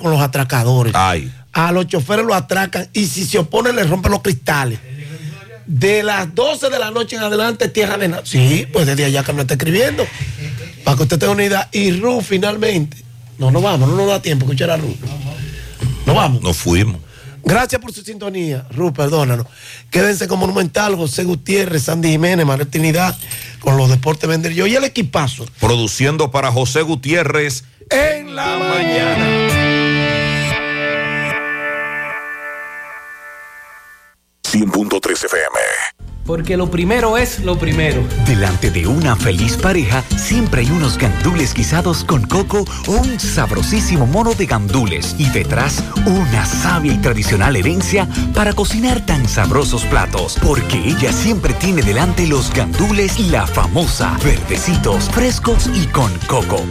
con los atracadores. A los choferes los atracan y si se opone le rompen los cristales. De las 12 de la noche en adelante, tierra de nada. Sí, pues desde allá que me está escribiendo. Para que usted tenga una idea. Y Ru finalmente. No, no vamos, no nos da tiempo escuchar a Ru. No vamos. Nos fuimos. Gracias por su sintonía, Ru, perdónanos. Quédense con Monumental, José Gutiérrez, Sandy Jiménez, María Trinidad, con los deportes vender yo y el equipazo. Produciendo para José Gutiérrez en la mañana. 100.3 FM. Porque lo primero es lo primero. Delante de una feliz pareja, siempre hay unos gandules guisados con coco o un sabrosísimo mono de gandules. Y detrás, una sabia y tradicional herencia para cocinar tan sabrosos platos. Porque ella siempre tiene delante los gandules y la famosa, verdecitos, frescos y con coco.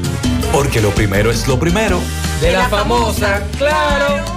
Porque lo primero es lo primero. De la famosa, claro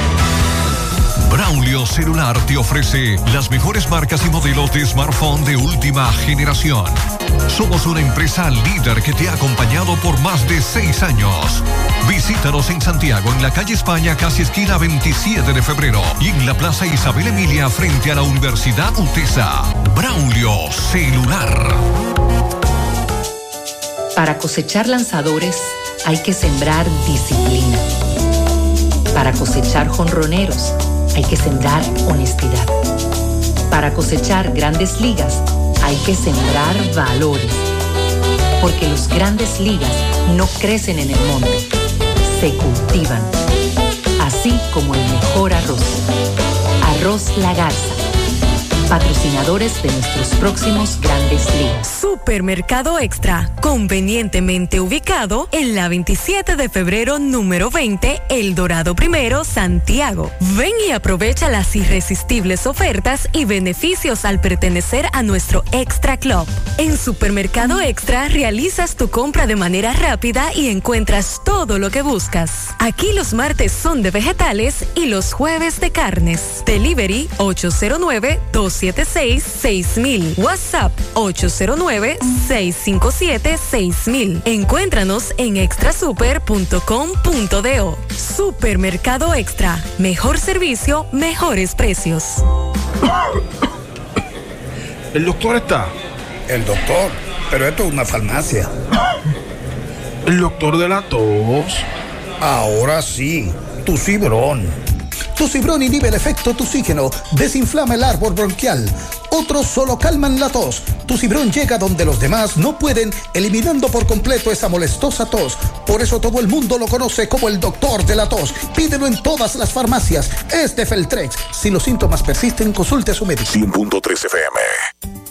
Braulio Celular te ofrece las mejores marcas y modelos de smartphone de última generación. Somos una empresa líder que te ha acompañado por más de seis años. Visítanos en Santiago, en la calle España, casi esquina 27 de febrero, y en la Plaza Isabel Emilia, frente a la Universidad UTESA. Braulio Celular. Para cosechar lanzadores hay que sembrar disciplina. Para cosechar jonroneros hay que sembrar honestidad. Para cosechar grandes ligas hay que sembrar valores. Porque los grandes ligas no crecen en el monte, se cultivan. Así como el mejor arroz. Arroz La Garza patrocinadores de nuestros próximos grandes ligas. Supermercado Extra, convenientemente ubicado en la 27 de febrero número 20, El Dorado Primero, Santiago. Ven y aprovecha las irresistibles ofertas y beneficios al pertenecer a nuestro Extra Club. En Supermercado Extra realizas tu compra de manera rápida y encuentras todo lo que buscas. Aquí los martes son de vegetales y los jueves de carnes. Delivery 809 12 809-276-6000. WhatsApp 809-657-6000. Encuéntranos en extrasuper.com.do. Supermercado Extra. Mejor servicio, mejores precios. ¿El doctor está? El doctor, pero esto es una farmacia. ¿El doctor de la tos? Ahora sí, tu cibrón tu cibrón inhibe el efecto oxígeno, desinflama el árbol bronquial. Otros solo calman la tos. Tu cibrón llega donde los demás no pueden, eliminando por completo esa molestosa tos. Por eso todo el mundo lo conoce como el doctor de la tos. Pídelo en todas las farmacias. Es de Feltrex. Si los síntomas persisten, consulte a su médico. 100.3 FM.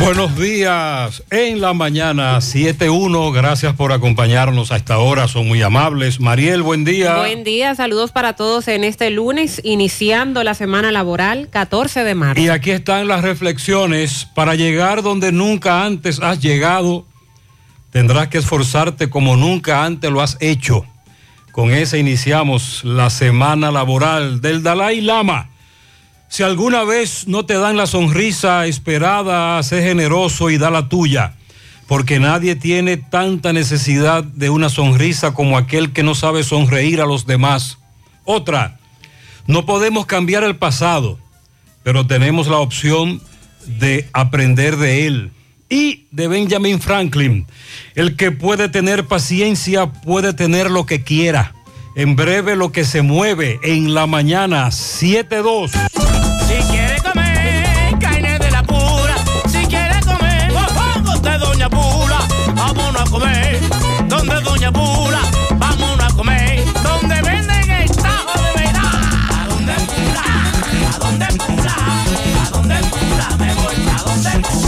Buenos días en la mañana 7.1. Gracias por acompañarnos a esta hora. Son muy amables. Mariel, buen día. Buen día. Saludos para todos en este lunes, iniciando la semana laboral 14 de marzo. Y aquí están las reflexiones. Para llegar donde nunca antes has llegado, tendrás que esforzarte como nunca antes lo has hecho. Con esa iniciamos la semana laboral del Dalai Lama. Si alguna vez no te dan la sonrisa esperada, sé generoso y da la tuya, porque nadie tiene tanta necesidad de una sonrisa como aquel que no sabe sonreír a los demás. Otra, no podemos cambiar el pasado, pero tenemos la opción de aprender de él. Y de Benjamin Franklin, el que puede tener paciencia puede tener lo que quiera. En breve lo que se mueve en la mañana 7-2. A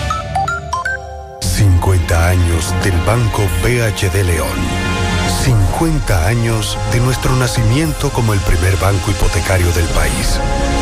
50 años del Banco BHD León. 50 años de nuestro nacimiento como el primer banco hipotecario del país,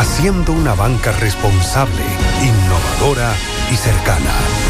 haciendo una banca responsable, innovadora y cercana.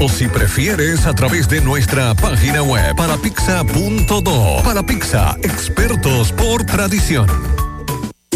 O si prefieres, a través de nuestra página web parapizza.do. Para Pizza, expertos por tradición.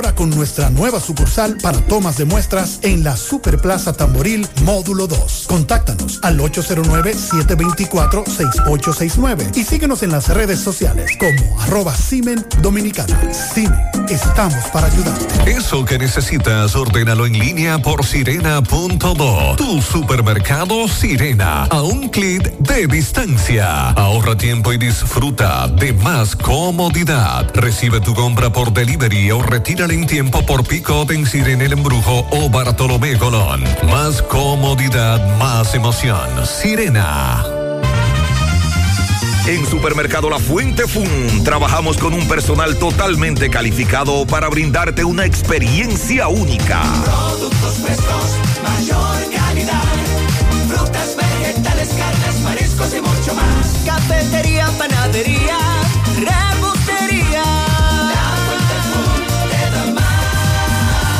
con nuestra nueva sucursal para tomas de muestras en la Superplaza Tamboril Módulo 2. Contáctanos al 809-724-6869 y síguenos en las redes sociales como arroba Simen Dominicana. Estamos para ayudarte. Eso que necesitas, ordénalo en línea por sirena.do. Tu supermercado Sirena, a un clic de distancia. Ahorra tiempo y disfruta de más comodidad. Recibe tu compra por delivery o en tiempo por pick-up en Sirena El Embrujo o Bartolomé Colón. Más comodidad, más emoción. Sirena. En Supermercado La Fuente Fun trabajamos con un personal totalmente calificado para brindarte una experiencia única. Productos frescos, mayor calidad. Frutas, vegetales, carnes, mariscos y mucho más. Cafetería, panadería,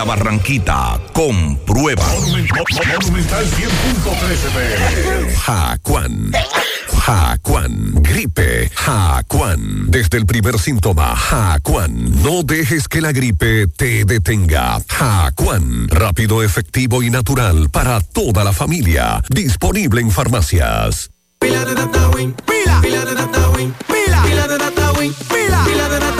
La Barranquita, comprueba. Monumental 100.13 Jacuan. Jacuan. Gripe. Jacuan. Desde el primer síntoma, Jacuan. No dejes que la gripe te detenga. Jacuan. Rápido, efectivo y natural para toda la familia. Disponible en farmacias. Pila de data win, pila, pila de data win, pila, pila de data win, pila, pila de data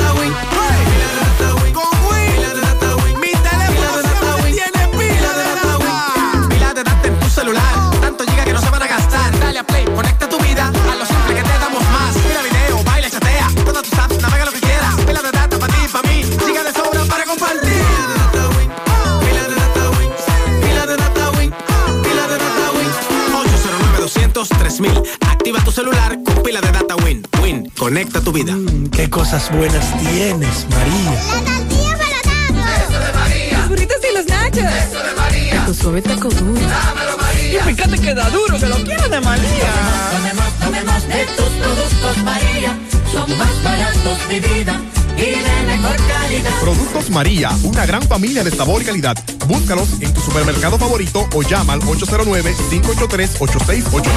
3000 Activa tu celular con pila de data Win. Win, conecta tu vida. Qué cosas buenas tienes, María. La tortilla para Eso de María. Los burritos y los nachos. Eso de María. Tu suave taco duro. Dámelo, María. Y fíjate que da duro, que lo quiero de María. Tomemos, tomemos de tus productos, María. Son más baratos de vida. Y de mejor calidad. Productos María, una gran familia de sabor y calidad. Búscalos en tu supermercado favorito o llama al 809-583-8689.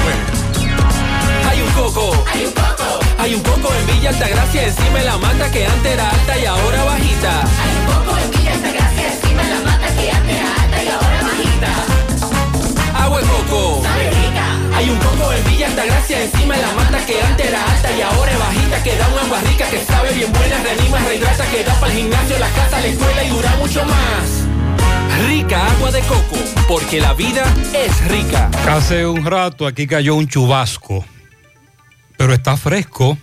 Hay un coco. Hay un coco. Hay un coco en Villa Altagracia encima de la mata que antes era alta y ahora bajita. Hay un coco en Villa Altagracia encima de la mata que antes era alta y ahora bajita. Agua de coco. Hay un coco en Villa Altagracia encima de la mata que antes era alta y ahora es bajita. Que da un agua rica que sabe bien buena, reanima, rehidrata, que da para el gimnasio, la casa, la escuela y dura mucho más. Rica agua de coco, porque la vida es rica. Hace un rato aquí cayó un chubasco, pero está fresco,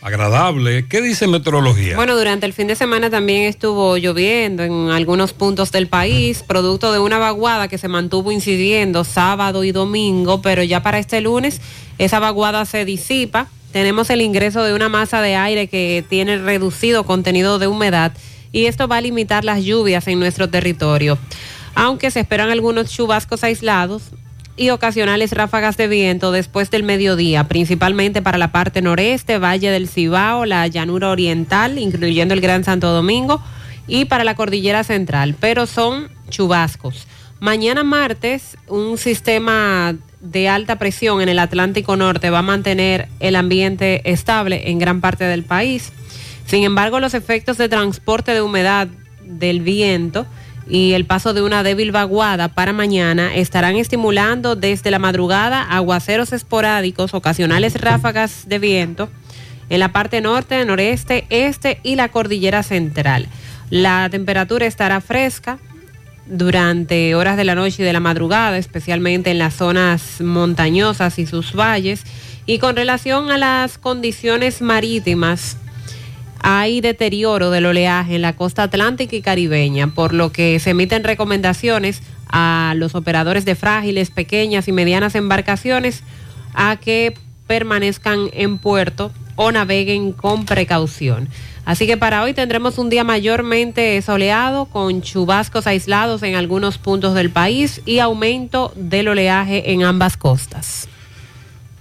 agradable. ¿Qué dice meteorología? Bueno, durante el fin de semana también estuvo lloviendo en algunos puntos del país, producto de una vaguada que se mantuvo incidiendo sábado y domingo, pero ya para este lunes esa vaguada se disipa. Tenemos el ingreso de una masa de aire que tiene reducido contenido de humedad y esto va a limitar las lluvias en nuestro territorio. Aunque se esperan algunos chubascos aislados, y ocasionales ráfagas de viento después del mediodía, principalmente para la parte noreste, Valle del Cibao, la llanura oriental, incluyendo el Gran Santo Domingo, y para la cordillera central, pero son chubascos. Mañana martes, un sistema de alta presión en el Atlántico Norte va a mantener el ambiente estable en gran parte del país. Sin embargo, los efectos de transporte de humedad del viento y el paso de una débil vaguada para mañana estarán estimulando desde la madrugada aguaceros esporádicos, ocasionales ráfagas de viento en la parte norte, noreste, este y la cordillera central. La temperatura estará fresca durante horas de la noche y de la madrugada, especialmente en las zonas montañosas y sus valles. Y con relación a las condiciones marítimas, hay deterioro del oleaje en la costa atlántica y caribeña, por lo que se emiten recomendaciones a los operadores de frágiles, pequeñas y medianas embarcaciones a que permanezcan en puerto o naveguen con precaución. Así que para hoy tendremos un día mayormente soleado con chubascos aislados en algunos puntos del país y aumento del oleaje en ambas costas.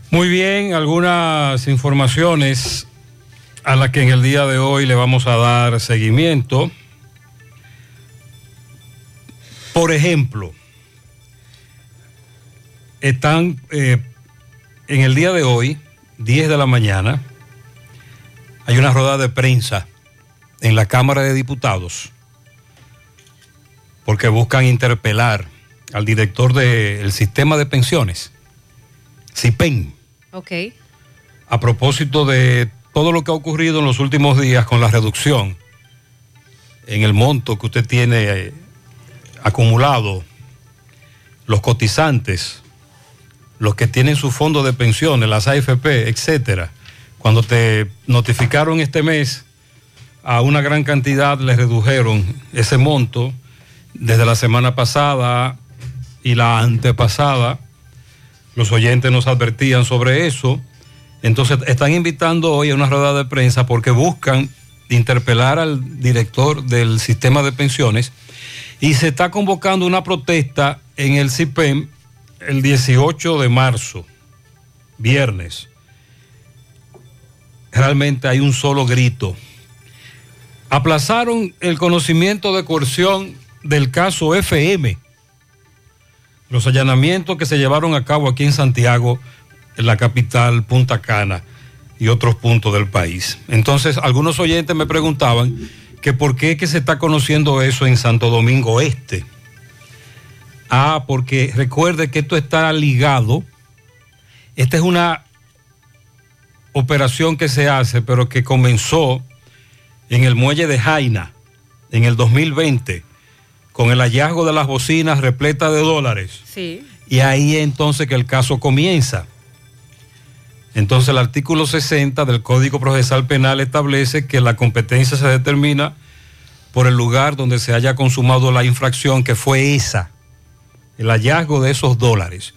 Muy bien, algunas informaciones a las que en el día de hoy le vamos a dar seguimiento. Por ejemplo, están eh, en el día de hoy, 10 de la mañana, hay una rueda de prensa en la Cámara de Diputados porque buscan interpelar al director del sistema de pensiones, CIPEN. Ok. A propósito de todo lo que ha ocurrido en los últimos días con la reducción en el monto que usted tiene eh, acumulado, los cotizantes, los que tienen su fondo de pensiones, las AFP, etcétera. Cuando te notificaron este mes a una gran cantidad, le redujeron ese monto desde la semana pasada y la antepasada. Los oyentes nos advertían sobre eso. Entonces están invitando hoy a una rueda de prensa porque buscan interpelar al director del sistema de pensiones Y se está convocando una protesta en el CIPEM el 18 de marzo, viernes. Realmente hay un solo grito. Aplazaron el conocimiento de coerción del caso FM. Los allanamientos que se llevaron a cabo aquí en Santiago, la capital, Punta Cana y otros puntos del país. Entonces, algunos oyentes me preguntaban que por qué es que se está conociendo eso en Santo Domingo Este. Ah, porque recuerde que esto está ligado. Esta es una operación que se hace, pero que comenzó en el muelle de Jaina en el 2020 con el hallazgo de las bocinas repletas de dólares. Sí. Y ahí entonces que el caso comienza. Entonces el artículo 60 del Código Procesal Penal establece que la competencia se determina por el lugar donde se haya consumado la infracción, que fue esa, el hallazgo de esos dólares.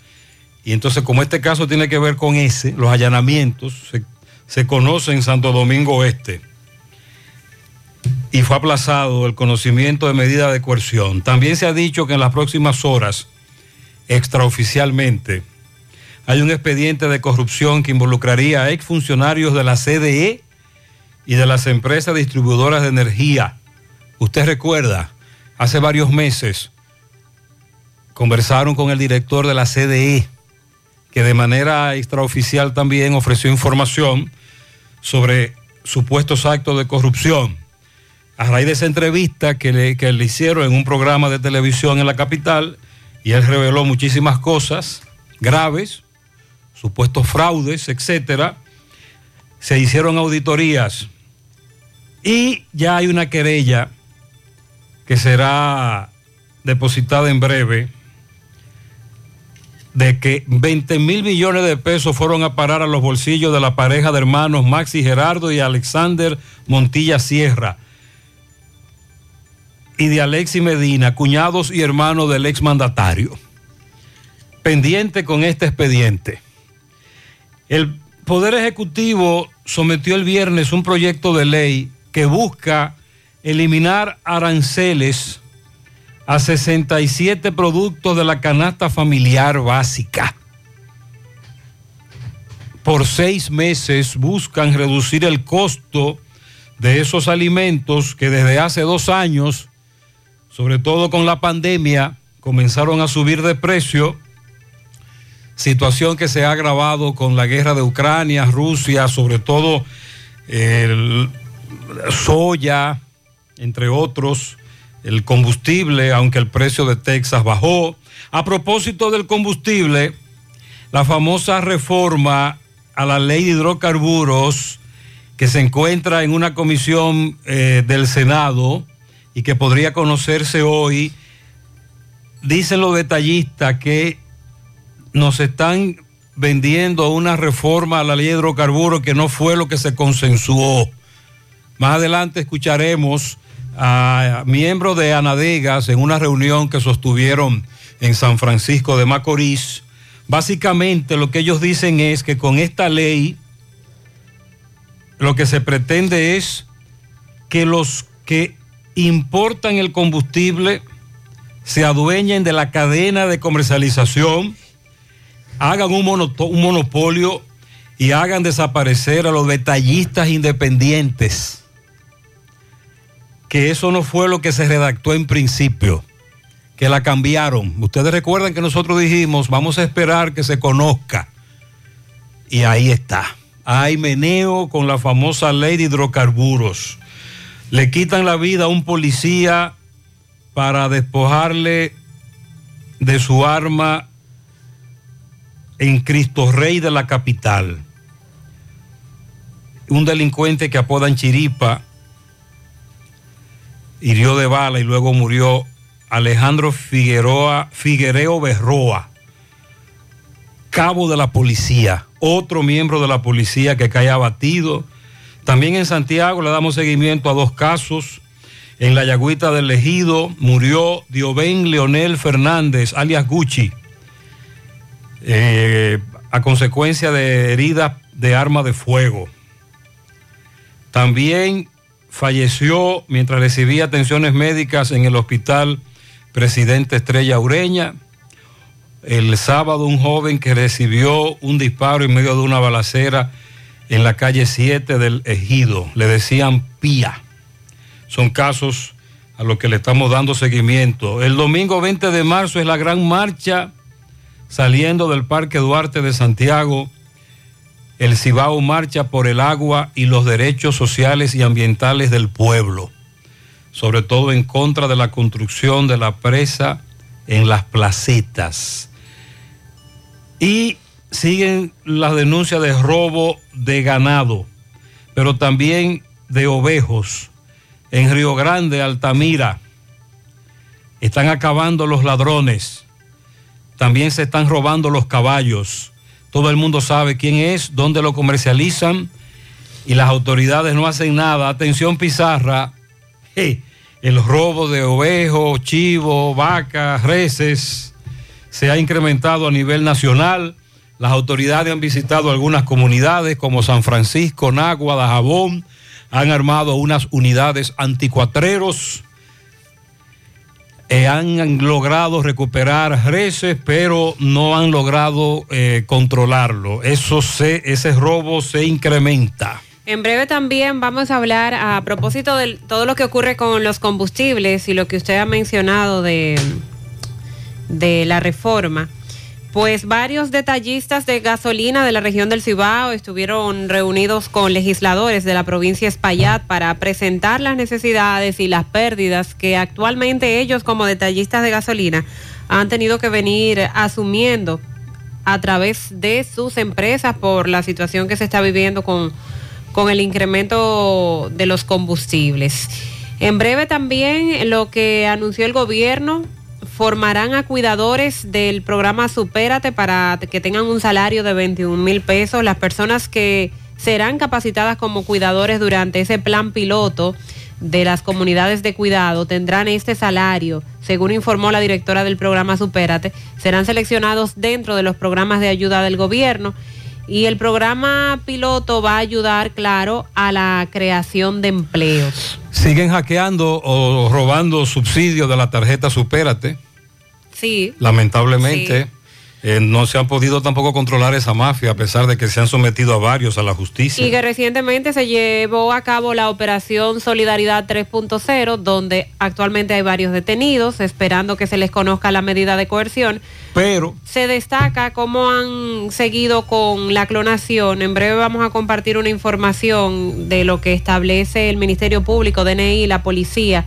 Y entonces como este caso tiene que ver con ese, los allanamientos se, se conoce en Santo Domingo Oeste y fue aplazado el conocimiento de medida de coerción. También se ha dicho que en las próximas horas, extraoficialmente, hay un expediente de corrupción que involucraría a exfuncionarios de la CDE y de las empresas distribuidoras de energía. Usted recuerda, hace varios meses conversaron con el director de la CDE, que de manera extraoficial también ofreció información sobre supuestos actos de corrupción. A raíz de esa entrevista que le, que le hicieron en un programa de televisión en la capital, y él reveló muchísimas cosas graves, supuestos fraudes, etcétera, se hicieron auditorías y ya hay una querella que será depositada en breve de que 20 mil millones de pesos fueron a parar a los bolsillos de la pareja de hermanos Maxi Gerardo y Alexander Montilla Sierra y de Alexi Medina, cuñados y hermanos del exmandatario. Pendiente con este expediente. El Poder Ejecutivo sometió el viernes un proyecto de ley que busca eliminar aranceles a 67 productos de la canasta familiar básica. Por seis meses buscan reducir el costo de esos alimentos que desde hace dos años, sobre todo con la pandemia, comenzaron a subir de precio situación que se ha agravado con la guerra de Ucrania, Rusia, sobre todo el soya, entre otros, el combustible, aunque el precio de Texas bajó. A propósito del combustible, la famosa reforma a la ley de hidrocarburos que se encuentra en una comisión eh, del Senado y que podría conocerse hoy, dicen los detallistas que nos están vendiendo una reforma a la ley de hidrocarburos que no fue lo que se consensuó. Más adelante escucharemos a miembros de Anadegas en una reunión que sostuvieron en San Francisco de Macorís. Básicamente lo que ellos dicen es que con esta ley lo que se pretende es que los que importan el combustible se adueñen de la cadena de comercialización hagan un, monopolio y hagan desaparecer a los detallistas independientes. Que eso no fue lo que se redactó en principio, que la cambiaron. Ustedes recuerdan que nosotros dijimos, vamos a esperar que se conozca. Y ahí está. Hay meneo con la famosa ley de hidrocarburos. Le quitan la vida a un policía para despojarle de su arma en Cristo Rey de la capital. Un delincuente que apodan Chiripa hirió de bala y luego murió Alejandro Figueroa, Figuereo Berroa, cabo de la policía, otro miembro de la policía que cae abatido. También en Santiago le damos seguimiento a dos casos. En la Yagüita del Ejido murió Diobén Leonel Fernández, alias Gucci eh, a consecuencia de heridas de arma de fuego. También falleció mientras recibía atenciones médicas en el hospital presidente Estrella Ureña. El sábado un joven que recibió un disparo en medio de una balacera en la calle 7 del Ejido. Le decían Pía. Son casos a los que le estamos dando seguimiento. El domingo 20 de marzo es la gran marcha saliendo del Parque Duarte de Santiago. El Cibao marcha por el agua y los derechos sociales y ambientales del pueblo, sobre todo en contra de la construcción de la presa en las placetas. Y siguen las denuncias de robo de ganado, pero también de ovejos. En Río Grande, Altamira, están acabando los ladrones. También se están robando los caballos. Todo el mundo sabe quién es, dónde lo comercializan y las autoridades no hacen nada. Atención Pizarra, el robo de ovejos, chivos, vacas, reses se ha incrementado a nivel nacional. Las autoridades han visitado algunas comunidades como San Francisco, Nagua, Dajabón. Han armado unas unidades anticuatreros. Eh, han logrado recuperar reses, pero no han logrado eh, controlarlo. Eso se, ese robo se incrementa. En breve también vamos a hablar a propósito de todo lo que ocurre con los combustibles y lo que usted ha mencionado de, de la reforma. Pues varios detallistas de gasolina de la región del Cibao estuvieron reunidos con legisladores de la provincia Espaillat para presentar las necesidades y las pérdidas que actualmente ellos como detallistas de gasolina han tenido que venir asumiendo a través de sus empresas por la situación que se está viviendo con, con el incremento de los combustibles. En breve también lo que anunció el gobierno formarán a cuidadores del programa Supérate para que tengan un salario de 21 mil pesos. Las personas que serán capacitadas como cuidadores durante ese plan piloto de las comunidades de cuidado tendrán este salario, según informó la directora del programa Supérate, serán seleccionados dentro de los programas de ayuda del gobierno y el programa piloto va a ayudar, claro, a la creación de empleos. Siguen hackeando o robando subsidios de la tarjeta Supérate. Sí. Lamentablemente. Eh, no se han podido tampoco controlar esa mafia a pesar de que se han sometido a varios a la justicia. Y que recientemente se llevó a cabo la operación Solidaridad 3.0, donde actualmente hay varios detenidos, esperando que se les conozca la medida de coerción. Pero Se destaca cómo han seguido con la clonación. En breve vamos a compartir una información de lo que establece el Ministerio Público, DNI y la policía.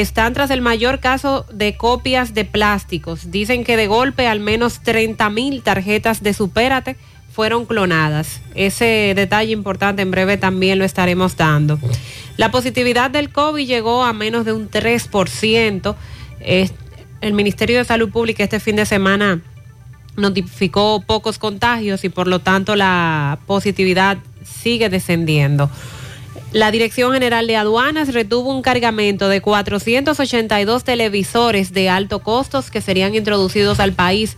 Están tras el mayor caso de copias de plásticos. Dicen que de golpe al menos 30 mil tarjetas de Supérate fueron clonadas. Ese detalle importante en breve también lo estaremos dando. La positividad del COVID llegó a menos de un 3%. Es- el Ministerio de Salud Pública este fin de semana notificó pocos contagios y por lo tanto la positividad sigue descendiendo. La Dirección General de Aduanas retuvo un cargamento de 482 televisores de alto costos que serían introducidos al país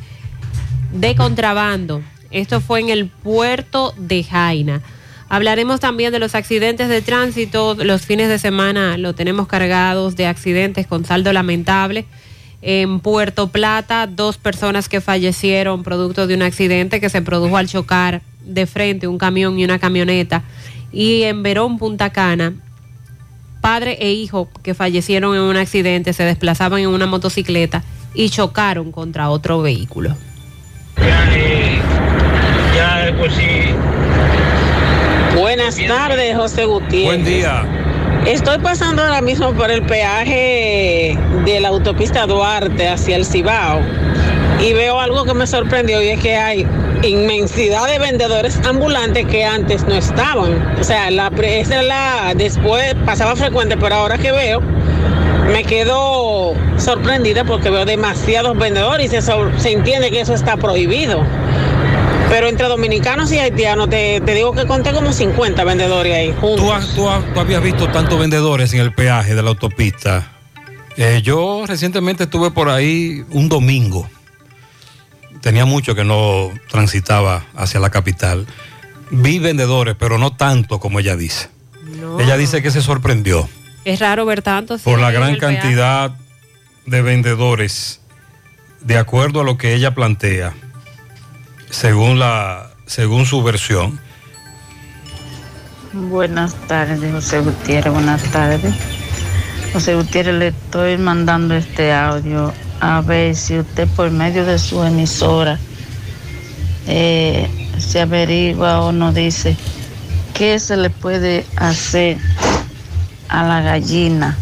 de contrabando. Esto fue en el puerto de Jaina. Hablaremos también de los accidentes de tránsito. Los fines de semana lo tenemos cargados de accidentes con saldo lamentable. En Puerto Plata, dos personas que fallecieron producto de un accidente que se produjo al chocar de frente un camión y una camioneta. Y en Verón, Punta Cana, padre e hijo que fallecieron en un accidente se desplazaban en una motocicleta y chocaron contra otro vehículo. Ya por sí. Buenas tardes, José Gutiérrez. Buen día. Estoy pasando ahora mismo por el peaje de la autopista Duarte hacia el Cibao y veo algo que me sorprendió y es que hay inmensidad de vendedores ambulantes que antes no estaban. O sea, la, esa es la, después pasaba frecuente, pero ahora que veo, me quedo sorprendida porque veo demasiados vendedores y se, se entiende que eso está prohibido. Pero entre dominicanos y haitianos, te, te digo que conté como 50 vendedores ahí juntos. ¿Tú, has- tú has- tú habías visto tantos vendedores en el peaje de la autopista. Eh, yo recientemente estuve por ahí un domingo. Tenía mucho que no transitaba hacia la capital. Vi vendedores, pero no tanto como ella dice. No. Ella dice que se sorprendió Es raro ver tanto. por la gran cantidad de vendedores, de acuerdo a lo que ella plantea, según, la, según su versión. Buenas tardes, José Gutiérrez, buenas tardes. José Gutiérrez, le estoy mandando este audio a ver si usted por medio de su emisora eh, se averigua o nos dice qué se le puede hacer a la gallina.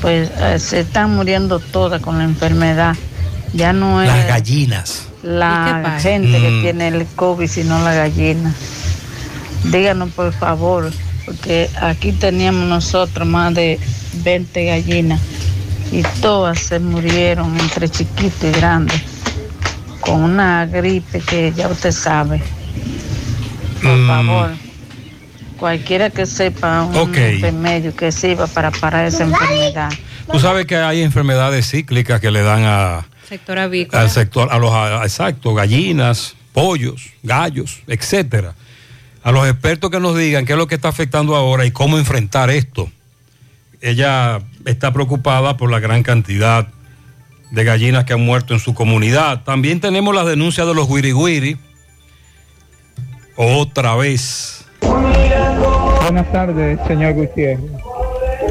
Pues eh, se están muriendo todas con la enfermedad. Ya no es Las gallinas. la gente que Mm. tiene el COVID, sino la gallina. Díganos por favor, porque aquí teníamos nosotros más de 20 gallinas y todas se murieron entre chiquitos y grandes con una gripe que ya usted sabe. Por Mm. favor, cualquiera que sepa un Ok. remedio que sirva para parar esa enfermedad. Tú sabes que hay enfermedades cíclicas que le dan a, Sector avícola. al sector, a los, a- exacto, gallinas, pollos, gallos, etcétera. A los expertos que nos digan qué es lo que está afectando ahora y cómo enfrentar esto. Ella está preocupada por la gran cantidad de gallinas que han muerto en su comunidad. También tenemos las denuncias de los guiriguiri. Otra vez. Buenas tardes, señor Gutiérrez.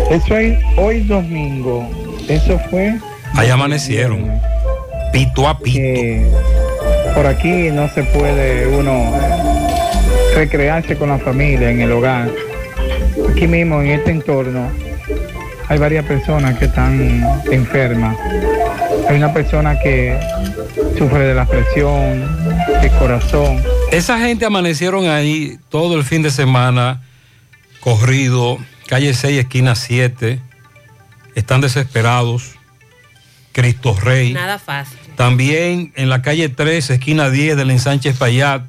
Eso es hoy domingo. Eso fue. Ahí amanecieron. Pito a pito. por aquí no se puede uno eh, recrearse con la familia en el hogar. Aquí mismo, en este entorno, hay varias personas que están enfermas. Hay una persona que sufre de la presión, el corazón. Esa gente amanecieron ahí todo el fin de semana, corrido, calle 6, esquina 7. Están desesperados. Cristo Rey. Nada fácil. También en la calle 3, esquina 10 del ensanche Payat,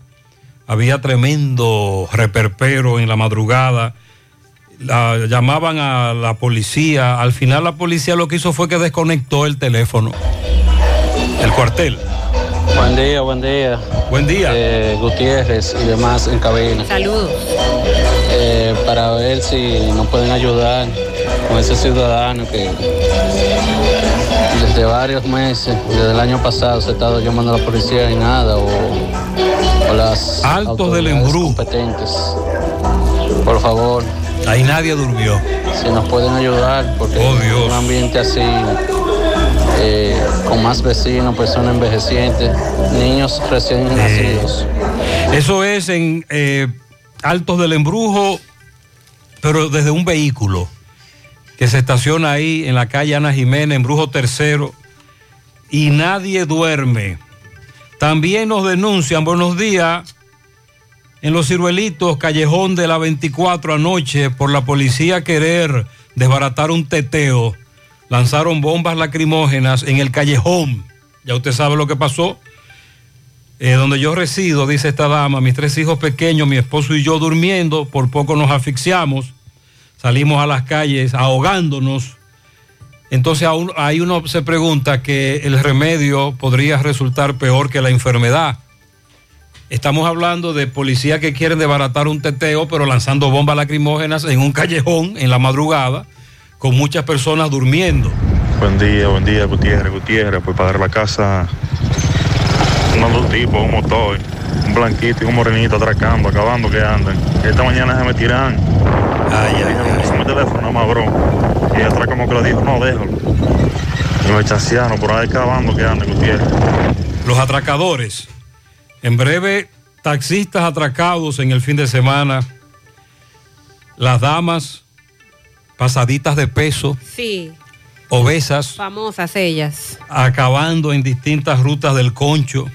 había tremendo reperpero en la madrugada. La- llamaban a la policía. Al final la policía lo que hizo fue que desconectó el teléfono. El cuartel. Buen día, buen día. Buen día. Eh, Gutiérrez y demás en cabina. Saludos. Eh, para ver si nos pueden ayudar con ese ciudadano que desde varios meses, desde el año pasado, se ha estado llamando a la policía y nada, o, o las Altos del autoridades Embrú. competentes. Por favor. Ahí nadie durmió. Si nos pueden ayudar, porque Oh, un ambiente así, eh, con más vecinos, personas envejecientes, niños recién nacidos. Eso es en eh, Altos del Embrujo, pero desde un vehículo que se estaciona ahí en la calle Ana Jiménez, Embrujo Tercero, y nadie duerme. También nos denuncian, buenos días, en Los Ciruelitos, Callejón de la 24 anoche, por la policía querer desbaratar un teteo, lanzaron bombas lacrimógenas en el callejón. Ya usted sabe lo que pasó. Eh, donde yo resido, dice esta dama, mis tres hijos pequeños, mi esposo y yo durmiendo, por poco nos asfixiamos, salimos a las calles ahogándonos. Entonces ahí uno se pregunta que el remedio podría resultar peor que la enfermedad. Estamos hablando de policías que quieren desbaratar un teteo, pero lanzando bombas lacrimógenas en un callejón en la madrugada, con muchas personas durmiendo. Buen día, buen día, Gutiérrez, Gutiérrez. Pues para dar la casa, unos dos tipos, un motor, un blanquito y un morenito atracando, acabando que andan. Esta mañana se me tiran. Ay, ay, ay. mi teléfono más bro. Y atrás como que le dijo, no, déjalo. Y me chanciaron por ahí acabando que andan, Gutiérrez. Los atracadores. En breve, taxistas atracados en el fin de semana. Las damas pasaditas de peso, Sí, obesas, famosas ellas. acabando en distintas rutas del concho.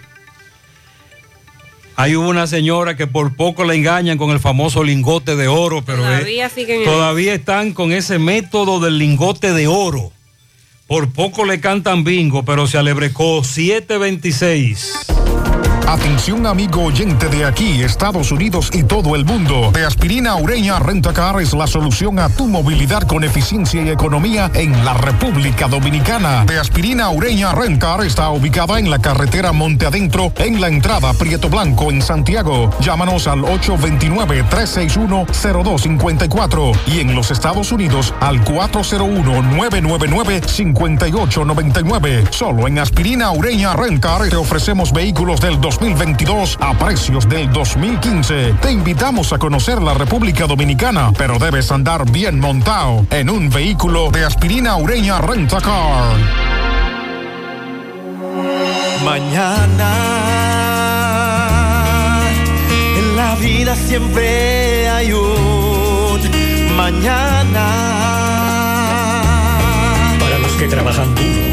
Hay una señora que por poco le engañan con el famoso lingote de oro, pero Todavía siguen en todavía están con ese método del lingote de oro. Por poco le cantan bingo, pero se alebrecó 726. Atención amigo oyente de aquí, Estados Unidos y todo el mundo. De aspirina ureña Rentacar es la solución a tu movilidad con eficiencia y economía en la República Dominicana. De aspirina ureña Rentacar está ubicada en la carretera Monte Adentro en la entrada Prieto Blanco en Santiago. Llámanos al 829-361-0254 y en los Estados Unidos al 401-999-5899. Solo en aspirina ureña Rentacar te ofrecemos vehículos del 2022 a precios del 2015. Te invitamos a conocer la República Dominicana, pero debes andar bien montado en un vehículo de aspirina ureña Rentacar. Mañana, en la vida siempre hay un mañana. Para los que trabajan duro,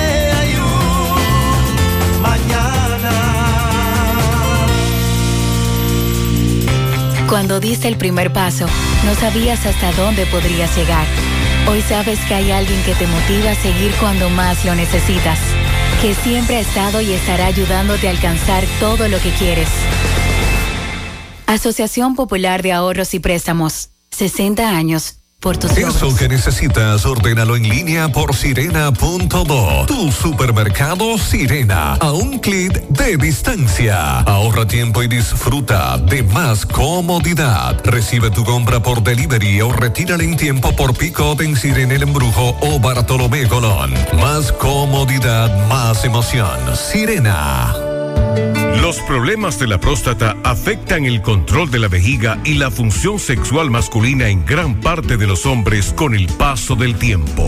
Cuando diste el primer paso, no sabías hasta dónde podrías llegar. Hoy sabes que hay alguien que te motiva a seguir cuando más lo necesitas, que siempre ha estado y estará ayudándote a alcanzar todo lo que quieres. Asociación Popular de Ahorros y Préstamos, 60 años por tus Eso que necesitas, ordénalo en línea por sirena.do. Tu supermercado Sirena, a un clic de distancia. Ahorra tiempo y disfruta de más comodidad. Recibe tu compra por delivery o retírala en tiempo por pick-up en Sirena El Embrujo o Bartolomé Colón. Más comodidad, más emoción. Sirena. Los problemas de la próstata afectan el control de la vejiga y la función sexual masculina en gran parte de los hombres con el paso del tiempo.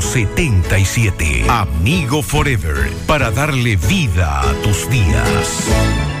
Amigo Forever, para darle vida a tus días.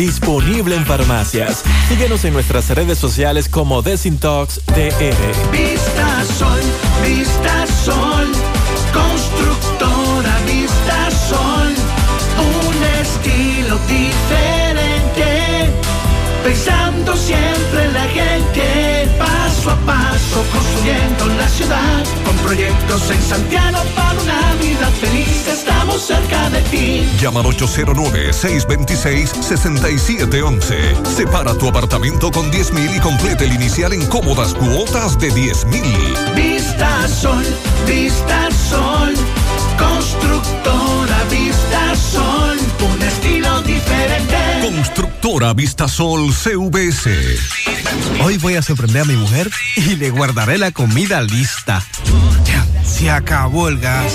Disponible en farmacias. Síguenos en nuestras redes sociales como Desintox TR. Vista Sol, Vista Sol, constructora Vista Sol, un estilo diferente, pensando siempre en la gente, paso a paso construyendo la ciudad, con proyectos en Santiago para feliz. Estamos cerca de ti. Llama al 809-626-6711. Separa tu apartamento con 10 mil y complete el inicial en cómodas cuotas de 10 mil. Vista Sol, Vista Sol. Constructora Vista Sol. Un estilo diferente. Constructora Vistasol CVS. Hoy voy a sorprender a mi mujer y le guardaré la comida lista. Ya, se acabó el gas.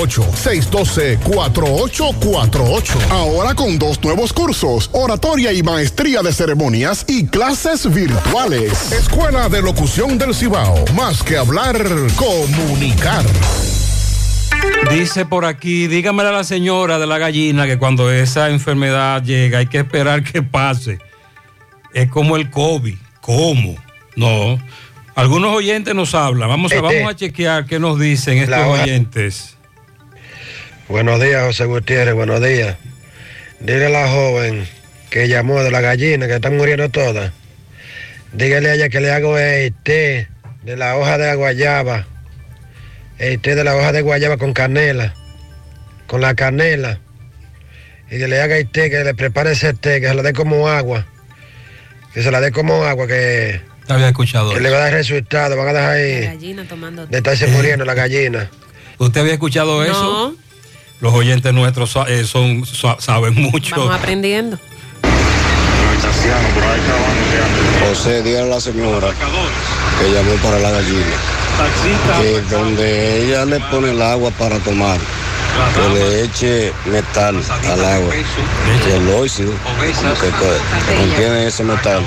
612-4848. Ahora con dos nuevos cursos, oratoria y maestría de ceremonias y clases virtuales. Escuela de Locución del Cibao. Más que hablar, comunicar. Dice por aquí, dígamele a la señora de la gallina que cuando esa enfermedad llega hay que esperar que pase. Es como el COVID. ¿Cómo? No. Algunos oyentes nos hablan. Vamos a, Este, vamos a chequear qué nos dicen estos oyentes. Buenos días, José Gutiérrez, buenos días. Dile a la joven que llamó de la gallina, que están muriendo todas. Dígale a ella que le hago el té de la hoja de la guayaba. El té de la hoja de guayaba con canela. Con la canela. Y que le haga el té, que le prepare ese té, que se la dé como agua. Que se la dé como agua, que, Había escuchado que le va a dar resultado. Van a dejar ahí Gallina tomando de estarse muriendo la gallina. ¿Usted había escuchado eso? Los oyentes nuestros sa- eh, son, sa- saben mucho. Vamos aprendiendo. José, dígale a la señora que llamó para la gallina. Que donde ella le pone el agua para tomar, que le eche metal al agua. Que el óxido que contiene ese metal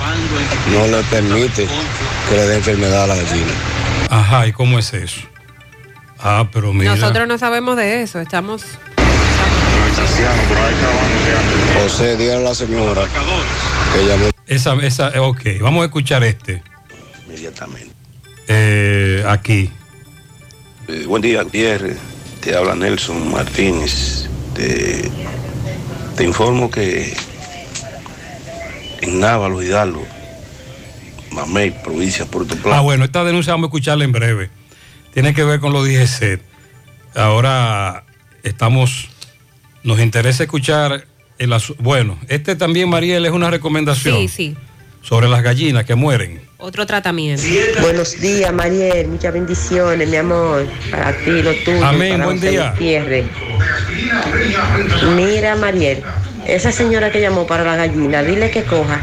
no le permite que le dé enfermedad a la gallina. Ajá, ¿y cómo es eso? Ah, pero mira. Nosotros no sabemos de eso, estamos... José, dígale a la señora que llamó. Esa, esa, ok, vamos a escuchar este. Inmediatamente. Eh, aquí. Eh, buen día, Gutiérrez. Te habla Nelson Martínez. Te, te informo que en Návalo, Hidalgo, Mamey, provincia de Puerto Plata. Ah, bueno, esta denuncia vamos a escucharla en breve. Tiene que ver con los DGC. Ahora estamos, nos interesa escuchar el asu- Bueno, este también, Mariel, es una recomendación Sí, sí. sobre las gallinas que mueren. Otro tratamiento. Buenos días, Mariel. Muchas bendiciones, mi amor. Para ti, lo tuyo. Amén, para buen José día. Gutiérrez. Mira, Mariel. Esa señora que llamó para la gallina, dile que coja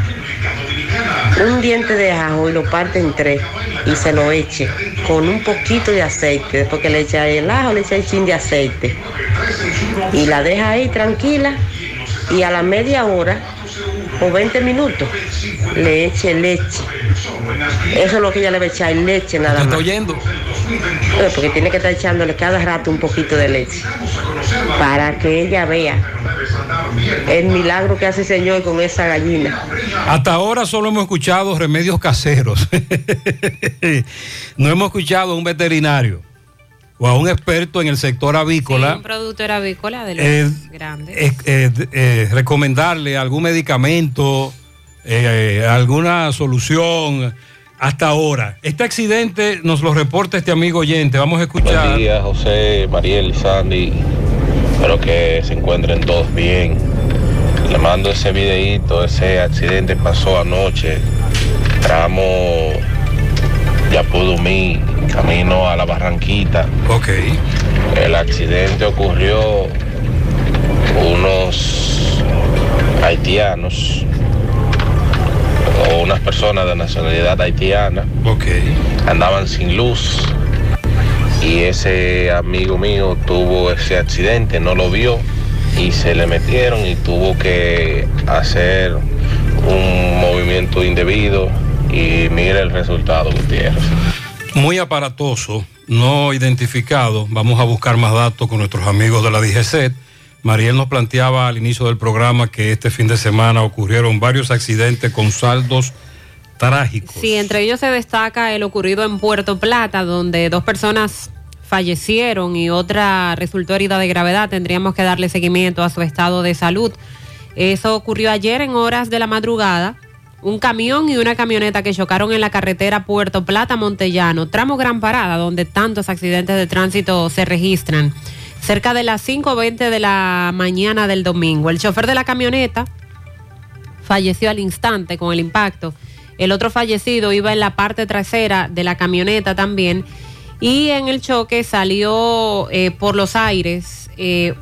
un diente de ajo y lo parte en tres y se lo eche con un poquito de aceite. Después que le echa el ajo, le echa el chin de aceite. Y la deja ahí tranquila y a la media hora o 20 minutos le eche leche. Eso es lo que ella le va a echar, leche nada más. está oyendo? Eh, Porque tiene que estar echándole cada rato un poquito de leche. Para que ella vea el milagro que hace el Señor con esa gallina. Hasta ahora solo hemos escuchado remedios caseros. no hemos escuchado a un veterinario o a un experto en el sector avícola. Un productor avícola de los Eh, grandes. eh, recomendarle algún medicamento, eh, alguna solución hasta ahora. Este accidente nos lo reporta este amigo oyente. Vamos a escuchar. Buen día, José, Mariel y Sandy. Espero que se encuentren todos bien. Le mando ese videíto, ese accidente pasó anoche. Tramo Yapudumí, camino a la Barranquita. Ok. El accidente ocurrió unos haitianos o unas personas de nacionalidad haitiana. Andaban sin luz y ese amigo mío tuvo ese accidente, no lo vio y se le metieron y tuvo que hacer un movimiento indebido y mire el resultado, Gutiérrez. Muy aparatoso, no identificado. Vamos a buscar más datos con nuestros amigos de la DGCET. Mariel nos planteaba al inicio del programa que este fin de semana ocurrieron varios accidentes con saldos trágicos. Sí, entre ellos se destaca el ocurrido en Puerto Plata, donde dos personas fallecieron y otra resultó herida de gravedad. Tendríamos que darle seguimiento a su estado de salud. Eso ocurrió ayer en horas de la madrugada. Un camión y una camioneta que chocaron en la carretera Puerto Plata Montellano, tramo Gran Parada, donde tantos accidentes de tránsito se registran. Cerca de las 5.20 de la mañana del domingo. El chofer de la camioneta falleció al instante con el impacto. El otro fallecido iba en la parte trasera de la camioneta también. Y en el choque salió eh, por los aires eh,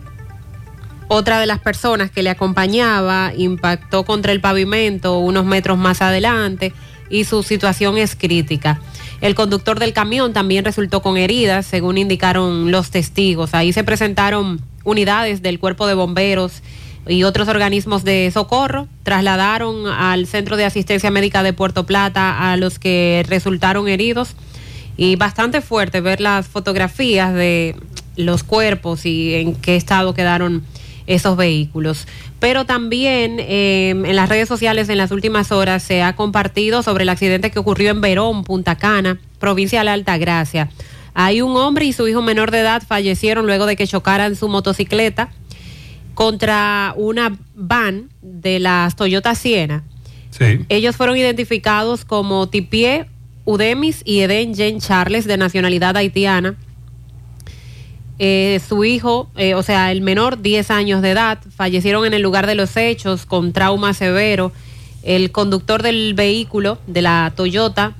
otra de las personas que le acompañaba impactó contra el pavimento unos metros más adelante y su situación es crítica. El conductor del camión también resultó con heridas, según indicaron los testigos. Ahí se presentaron unidades del cuerpo de bomberos y otros organismos de socorro. Trasladaron al Centro de Asistencia Médica de Puerto Plata a los que resultaron heridos. Y bastante fuerte ver las fotografías de los cuerpos y en qué estado quedaron esos vehículos. Pero también eh, en las redes sociales en las últimas horas se ha compartido sobre el accidente que ocurrió en Verón, Punta Cana, provincia de la Altagracia. Hay un hombre y su hijo menor de edad fallecieron luego de que chocaran su motocicleta contra una van de las Toyota Siena. Ellos fueron identificados como Tipié Udemis y Eden Jane Charles de nacionalidad haitiana eh, su hijo, eh, o sea, el menor, 10 años de edad, fallecieron en el lugar de los hechos con trauma severo. El conductor del vehículo de la Toyota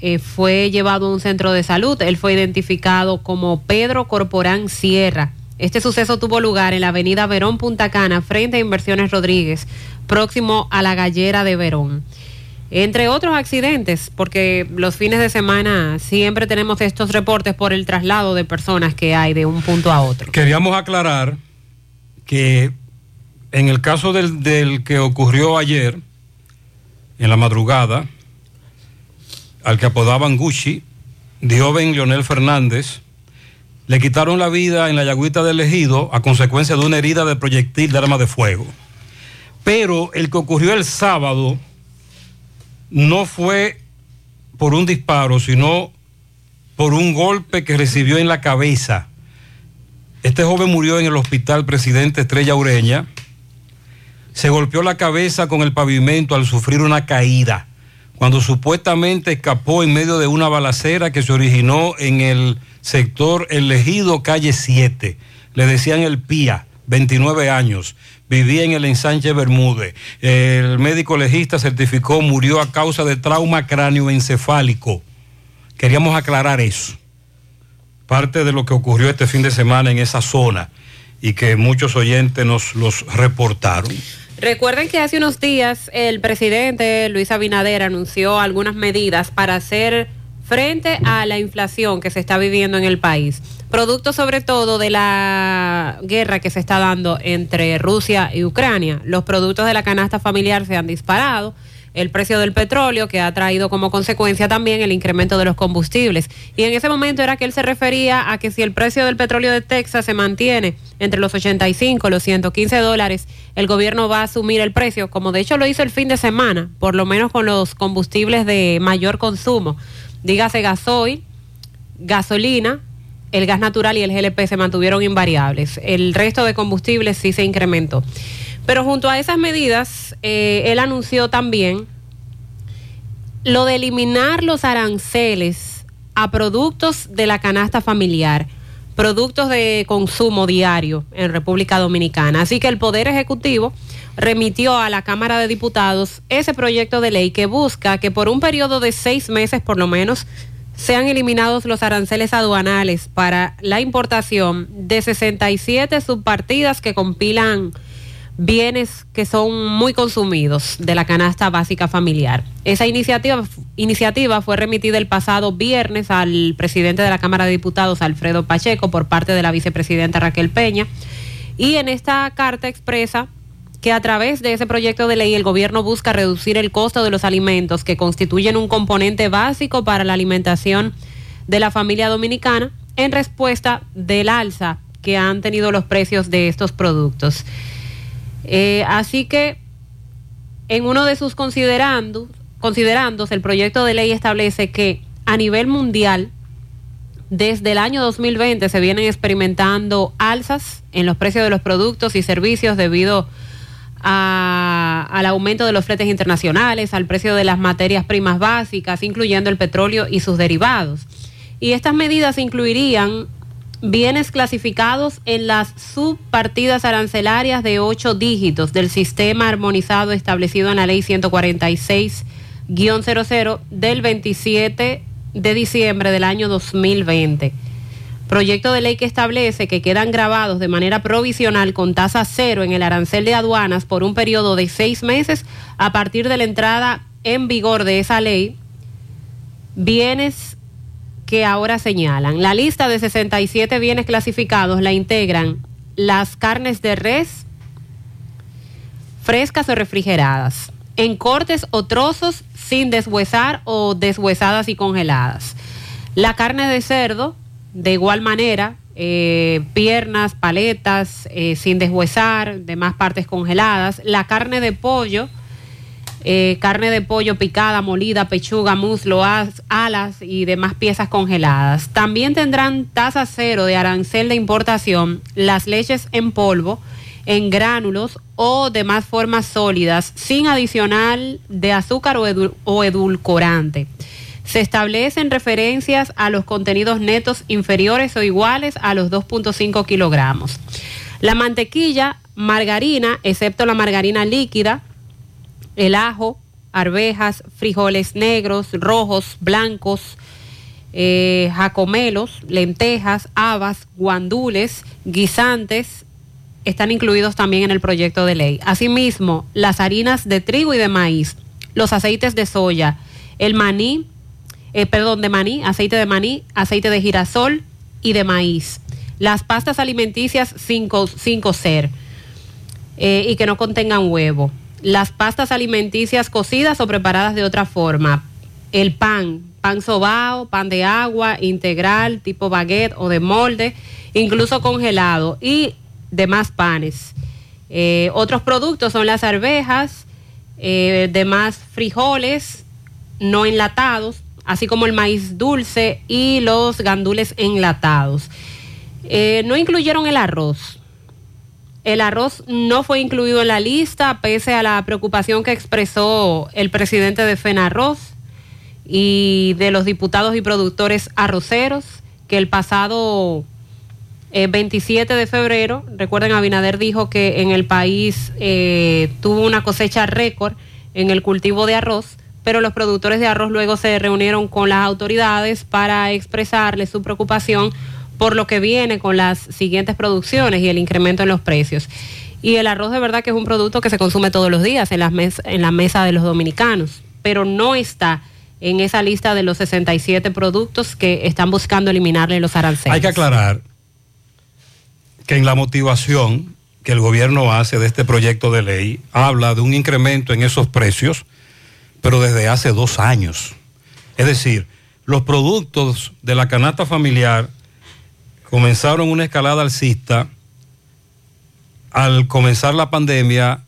eh, fue llevado a un centro de salud. Él fue identificado como Pedro Corporán Sierra. Este suceso tuvo lugar en la avenida Verón Punta Cana, frente a Inversiones Rodríguez, próximo a la gallera de Verón entre otros accidentes, porque los fines de semana siempre tenemos estos reportes por el traslado de personas que hay de un punto a otro. Queríamos aclarar que en el caso del, que ocurrió ayer, en la madrugada, al que apodaban Gucci, Dioven Leonel Fernández, le quitaron la vida en la yagüita del ejido a consecuencia de una herida de proyectil de arma de fuego. Pero el que ocurrió el sábado no fue por un disparo, sino por un golpe que recibió en la cabeza. Este joven murió en el hospital Presidente Estrella Ureña. Se golpeó la cabeza con el pavimento al sufrir una caída, cuando supuestamente escapó en medio de una balacera que se originó en el sector El Ejido, calle 7. Le decían el PIA, 29 años vivía en el ensanche Bermúdez. El médico legista certificó murió a causa de trauma cráneoencefálico. Queríamos aclarar eso. Parte de lo que ocurrió este fin de semana en esa zona y que muchos oyentes nos los reportaron. Recuerden que hace unos días el presidente Luis Abinader anunció algunas medidas para hacer frente a la inflación que se está viviendo en el país producto sobre todo de la guerra que se está dando entre Rusia y Ucrania. Los productos de la canasta familiar se han disparado, el precio del petróleo que ha traído como consecuencia también el incremento de los combustibles. Y en ese momento era que él se refería a que si el precio del petróleo de Texas se mantiene entre los 85 y los 115 dólares, el gobierno va a asumir el precio, como de hecho lo hizo el fin de semana, por lo menos con los combustibles de mayor consumo. Dígase gasoil, gasolina, el gas natural y el GLP se mantuvieron invariables. El resto de combustibles sí se incrementó. Pero junto a esas medidas, eh, él anunció también lo de eliminar los aranceles a productos de la canasta familiar, productos de consumo diario en República Dominicana. Así que el Poder Ejecutivo remitió a la Cámara de Diputados ese proyecto de ley que busca que por un periodo de seis meses por lo menos sean eliminados los aranceles aduanales para la importación de 67 subpartidas que compilan bienes que son muy consumidos de la canasta básica familiar. Esa iniciativa, iniciativa fue remitida el pasado viernes al presidente de la Cámara de Diputados, Alfredo Pacheco, por parte de la vicepresidenta Raquel Peña. Y en esta carta expresa que a través de ese proyecto de ley el gobierno busca reducir el costo de los alimentos que constituyen un componente básico para la alimentación de la familia dominicana en respuesta del alza que han tenido los precios de estos productos. Eh, así que en uno de sus considerandos, el proyecto de ley establece que a nivel mundial, desde el año 2020 se vienen experimentando alzas en los precios de los productos y servicios debido a- al aumento de los fletes internacionales, al precio de las materias primas básicas, incluyendo el petróleo y sus derivados. Y estas medidas incluirían bienes clasificados en las subpartidas arancelarias de ocho dígitos del sistema armonizado establecido en la ley 146-00 del 27 de diciembre del año 2020. Proyecto de ley que establece que quedan grabados de manera provisional con tasa cero en el arancel de aduanas por un periodo de seis meses a partir de la entrada en vigor de esa ley bienes que ahora señalan. La lista de 67 bienes clasificados la integran las carnes de res frescas o refrigeradas, en cortes o trozos sin deshuesar o deshuesadas y congeladas. La carne de cerdo, de igual manera, eh, piernas, paletas, eh, sin deshuesar, demás partes congeladas. La carne de pollo, eh, carne de pollo picada, molida, pechuga, muslo, as- alas y demás piezas congeladas. También tendrán tasa cero de arancel de importación las leches en polvo, en gránulos o demás formas sólidas, sin adicional de azúcar o, o edulcorante. Se establecen referencias a los contenidos netos inferiores o iguales a los 2.5 kilogramos. La mantequilla, margarina, excepto la margarina líquida, el ajo, arvejas, frijoles negros, rojos, blancos, eh, jacomelos, lentejas, habas, guandules, guisantes, están incluidos también en el proyecto de ley. Asimismo, las harinas de trigo y de maíz, los aceites de soya, el maní, eh, perdón, de maní, aceite de maní, aceite de girasol y de maíz. Las pastas alimenticias sin, sin cocer eh, y que no contengan huevo. Las pastas alimenticias cocidas o preparadas de otra forma. El pan, pan sobao, pan de agua, integral, tipo baguette o de molde, incluso congelado y demás panes. Eh, otros productos son las arvejas, eh, demás frijoles no enlatados, así como el maíz dulce y los gandules enlatados. Eh, no incluyeron el arroz. El arroz no fue incluido en la lista, pese a la preocupación que expresó el presidente de FENARROZ y de los diputados y productores arroceros, que el pasado eh, 27 de febrero, recuerden, Abinader dijo que en el país eh, tuvo una cosecha récord en el cultivo de arroz, pero los productores de arroz luego se reunieron con las autoridades para expresarles su preocupación por lo que viene con las siguientes producciones y el incremento en los precios. Y el arroz de verdad que es un producto que se consume todos los días en, las mes- en la mesa de los dominicanos, pero no está en esa lista de los 67 productos que están buscando eliminarle los aranceles. Hay que aclarar que en la motivación que el gobierno hace de este proyecto de ley habla de un incremento en esos precios, pero desde hace dos años. Es decir, los productos de la canasta familiar comenzaron una escalada alcista al comenzar la pandemia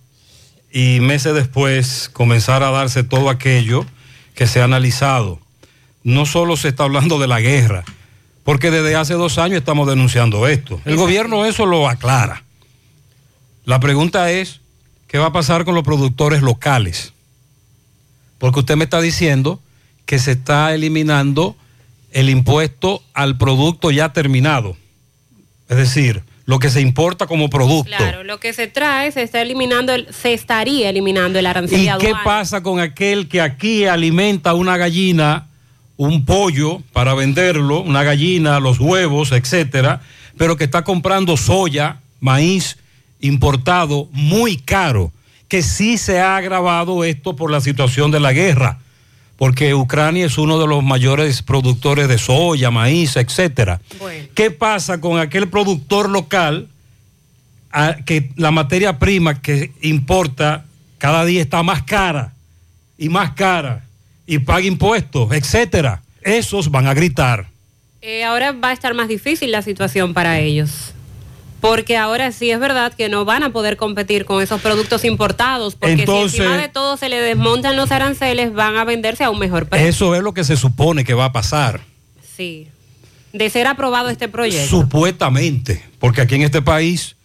y meses después comenzar a darse todo aquello que se ha analizado. No solo se está hablando de la guerra, porque desde hace dos años estamos denunciando esto. El gobierno eso lo aclara. La pregunta es, ¿qué va a pasar con los productores locales? Porque usted me está diciendo que se está eliminando el impuesto al producto ya terminado. Es decir, lo que se importa como producto. Claro, lo que se trae se está eliminando, el- se estaría eliminando el arancel ¿Y qué pasa con aquel que aquí alimenta una gallina, un pollo para venderlo, una gallina, los huevos, etcétera, pero que está comprando soya, maíz importado muy caro, que sí se ha agravado esto por la situación de la guerra, porque Ucrania es uno de los mayores productores de soya, maíz, etcétera. ¿Qué pasa con aquel productor local a- que la materia prima que importa cada día está más cara y más cara y paga impuestos, etcétera? Esos van a gritar. Eh, ahora va a estar más difícil la situación para ellos. Porque ahora sí es verdad que no van a poder competir con esos productos importados. Porque Entonces- si encima de todo se le desmontan los aranceles, van a venderse a un mejor precio. Eso es lo que se supone que va a pasar. Sí. De ser aprobado este proyecto. Supuestamente, porque aquí en este país,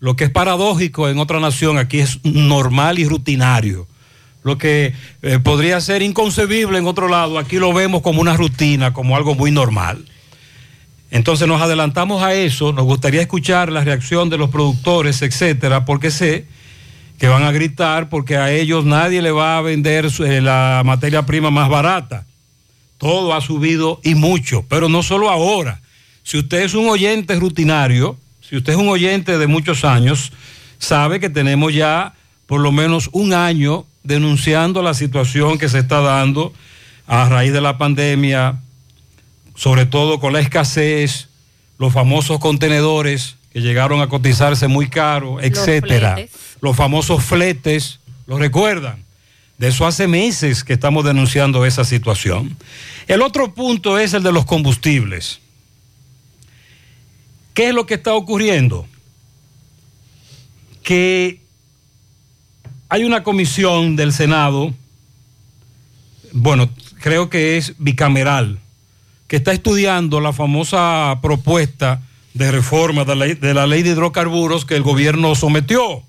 lo que es paradójico en otra nación, aquí es normal y rutinario. Lo que eh, podría ser inconcebible en otro lado, aquí lo vemos como una rutina, como algo muy normal. Entonces nos adelantamos a eso, nos gustaría escuchar la reacción de los productores, etcétera, porque sé que van a gritar porque a ellos nadie le va a vender eh, la materia prima más barata. Todo ha subido y mucho, pero no solo ahora. Si usted es un oyente rutinario, si usted es un oyente de muchos años, sabe que tenemos ya por lo menos un año denunciando la situación que se está dando a raíz de la pandemia, sobre todo con la escasez, los famosos contenedores que llegaron a cotizarse muy caro, etcétera. Los famosos fletes, ¿lo recuerdan? De eso hace meses que estamos denunciando esa situación. El otro punto es el de los combustibles. ¿Qué es lo que está ocurriendo? Que hay una comisión del Senado, bueno, creo que es bicameral, que está estudiando la famosa propuesta de reforma de la, ley- de hidrocarburos que el gobierno sometió.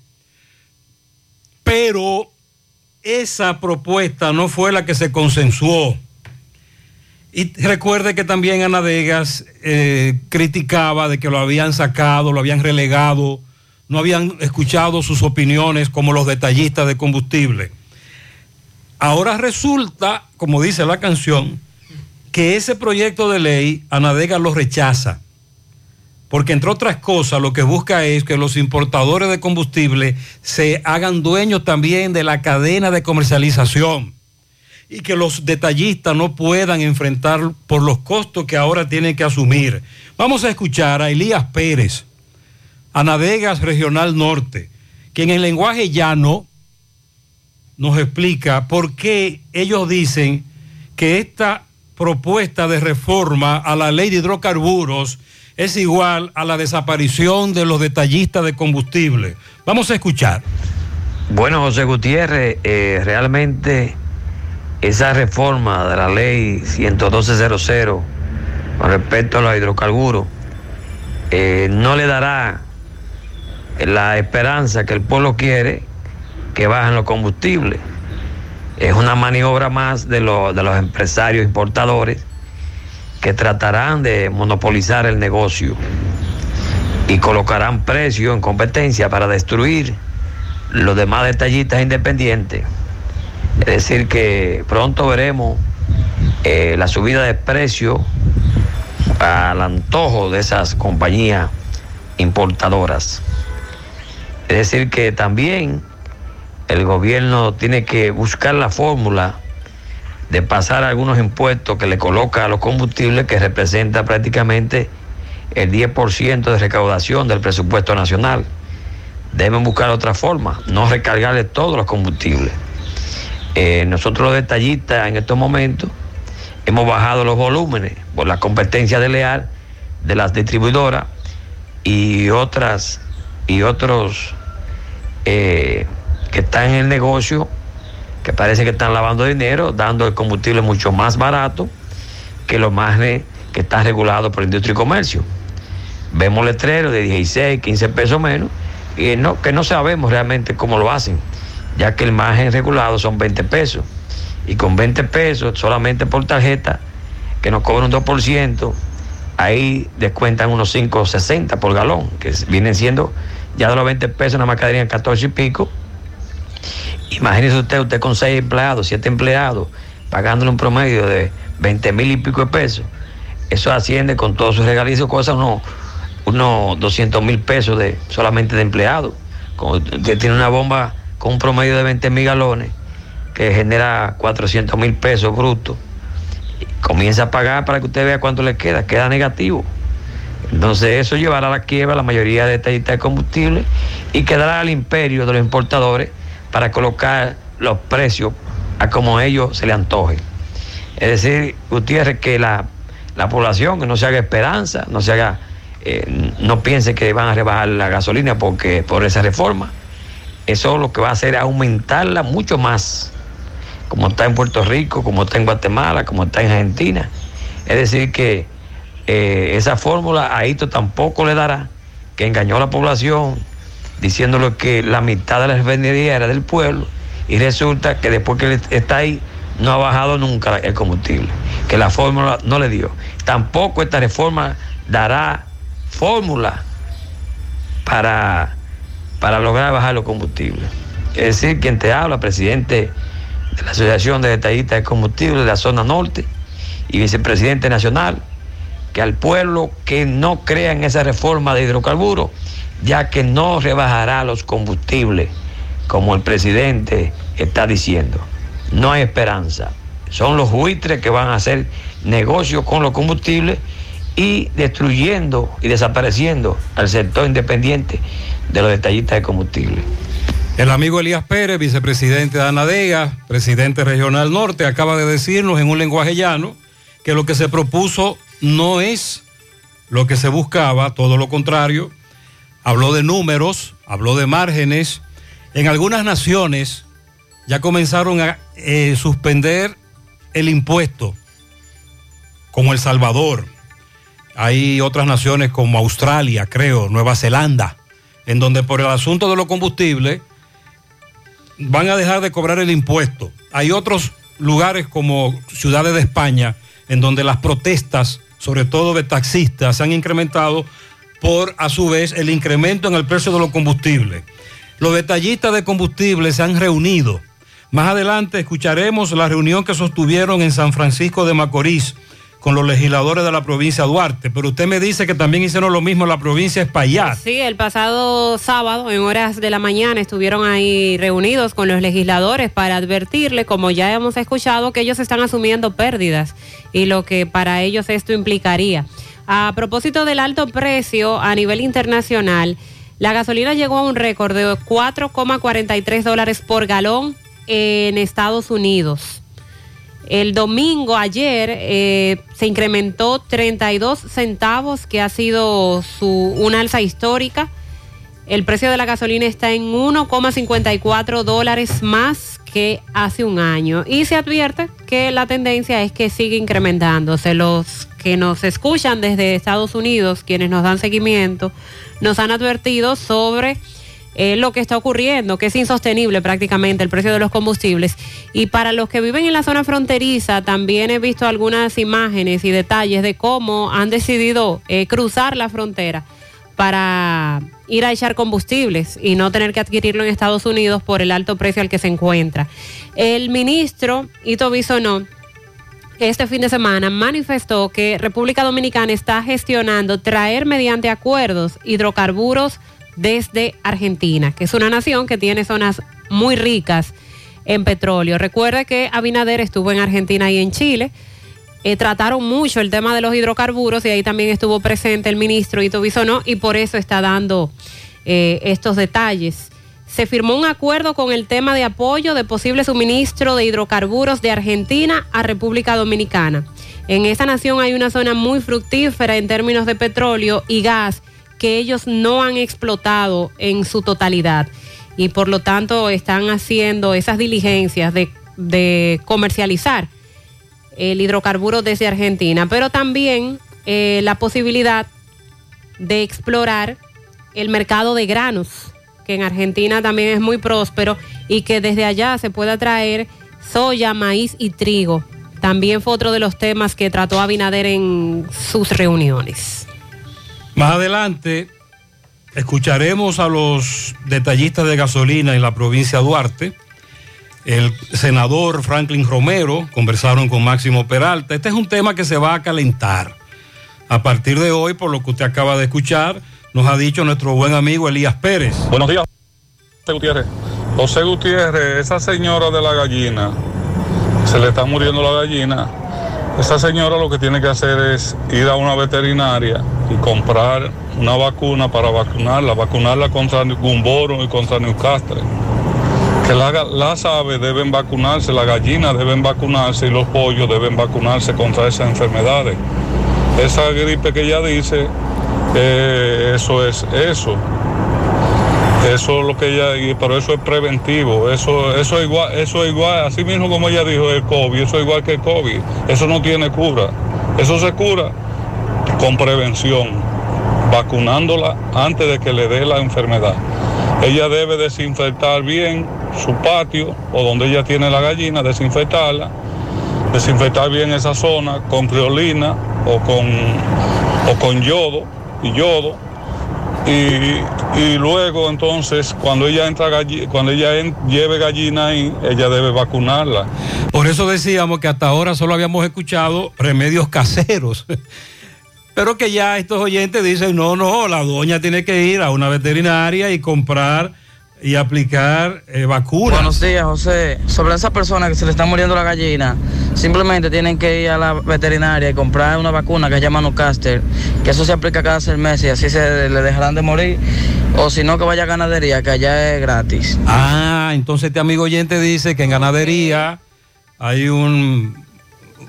Pero esa propuesta no fue la que se consensuó. Y recuerde que también Ana Vegas eh, criticaba de que lo habían sacado, lo habían relegado, no habían escuchado sus opiniones como los detallistas de combustible. Ahora resulta, como dice la canción, que ese proyecto de ley Ana Vegas lo rechaza. Porque entre otras cosas lo que busca es que los importadores de combustible se hagan dueños también de la cadena de comercialización y que los detallistas no puedan enfrentar por los costos que ahora tienen que asumir. Vamos a escuchar a Elías Pérez, a Navegas Regional Norte, quien en lenguaje llano nos explica por qué ellos dicen que esta propuesta de reforma a la ley de hidrocarburos es igual a la desaparición de los detallistas de combustible. Vamos a escuchar. Bueno, José Gutiérrez, eh, realmente esa reforma de la ley 11200 con respecto a los hidrocarburos eh, no le dará la esperanza que el pueblo quiere que bajen los combustibles. Es una maniobra más de, de los empresarios importadores que tratarán de monopolizar el negocio y colocarán precios en competencia para destruir los demás detallistas independientes. Es decir, que pronto veremos eh, la subida de precio al antojo de esas compañías importadoras. Es decir, que también el gobierno tiene que buscar la fórmula de pasar algunos impuestos que le coloca a los combustibles que representa prácticamente el 10% de recaudación del presupuesto nacional. Deben buscar otra forma, no recargarle todos los combustibles. Eh, nosotros los detallistas en estos momentos hemos bajado los volúmenes por la competencia desleal de las distribuidoras y otras y otros eh, que están en el negocio que parece que están lavando dinero, dando el combustible mucho más barato que lo más que está regulado por industria y comercio. Vemos letreros de 16, 15 pesos menos y no, que no sabemos realmente cómo lo hacen, ya que el margen regulado son 20 pesos y con 20 pesos solamente por tarjeta, que nos cobran un 2%, ahí descuentan unos 5.60 por galón, que vienen siendo ya de los 20 pesos, nada más quedarían 14 y pico. Imagínese usted, usted con 6 empleados, 7 empleados, pagándole un promedio de 20 mil y pico de pesos. Eso asciende con todos sus regalicios, cosas, unos, unos 200 mil pesos de, solamente de empleados. que tiene una bomba con un promedio de 20 mil galones, que genera 400 mil pesos brutos, comienza a pagar para que usted vea cuánto le queda, queda negativo. Entonces eso llevará a la quiebra la mayoría de detallistas de combustible y quedará al imperio de los importadores para colocar los precios a como ellos se le antoje. Es decir, Gutiérrez, que la, la población no se haga esperanza, no se haga, eh, no piense que van a rebajar la gasolina porque por esa reforma. Eso lo que va a hacer es aumentarla mucho más, como está en Puerto Rico, como está en Guatemala, como está en Argentina. Es decir, que eh, esa fórmula a Hito tampoco le dará, que engañó a la población diciéndole que la mitad de la refinería era del pueblo y resulta que después que está ahí no ha bajado nunca el combustible, que la fórmula no le dio. Tampoco esta reforma dará fórmula para, para lograr bajar los combustibles. Es decir, quien te habla, presidente de la Asociación de Detallistas de Combustible de la zona norte y vicepresidente nacional, que al pueblo que no crea en esa reforma de hidrocarburos, ya que no rebajará los combustibles, como el presidente está diciendo. No hay esperanza. Son los buitres que van a hacer negocio con los combustibles y destruyendo y desapareciendo al sector independiente de los detallistas de combustible. El amigo Elías Pérez, vicepresidente de Anadega, presidente regional norte, acaba de decirnos en un lenguaje llano que lo que se propuso no es lo que se buscaba, todo lo contrario. Habló de números, habló de márgenes. En algunas naciones ya comenzaron a eh, suspender el impuesto, como El Salvador. Hay otras naciones como Australia, creo, Nueva Zelanda, en donde por el asunto de los combustibles van a dejar de cobrar el impuesto. Hay otros lugares como ciudades de España en donde las protestas, sobre todo de taxistas, se han incrementado por a su vez el incremento en el precio de los combustibles. Los detallistas de combustibles se han reunido. Más adelante escucharemos la reunión que sostuvieron en San Francisco de Macorís con los legisladores de la provincia de Duarte, pero usted me dice que también hicieron lo mismo en la provincia de Espaillat. Sí, el pasado sábado, en horas de la mañana, estuvieron ahí reunidos con los legisladores para advertirle, como ya hemos escuchado, que ellos están asumiendo pérdidas y lo que para ellos esto implicaría. A propósito del alto precio a nivel internacional, la gasolina llegó a un récord de 4,43 dólares por galón en Estados Unidos. El domingo, ayer, eh, se incrementó 32 centavos, que ha sido su, una alza histórica. El precio de la gasolina está en 1,54 dólares más que hace un año. Y se advierte que la tendencia es que sigue incrementándose. Los que nos escuchan desde Estados Unidos, quienes nos dan seguimiento, nos han advertido sobre eh, lo que está ocurriendo, que es insostenible prácticamente el precio de los combustibles. Y para los que viven en la zona fronteriza, también he visto algunas imágenes y detalles de cómo han decidido eh, cruzar la frontera para ir a echar combustibles y no tener que adquirirlo en Estados Unidos por el alto precio al que se encuentra. El ministro Ito Bisonó este fin de semana manifestó que República Dominicana está gestionando traer mediante acuerdos hidrocarburos desde Argentina, que es una nación que tiene zonas muy ricas en petróleo. Recuerde que Abinader estuvo en Argentina y en Chile. Eh, trataron mucho el tema de los hidrocarburos y ahí también estuvo presente el ministro Ito Bisonó y por eso está dando eh, estos detalles. Se firmó un acuerdo con el tema de apoyo de posible suministro de hidrocarburos de Argentina a República Dominicana. En esa nación hay una zona muy fructífera en términos de petróleo y gas que ellos no han explotado en su totalidad y por lo tanto están haciendo esas diligencias de, de comercializar el hidrocarburo desde Argentina, pero también eh, la posibilidad de explorar el mercado de granos, que en Argentina también es muy próspero y que desde allá se pueda traer soya, maíz y trigo. También fue otro de los temas que trató Abinader en sus reuniones. Más adelante escucharemos a los detallistas de gasolina en la provincia de Duarte. El senador Franklin Romero conversaron con Máximo Peralta. Este es un tema que se va a calentar. A partir de hoy, por lo que usted acaba de escuchar, nos ha dicho nuestro buen amigo Elías Pérez. Buenos días. Gutiérrez. José Gutiérrez, esa señora de la gallina, se le está muriendo la gallina. Esa señora lo que tiene que hacer es ir a una veterinaria y comprar una vacuna para vacunarla, vacunarla contra Gumboro y contra Newcastle. Que la- las aves deben vacunarse, las gallinas deben vacunarse y los pollos deben vacunarse contra esas enfermedades. Esa gripe que ella dice, eh, eso es eso. Eso es lo que ella, pero eso es preventivo, eso, eso es igual, eso es igual, así mismo como ella dijo el COVID, eso es igual que el COVID, eso no tiene cura, eso se cura con prevención, vacunándola antes de que le dé la enfermedad. Ella debe desinfectar bien su patio o donde ella tiene la gallina, desinfectarla, desinfectar bien esa zona con criolina o con, o con yodo y yodo y, y luego entonces cuando ella entra cuando ella lleve gallina ahí, ella debe vacunarla. Por eso decíamos que hasta ahora solo habíamos escuchado remedios caseros. Pero que ya estos oyentes dicen, no, no, la doña tiene que ir a una veterinaria y comprar y aplicar eh, vacunas. Buenos días, José. Sobre esa persona que se le está muriendo la gallina, simplemente tienen que ir a la veterinaria y comprar una vacuna que se llama Nucaster, que eso se aplica cada seis meses y así se le dejarán de morir. O si no, que vaya a ganadería, que allá es gratis. Ah, entonces este amigo oyente dice que en ganadería hay un,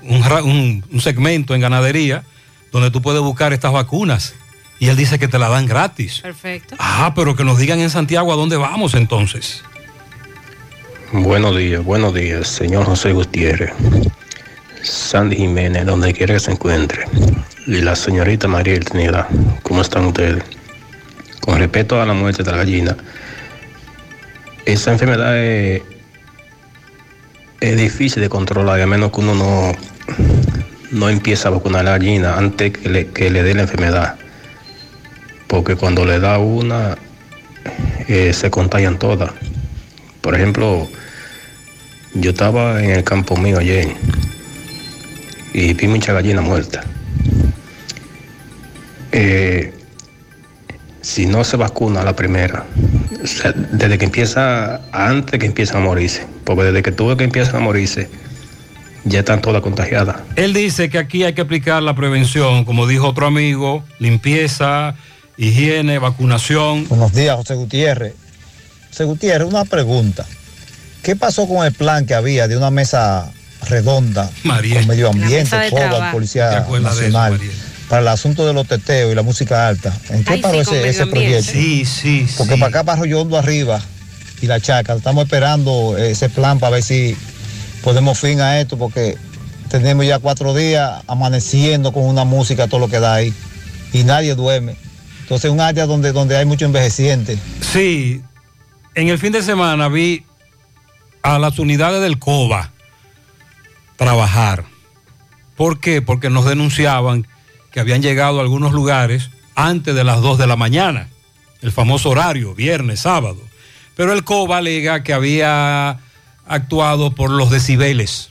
un, ra- un- un segmento en ganadería donde tú puedes buscar estas vacunas. Y él dice que te la dan gratis. Perfecto. Ah, pero que nos digan en Santiago a dónde vamos entonces. Buenos días, buenos días, señor José Gutiérrez. Sandy Jiménez, donde quiera que se encuentre. Y la señorita María Trinidad, ¿cómo están ustedes? Con respecto a la muerte de la gallina, esa enfermedad es, es difícil de controlar, a menos que uno no, no empiece a vacunar a la gallina antes que le, que le dé la enfermedad. Porque cuando le da una, eh, se contagian todas. Por ejemplo, yo estaba en el campo mío ayer y vi mucha gallina muerta. Eh, si no se vacuna la primera, desde que empieza, antes que empiezan a morirse, porque desde que tuve que empiezan a morirse, ya están todas contagiadas. Él dice que aquí hay que aplicar la prevención, como dijo otro amigo, limpieza, higiene, vacunación. Buenos días, José Gutiérrez. José Gutiérrez, una pregunta. ¿Qué pasó con el plan que había de una mesa redonda con medio ambiente, trabajo. Policía ¿Te acuerdas de eso, Nacional, para el asunto de los teteos y la música alta? ¿En qué Ay, paró sí, ese, proyecto? Sí, sí, Porque para acá, para Arroyo Hondo arriba y la Chaca, estamos esperando ese plan para ver si podemos fin a esto, porque tenemos ya cuatro días amaneciendo con una música, todo lo que da ahí, y nadie duerme. Entonces es un área donde, donde hay mucho envejeciente. Sí, en el fin de semana vi a las unidades del COBA trabajar. ¿Por qué? Porque nos denunciaban que habían llegado a algunos lugares antes de las 2 de la mañana, el famoso horario, viernes, sábado. Pero el COBA alega que había actuado por los decibeles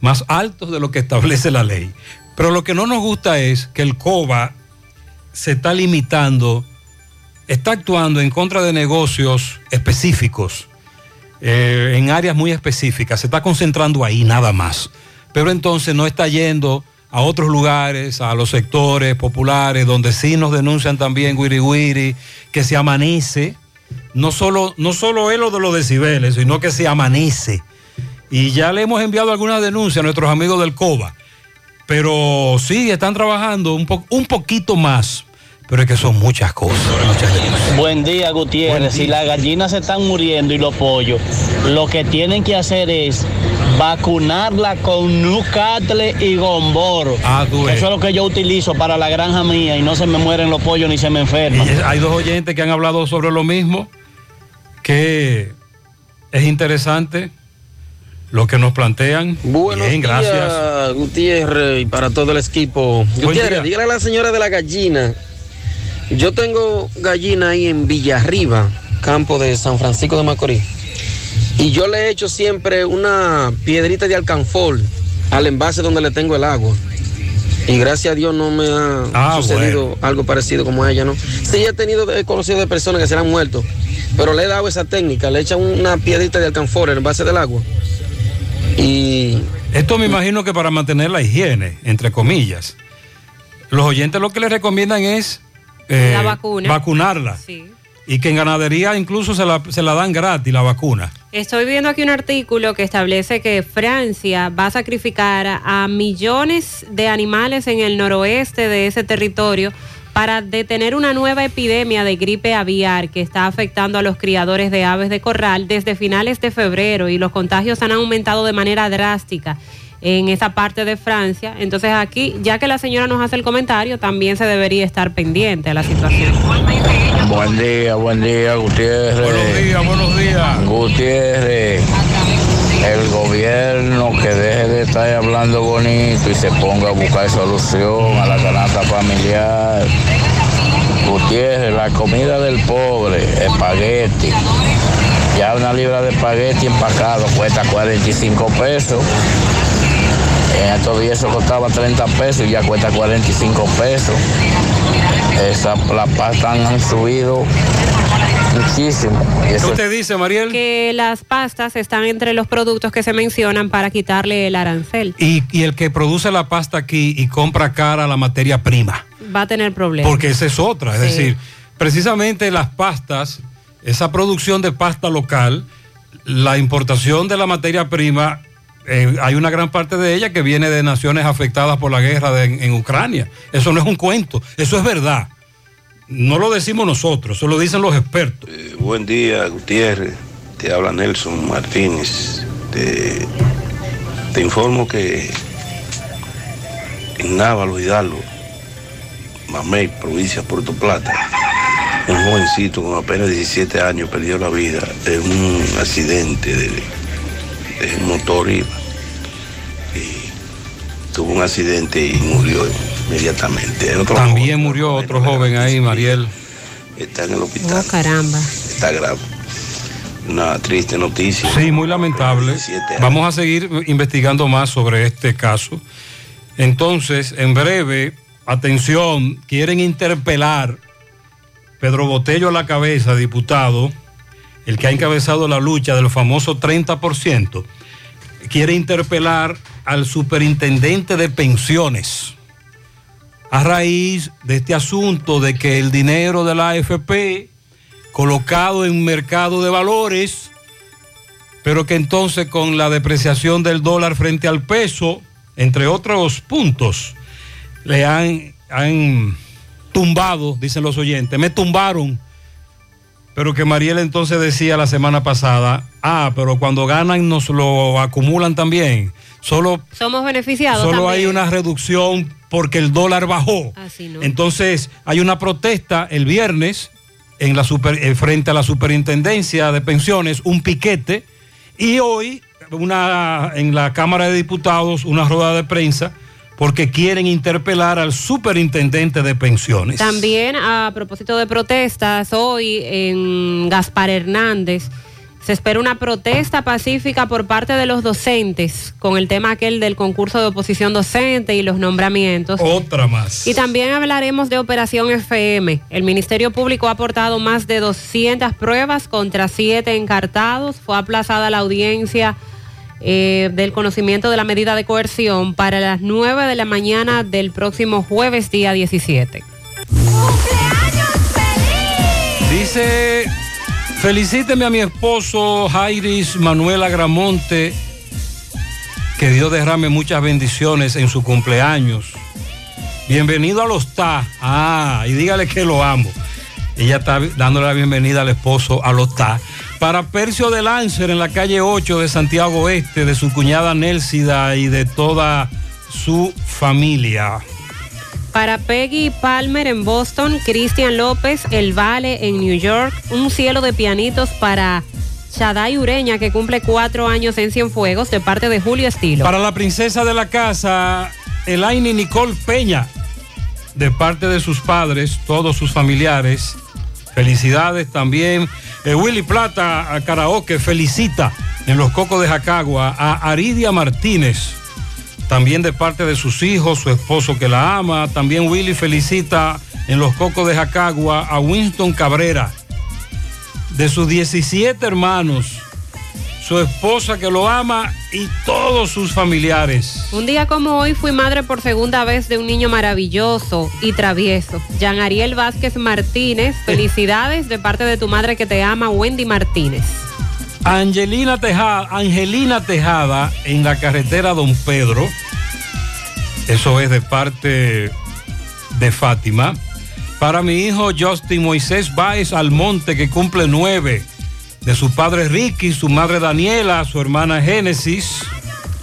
más altos de lo que establece la ley. Pero lo que no nos gusta es que el COBA se está limitando está actuando en contra de negocios específicos, eh, en áreas muy específicas, se está concentrando ahí nada más. Pero entonces no está yendo a otros lugares, a los sectores populares, donde sí nos denuncian también Wiri Wiri, que se amanece, no solo, no solo es lo de los decibeles, sino que se amanece. Y ya le hemos enviado algunas denuncias a nuestros amigos del COBA. Pero sí, están trabajando un, po- un poquito más. Pero es que son muchas cosas, muchas. Buen día, Gutiérrez. Si las gallinas se están muriendo y los pollos, lo que tienen que hacer es vacunarla con Nucatle y Gomboro. Ah, tú ves. Eso es lo que yo utilizo para la granja mía y no se me mueren los pollos ni se me enferman. Y hay dos oyentes que han hablado sobre lo mismo, que es interesante lo que nos plantean. Buenos Bien, gracias. Gutiérrez, y para todo el equipo. Gutiérrez, dígale a la señora de la gallina. Yo tengo gallina ahí en Villarriba, campo de San Francisco de Macorís. Y yo le he hecho siempre una piedrita de alcanfor al envase donde le tengo el agua. Y gracias a Dios no me ha Ah, sucedido algo parecido como a ella, ¿no? Sí, he tenido he conocido de personas que se han muerto. pero le he dado esa técnica, le echan una piedrita de alcanfor en el base del agua. Y Esto me imagino que para mantener la higiene, entre comillas. Los oyentes lo que les recomiendan es eh, La vacuna. vacunarla. Y que en ganadería incluso se la, se la dan gratis la vacuna. Estoy viendo aquí un artículo que establece que Francia va a sacrificar a millones de animales en el noroeste de ese territorio para detener una nueva epidemia de gripe aviar que está afectando a los criadores de aves de corral desde finales de febrero y los contagios han aumentado de manera drástica en esa parte de Francia. Entonces aquí, ya que la señora nos hace el comentario, también se debería estar pendiente a la situación. Buen día, buen día, Gutiérrez. Buenos días, buenos días. Gutiérrez, el gobierno que deje de estar hablando bonito y se ponga a buscar solución a la canasta familiar. Gutiérrez, la comida del pobre, espagueti. Ya una libra de espagueti empacado cuesta 45 pesos. En estos días eso costaba 30 pesos y ya cuesta 45 pesos. Esa, la pasta han subido muchísimo. Y ¿Qué eso- usted dice, Mariel? Que las pastas están entre los productos que se mencionan para quitarle el arancel. Y, y el que produce la pasta aquí y compra cara la materia prima. Va a tener problemas. Porque esa es otra. Es Sí. decir, precisamente las pastas, esa producción de pasta local, la importación de la materia prima, eh, hay una gran parte de ella que viene de naciones afectadas por la guerra de- en Ucrania. Eso no es un cuento, eso es verdad. No lo decimos nosotros, eso lo dicen los expertos. Eh, buen día, Gutiérrez. Te habla Nelson Martínez. Te, informo que en Návalo, Hidalgo, Mamey, provincia de Puerto Plata, un jovencito con apenas 17 años perdió la vida en un accidente de, motor. Y tuvo un accidente y murió inmediatamente. Otro También murió otro joven ahí, Mariel. está en el hospital. Oh, caramba. Está grave. Una triste noticia. Sí, muy lamentable. Vamos a seguir investigando más sobre este caso. Entonces, en breve, atención, quieren interpelar Pedro Botello a la cabeza, diputado, el que ha encabezado la lucha del famoso 30%, quiere interpelar al superintendente de pensiones a raíz de este asunto de que el dinero de la AFP colocado en mercado de valores, pero que entonces con la depreciación del dólar frente al peso, entre otros puntos, le han, han tumbado, dicen los oyentes, me tumbaron. Pero que Mariel entonces decía la semana pasada, ah, pero cuando ganan nos lo acumulan también. Solo Somos beneficiados. Solo hay una reducción porque el dólar bajó. Así no. Entonces hay una protesta el viernes en la super- eh, frente a la superintendencia de pensiones, un piquete, y hoy una, en la Cámara de Diputados una rueda de prensa porque quieren interpelar al superintendente de pensiones. También a propósito de protestas, hoy en Gaspar Hernández se espera una protesta pacífica por parte de los docentes con el tema aquel del concurso de oposición docente y los nombramientos. Otra más. Y también hablaremos de Operación FM. El Ministerio Público ha aportado más de 200 pruebas contra siete encartados. Fue aplazada la audiencia eh, del conocimiento de la medida de coerción para las 9 de la mañana del próximo jueves, día 17. Dice, felicíteme a mi esposo Jairis Manuel Agramonte, que Dios derrame muchas bendiciones en su cumpleaños. Bienvenido a los TA. Ah, y dígale que lo amo. Ella está dándole la bienvenida al esposo a los TA. Para Percio de Lancer en la calle 8 de Santiago Este, de su cuñada Nélcida y de toda su familia. Para Peggy Palmer en Boston, Cristian López, El Vale en New York, un cielo de pianitos para Shaday Ureña, que cumple cuatro años en Cienfuegos, de parte de Julio Estilo. Para la princesa de la casa, Elaine Nicole Peña, de parte de sus padres, todos sus familiares. Felicidades también. Eh, Willy Plata a Karaoke felicita en los Cocos de Jacagua a Aridia Martínez, también de parte de sus hijos, su esposo que la ama. También Willy felicita en los Cocos de Jacagua a Winston Cabrera. de sus 17 hermanos, su esposa que lo ama y todos sus familiares. Un día como hoy fui madre por segunda vez de un niño maravilloso y travieso. Jean Ariel Vázquez Martínez, felicidades de parte de tu madre que te ama, Wendy Martínez. Angelina Tejada, Angelina Tejada en la carretera Don Pedro. Eso es de parte de Fátima. Para mi hijo Justin Moisés Báez Almonte, que cumple nueve. De su padre Ricky, su madre Daniela, su hermana Génesis.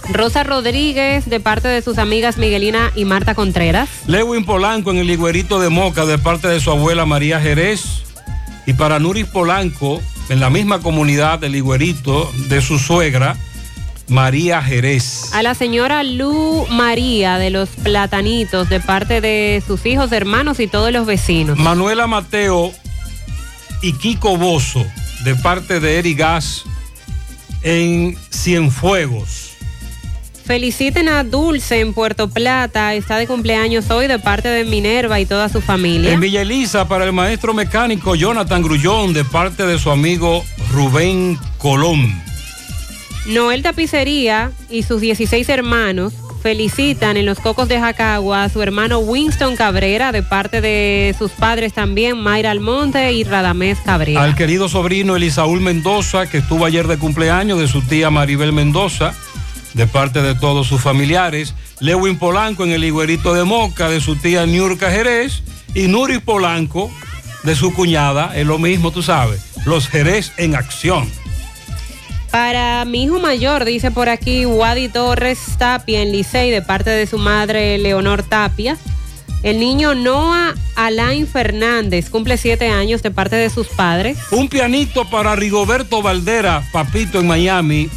Rosa Rodríguez de parte de sus amigas Miguelina y Marta Contreras. Lewin Polanco en el Higuerito de Moca de parte de su abuela María Jerez. Y para Nuris Polanco, en la misma comunidad del Higuerito, de su suegra, María Jerez. A la señora Lu María de los Platanitos de parte de sus hijos, hermanos y todos los vecinos. Manuela Mateo y Kiko Bozo de parte de Eri Gas en Cienfuegos. Feliciten a Dulce en Puerto Plata, está de cumpleaños hoy de parte de Minerva y toda su familia. En Villa Elisa para el maestro mecánico Jonathan Grullón de parte de su amigo Rubén Colón. Noel Tapicería y sus 16 hermanos felicitan en los Cocos de Jacagua a su hermano Winston Cabrera de parte de sus padres también, Mayra Almonte y Radamés Cabrera. Al querido sobrino Elisaúl Mendoza, que estuvo ayer de cumpleaños, de su tía Maribel Mendoza, de parte de todos sus familiares. Lewin Polanco en el higuerito de Moca, de su tía Niurka Jerez. Y Nuris Polanco, de su cuñada, es lo mismo, tú sabes. Los Jerez en acción. Para mi hijo mayor, dice por aquí Wadi Torres Tapia en Licey de parte de su madre Leonor Tapia. El niño Noah Alain Fernández cumple siete años de parte de sus padres. Un pianito para Rigoberto Valdera, papito en Miami.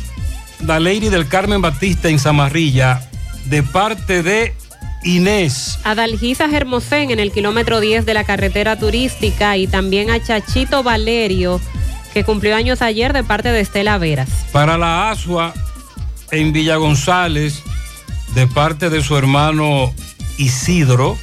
La Lady del Carmen Batista en Zamarrilla, de parte de Inés. A Dalgisa Hermosén en el kilómetro 10 de la carretera turística y también a Chachito Valerio que cumplió años ayer de parte de Estela Veras. Para la Asua en Villa González, de parte de su hermano Isidro.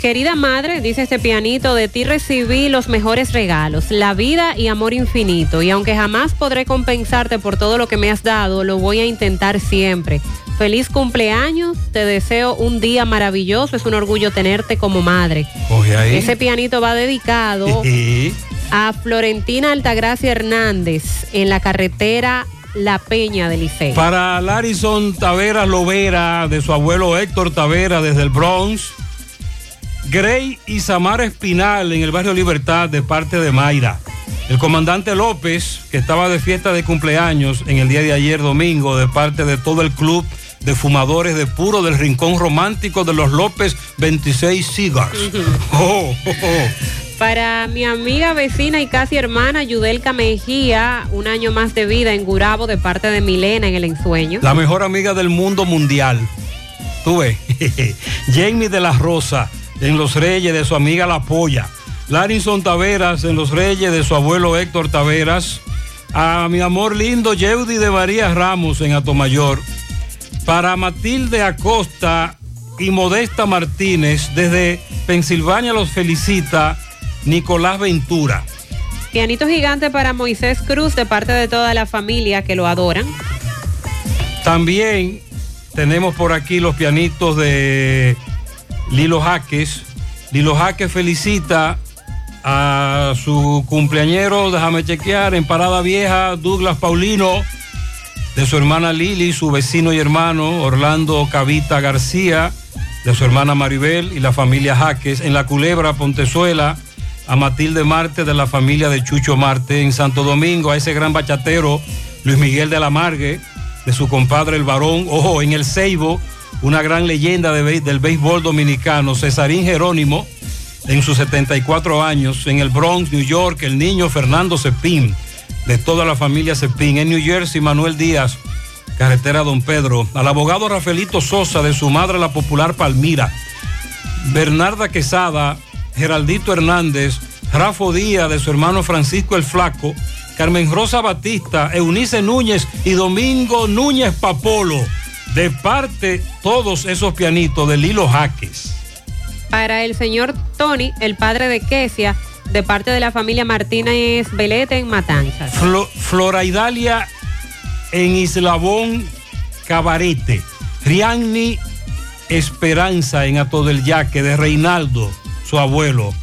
Querida madre, dice este pianito, de ti recibí los mejores regalos, la vida y amor infinito. Y aunque jamás podré compensarte por todo lo que me has dado, lo voy a intentar siempre. Feliz cumpleaños, te deseo un día maravilloso, es un orgullo tenerte como madre. Ahí. Ese pianito va dedicado a Florentina Altagracia Hernández en la carretera La Peña de Liceo. Para Larison Tavera Lovera, de su abuelo Héctor Tavera desde el Bronx. Grey y Samara Espinal en el barrio Libertad de parte de Mayra. El comandante López, que estaba de fiesta de cumpleaños en el día de ayer domingo de parte de todo el club de fumadores de puro del rincón romántico de los López 26 Cigars. Oh, oh, oh. Para mi amiga vecina y casi hermana Yudelka Mejía, un año más de vida en Gurabo de parte de Milena en el ensueño. La mejor amiga del mundo mundial. Tú ves. Jamie de la Rosa en Los Reyes de su amiga La Polla. Larinson Taveras en Los Reyes de su abuelo Héctor Taveras. A mi amor lindo Yeudi de María Ramos en Atomayor. Para Matilde Acosta y Modesta Martínez desde Pensilvania los felicita Nicolás Ventura. Pianito gigante para Moisés Cruz de parte de toda la familia que lo adoran. También tenemos por aquí los pianitos de Lilo Jaques. Lilo Jaques felicita a su cumpleañero, déjame chequear, en Parada Vieja, Douglas Paulino, de su hermana Lili, su vecino y hermano, Orlando Cavita García, de su hermana Maribel y la familia Jaques, en La Culebra, Pontezuela, a Matilde Marte de la familia de Chucho Marte, en Santo Domingo, a ese gran bachatero, Luis Miguel de la Margue, de su compadre el varón, ojo, en el Ceibo, una gran leyenda del béisbol dominicano, Cesarín Jerónimo, en sus 74 años, en el Bronx, New York, el niño Fernando Cepín, de toda la familia Cepín, en New Jersey, Manuel Díaz, carretera Don Pedro, al abogado Rafaelito Sosa, de su madre la popular Palmira, Bernarda Quesada, Geraldito Hernández, Rafo Díaz, de su hermano Francisco el Flaco, Carmen Rosa Batista, Eunice Núñez y Domingo Núñez Papolo, de parte todos esos pianitos de Lilo Jaques. Para el señor Tony, el padre de Kesia, de parte de la familia Martínez Belete en Matanzas. Flo- Flora Idalia en Islabón Cabarete. Rianni Esperanza en Ato del Yaque de Reinaldo, su abuelo.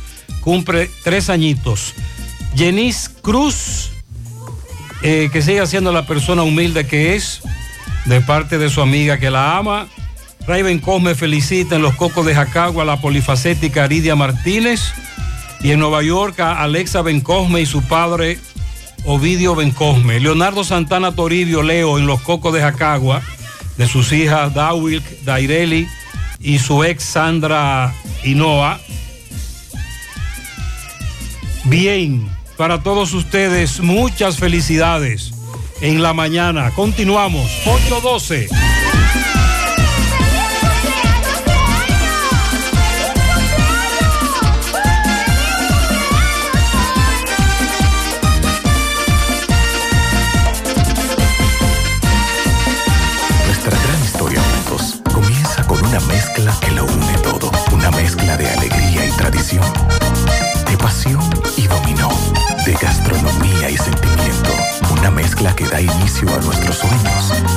Cumple tres añitos. Jenis Cruz, eh, que sigue siendo la persona humilde que es, de parte de su amiga que la ama. Raven Cosme felicita en los cocos de Jacagua a la polifacética Aridia Martínez. Y en Nueva York a Alexa Bencosme y su padre Ovidio Bencosme. Leonardo Santana Toribio Leo en los cocos de Jacagua, de sus hijas Dawil, Daireli y su ex Sandra Hinoa. Bien, para todos ustedes, muchas felicidades en la mañana. Continuamos, 812. Mezcla que da inicio a nuestros sueños,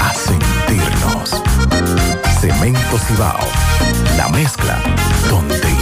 a sentirnos. Cemento Cibao, la mezcla donde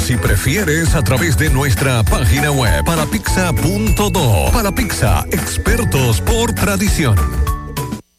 Si prefieres, a través de nuestra página web palapizza.do. Palapizza, expertos por tradición.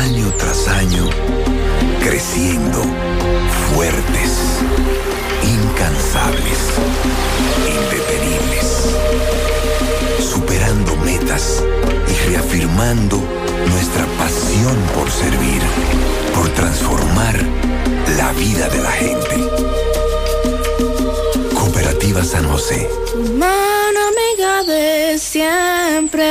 Año tras año, creciendo, fuertes, incansables, indetenibles, superando metas y reafirmando nuestra pasión por servir, por transformar la vida de la gente. Cooperativa San José. Mano amiga de siempre.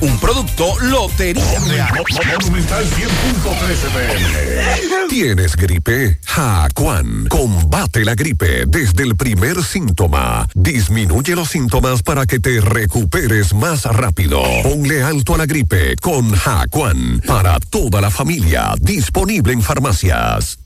Un producto Lotería. Monumental 100.13 pm. ¿Tienes gripe? Jacuan. Combate la gripe desde el primer síntoma. Disminuye los síntomas para que te recuperes más rápido. Ponle alto a la gripe con Jacuan. Para toda la familia. Disponible en farmacias.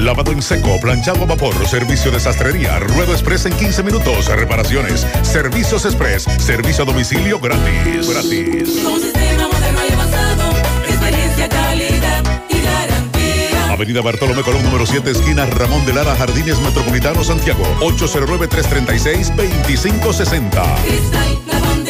Lavado en seco, planchado a vapor, servicio de sastrería, ruedo express en 15 minutos, reparaciones, servicios express, servicio a domicilio gratis. Gratis. Un sistema moderno y avanzado, experiencia, calidad y garantía. Avenida Bartolomé Colón, número 7, esquina Ramón de Lara, Jardines Metropolitano, Santiago. 809-336-2560.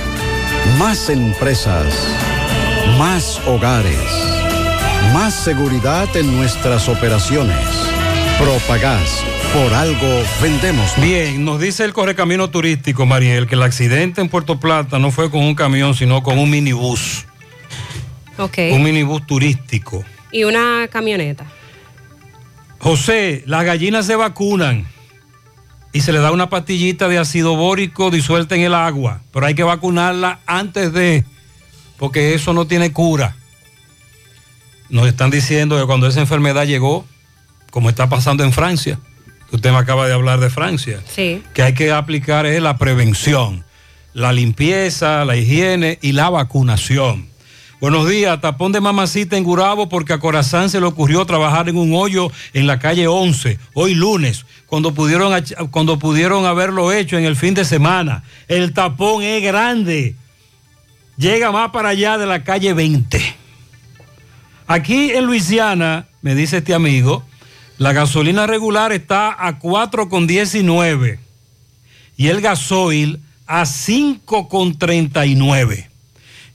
Más empresas. Más hogares. Más seguridad en nuestras operaciones. Propagás. Por algo vendemos. más. Bien, nos dice el correcamino turístico, Mariel, que el accidente en Puerto Plata no fue con un camión, sino con un minibús. Ok. Un minibús turístico. Y una camioneta. José, las gallinas se vacunan y se le da una pastillita de ácido bórico disuelta en el agua, pero hay que vacunarla antes de, porque eso no tiene cura. Nos están diciendo que cuando esa enfermedad llegó, como está pasando en Francia, que usted me acaba de hablar de Francia, Sí. que hay que aplicar es la prevención, la limpieza, la higiene y la vacunación. Buenos días, tapón de mamacita en Gurabo porque a Corazán se le ocurrió trabajar en un hoyo en la calle 11, hoy lunes, cuando pudieron, cuando pudieron haberlo hecho en el fin de semana. El tapón es grande, llega más para allá de la calle 20. Aquí en Luisiana, me dice este amigo, la gasolina regular está a 4,19 y el gasoil a 5,39.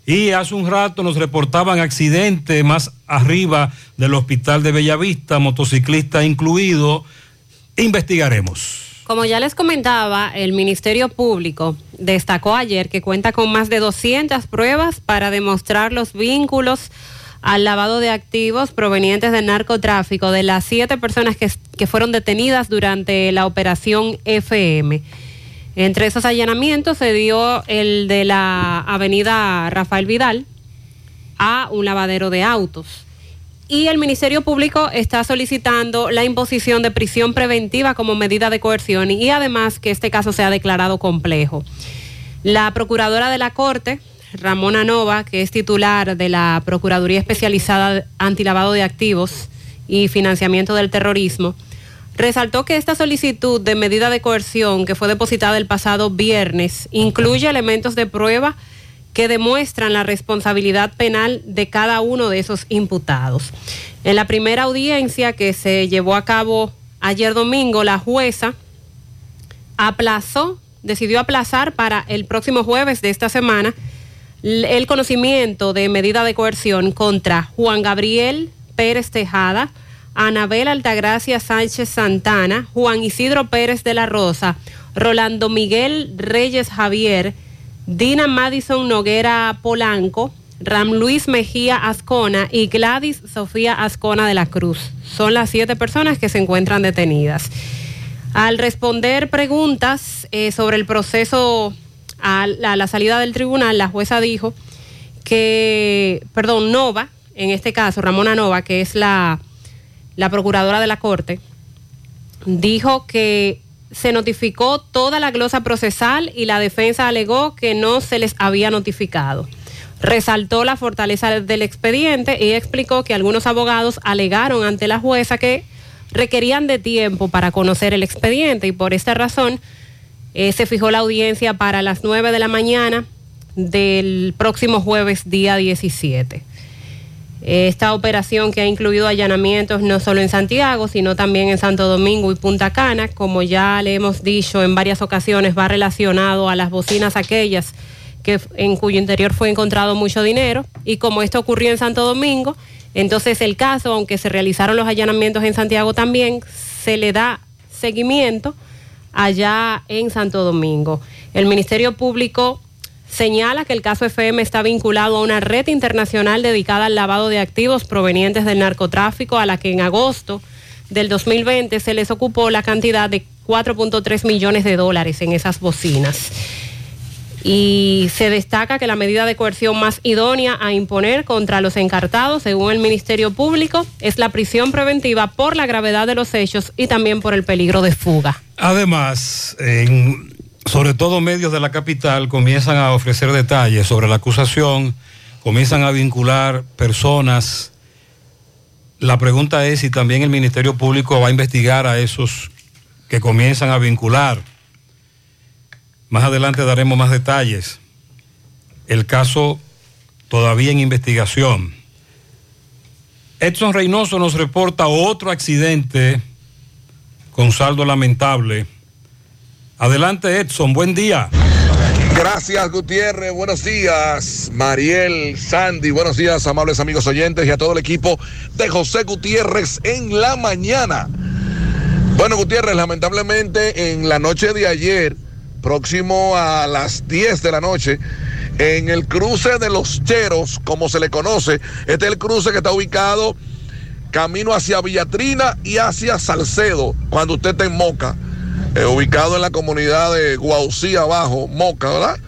Y hace un rato nos reportaban accidentes más arriba del hospital de Bellavista, motociclista incluido. Investigaremos. Como ya les comentaba, el Ministerio Público destacó ayer que cuenta con más de 200 pruebas para demostrar los vínculos al lavado de activos provenientes del narcotráfico de las siete personas que, que fueron detenidas durante la operación FM. Entre esos allanamientos se dio el de la avenida Rafael Vidal, a un lavadero de autos. Y el Ministerio Público está solicitando la imposición de prisión preventiva como medida de coerción y además que este caso sea declarado complejo. La Procuradora de la Corte, Ramona Nova, que es titular de la Procuraduría Especializada Antilavado de Activos y Financiamiento del Terrorismo, resaltó que esta solicitud de medida de coerción que fue depositada el pasado viernes incluye elementos de prueba que demuestran la responsabilidad penal de cada uno de esos imputados. En la primera audiencia que se llevó a cabo ayer domingo, la jueza aplazó, decidió aplazar para el próximo jueves de esta semana el conocimiento de medida de coerción contra Juan Gabriel Pérez Tejada, Anabel Altagracia Sánchez Santana, Juan Isidro Pérez de la Rosa, Rolando Miguel Reyes Javier, Dina Madison Noguera Polanco, Ram Luis Mejía Ascona y Gladys Sofía Ascona de la Cruz. Son las siete personas que se encuentran detenidas. Al responder preguntas eh, sobre el proceso a la, a la salida del tribunal, la jueza dijo que, perdón, Nova, en este caso, Ramona Nova, que es la, la procuradora de la Corte, dijo que se notificó toda la glosa procesal y la defensa alegó que no se les había notificado. Resaltó la fortaleza del expediente y explicó que algunos abogados alegaron ante la jueza que requerían de tiempo para conocer el expediente y por esta razón eh, se fijó la audiencia para las 9 de la mañana del próximo jueves día 17. Esta operación que ha incluido allanamientos no solo en Santiago, sino también en Santo Domingo y Punta Cana, como ya le hemos dicho en varias ocasiones, va relacionado a las bocinas aquellas que en cuyo interior fue encontrado mucho dinero y como esto ocurrió en Santo Domingo, entonces el caso, aunque se realizaron los allanamientos en Santiago también, se le da seguimiento allá en Santo Domingo. El Ministerio Público señala que el caso FM está vinculado a una red internacional dedicada al lavado de activos provenientes del narcotráfico, a la que en agosto del 2020 se les ocupó la cantidad de 4.3 millones de dólares en esas bocinas. Y se destaca que la medida de coerción más idónea a imponer contra los encartados, según el Ministerio Público, es la prisión preventiva por la gravedad de los hechos y también por el peligro de fuga. Además, en sobre todo medios de la capital comienzan a ofrecer detalles sobre la acusación, comienzan a vincular personas. La pregunta es si también el Ministerio Público va a investigar a esos que comienzan a vincular. Más adelante daremos más detalles. El caso todavía en investigación. Edson Reynoso nos reporta otro accidente con saldo lamentable Adelante Edson, buen día. Gracias Gutiérrez, buenos días Mariel, Sandy, buenos días amables amigos oyentes y a todo el equipo de José Gutiérrez en la mañana. Bueno Gutiérrez, lamentablemente en la noche de ayer, próximo a las 10 de la noche, en el cruce de los Cheros, como se le conoce, este es el cruce que está ubicado camino hacia Villatrina y hacia Salcedo, cuando usted está en Moca eh, ubicado en la comunidad de Guaucí abajo, Moca, ¿verdad?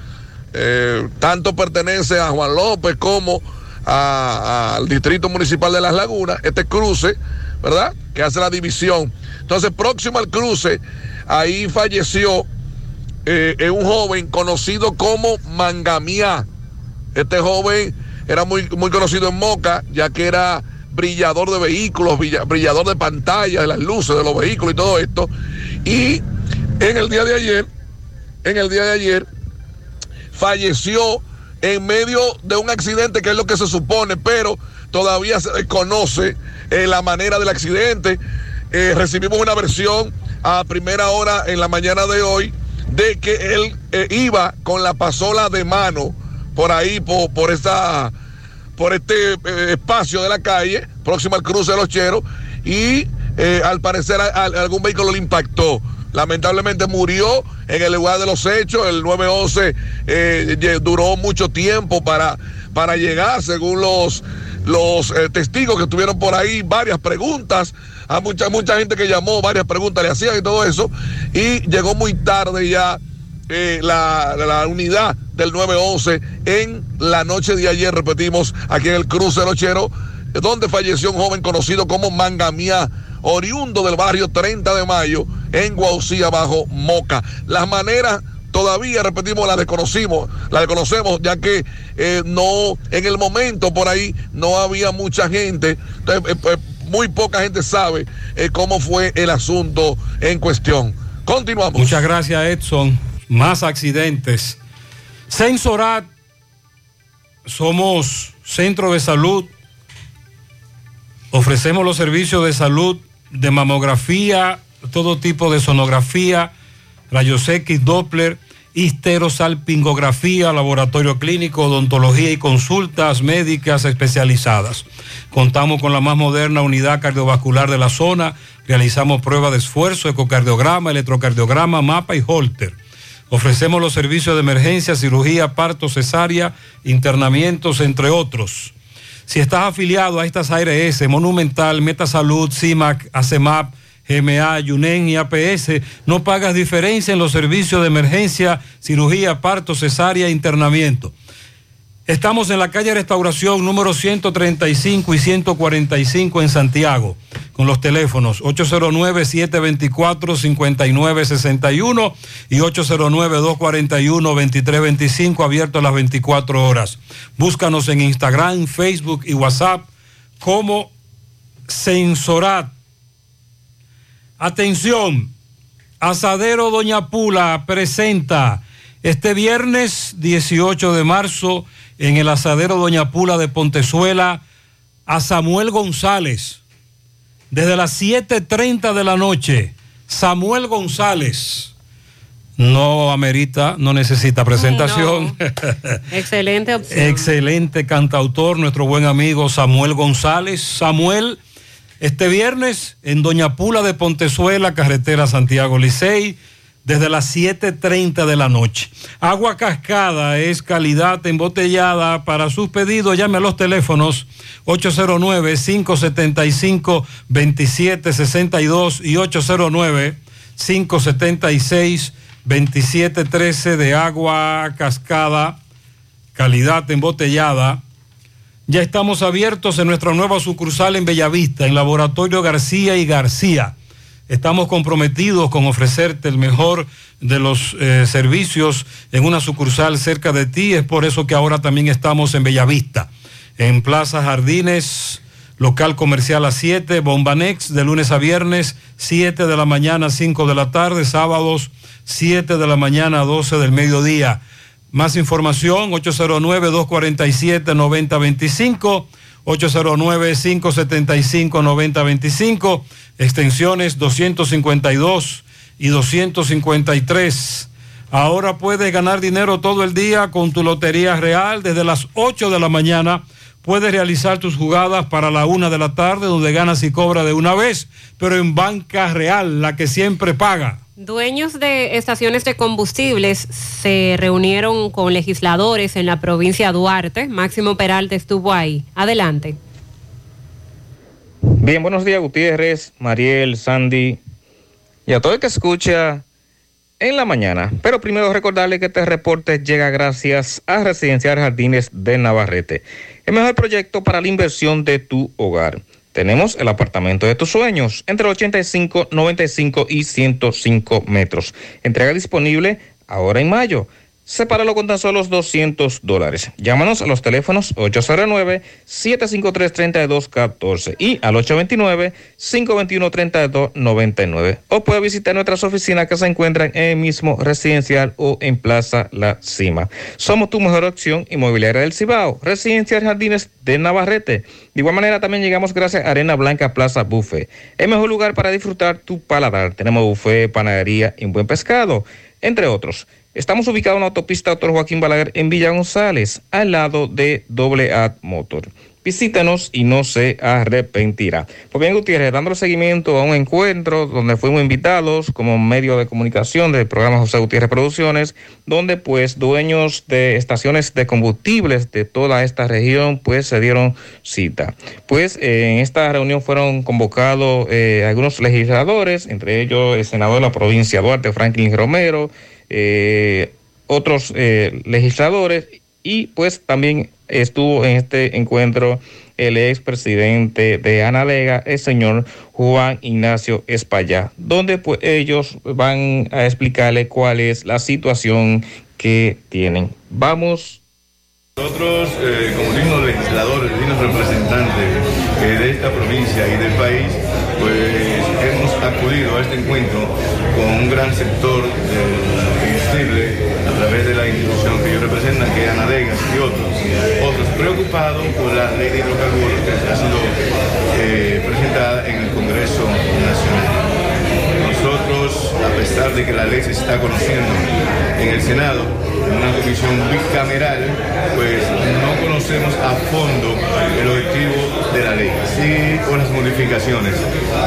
Eh, tanto pertenece a Juan López como al Distrito Municipal de Las Lagunas, este cruce, ¿verdad? Que hace la división. Entonces, próximo al cruce, ahí falleció eh, un joven conocido como Mangamía. Este joven era muy, muy conocido en Moca, ya que era brillador de vehículos, brillador de pantalla, de las luces de los vehículos y todo esto. Y en el día de ayer, en el día de ayer, falleció en medio de un accidente que es lo que se supone, pero todavía se desconoce eh, la manera del accidente. Eh, recibimos una versión a primera hora en la mañana de hoy de que él eh, iba con la pasola de mano por ahí, por, por, por este espacio de la calle, próximo al cruce de los Cheros, y al parecer algún vehículo le impactó lamentablemente murió en el lugar de los hechos. El 911 eh, duró mucho tiempo para, para llegar, según los, los eh, testigos que estuvieron por ahí, varias preguntas. A mucha, mucha gente que llamó, varias preguntas le hacían y todo eso. Y llegó muy tarde ya eh, la, la, unidad del 911 en la noche de ayer, repetimos, aquí en el cruce Lochero, donde falleció un joven conocido como Mangamía, oriundo del barrio 30 de Mayo, en Guaucía, bajo Moca. Las maneras todavía, repetimos, la desconocimos, la desconocemos, ya que eh, no, en el momento por ahí no había mucha gente, entonces, eh, pues, muy poca gente sabe eh, cómo fue el asunto en cuestión. Continuamos. Muchas gracias, Edson. Más accidentes. Sensorat, somos centro de salud. Ofrecemos los servicios de salud de mamografía, todo tipo de sonografía, rayos X, Doppler, histerosalpingografía, laboratorio clínico, odontología y consultas médicas especializadas. Contamos con la más moderna unidad cardiovascular de la zona, realizamos pruebas de esfuerzo, ecocardiograma, electrocardiograma, mapa y holter. Ofrecemos los servicios de emergencia, cirugía, parto, cesárea, internamientos, entre otros. Si estás afiliado a estas ARS, Monumental, Metasalud, CIMAC, ACEMAP, GMA, YUNEN y APS, no pagas diferencia en los servicios de emergencia, cirugía, parto, cesárea internamiento. Estamos en la calle Restauración número 135 y 145 en Santiago, con los teléfonos 809-724-5961 y 809-241-2325, abierto a las 24 horas. Búscanos en Instagram, Facebook y WhatsApp como Sensorat. Atención, Asadero Doña Pula presenta este viernes 18 de marzo en el Asadero Doña Pula de Pontezuela a Samuel González. Desde las 7.30 de la noche, Samuel González. No amerita, no necesita presentación. Excelente opción. Excelente cantautor, nuestro buen amigo Samuel González. Samuel, este viernes en Doña Pula de Pontezuela, carretera Santiago Licey, desde las 7.30 de la noche. Agua cascada es calidad embotellada. Para sus pedidos, llame a los teléfonos 809-575-2762 y 809-576-2713 de agua cascada, calidad embotellada. Ya estamos abiertos en nuestra nueva sucursal en Bellavista, en Laboratorio García y García. Estamos comprometidos con ofrecerte el mejor de los eh, servicios en una sucursal cerca de ti. Es por eso que ahora también estamos en Bellavista, en Plaza Jardines, local comercial a 7, Bombanex, de lunes a viernes, 7 de la mañana a 5 de la tarde, sábados 7 de la mañana a 12 del mediodía. Más información, 809-247-9025, 809-575-9025, extensiones 252 y 253. Ahora puedes ganar dinero todo el día con tu Lotería Real. Desde las 8 de la mañana puedes realizar tus jugadas para la 1 de la tarde, donde ganas y cobras de una vez, pero en Banca Real, la que siempre paga. Dueños de estaciones de combustibles se reunieron con legisladores en la provincia de Duarte. Máximo Peralta estuvo ahí. Adelante. Bien, buenos días Gutiérrez, Mariel, Sandy y a todo el que escucha en la mañana. Pero primero recordarle que este reporte llega gracias a Residencial Jardines de Navarrete, el mejor proyecto para la inversión de tu hogar. Tenemos el apartamento de tus sueños entre 85, 95 y 105 metros. Entrega disponible ahora en mayo. Sepáralo con tan solo 200 dólares. Llámanos a los teléfonos 809-753-3214 y al 829-521-3299. O puede visitar nuestras oficinas que se encuentran en el mismo residencial o en Plaza La Cima. Somos tu mejor opción inmobiliaria del Cibao. Residencial Jardines de Navarrete. De igual manera también llegamos gracias a Arena Blanca Plaza Buffet. El mejor lugar para disfrutar tu paladar. Tenemos buffet, panadería y un buen pescado, entre otros. Estamos ubicados en la autopista Doctor Joaquín Balaguer en Villa González, al lado de Doble A Motor. Visítanos y no se arrepentirá. Pues bien, Gutiérrez, dando seguimiento a un encuentro donde fuimos invitados como medio de comunicación del programa José Gutiérrez Producciones, donde pues dueños de estaciones de combustibles de toda esta región pues se dieron cita. Pues en esta reunión fueron convocados eh, algunos legisladores, entre ellos el senador de la provincia Duarte, Franklin Romero, eh, otros eh, legisladores y pues también estuvo en este encuentro el expresidente de Analega, el señor Juan Ignacio España, donde pues ellos van a explicarle cuál es la situación que tienen. Vamos. Nosotros, eh, como dignos legisladores, dignos representantes eh, de esta provincia y del país, pues hemos acudido a este encuentro con un gran sector del representan, que Anadegas y otros, otros preocupados por la ley de hidrocarburos que ha sido eh, presentada en el Congreso Nacional. Pesar de que la ley se está conociendo en el Senado, en una comisión bicameral, pues no conocemos a fondo el objetivo de la ley, sí con las modificaciones.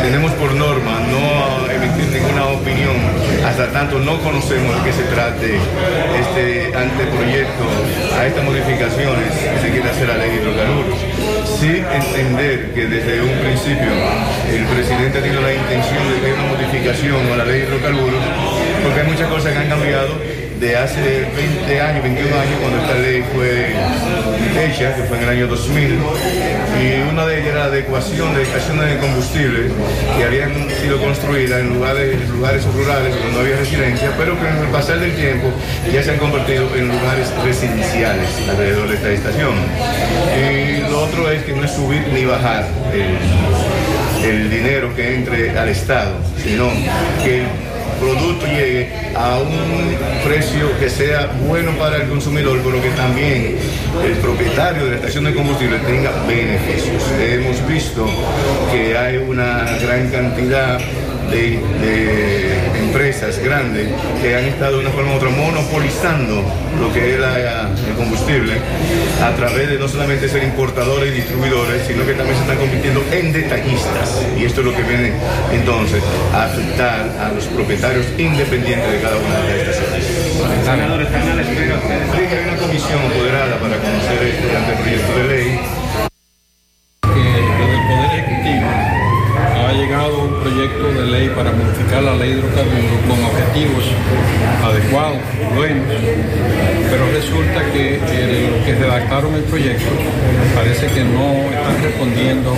Tenemos por norma no emitir ninguna opinión hasta tanto no conocemos de qué se trate este anteproyecto a estas modificaciones que se quiere hacer la ley de hidrocarburos. Sí entender que desde un principio el presidente tiene la intención de que una modificación a la ley de hidrocarburos, porque hay muchas cosas que han cambiado de hace 20 años, 21 años, cuando esta ley fue hecha, que fue en el año 2000, y una de ellas era la adecuación de estaciones de combustible que habían sido construidas en lugares, lugares rurales donde no había residencia, pero que en el pasar del tiempo ya se han convertido en lugares residenciales alrededor de esta estación. Y lo otro es que no es subir ni bajar el, el dinero que entre al Estado, sino que producto llegue a un precio que sea bueno para el consumidor, pero que también el propietario de la estación de combustible tenga beneficios. Hemos visto que hay una gran cantidad de, de empresas grandes que han estado de una forma u otra monopolizando lo que es la- el combustible a través de no solamente ser importadores y distribuidores, sino que también se están convirtiendo en detallistas. Y esto es lo que viene entonces a afectar a los propietarios independientes de cada una de estas estaciones. Senador, ¿están a la espera ustedes? Sí, hay una comisión apoderada para conocer este anteproyecto de ley. que desde el Poder Ejecutivo ha llegado un proyecto de ley para modificar la ley de hidrocarburos con objetivos adecuados, buenos, pero resulta que eh, los que redactaron el proyecto parece que no están respondiendo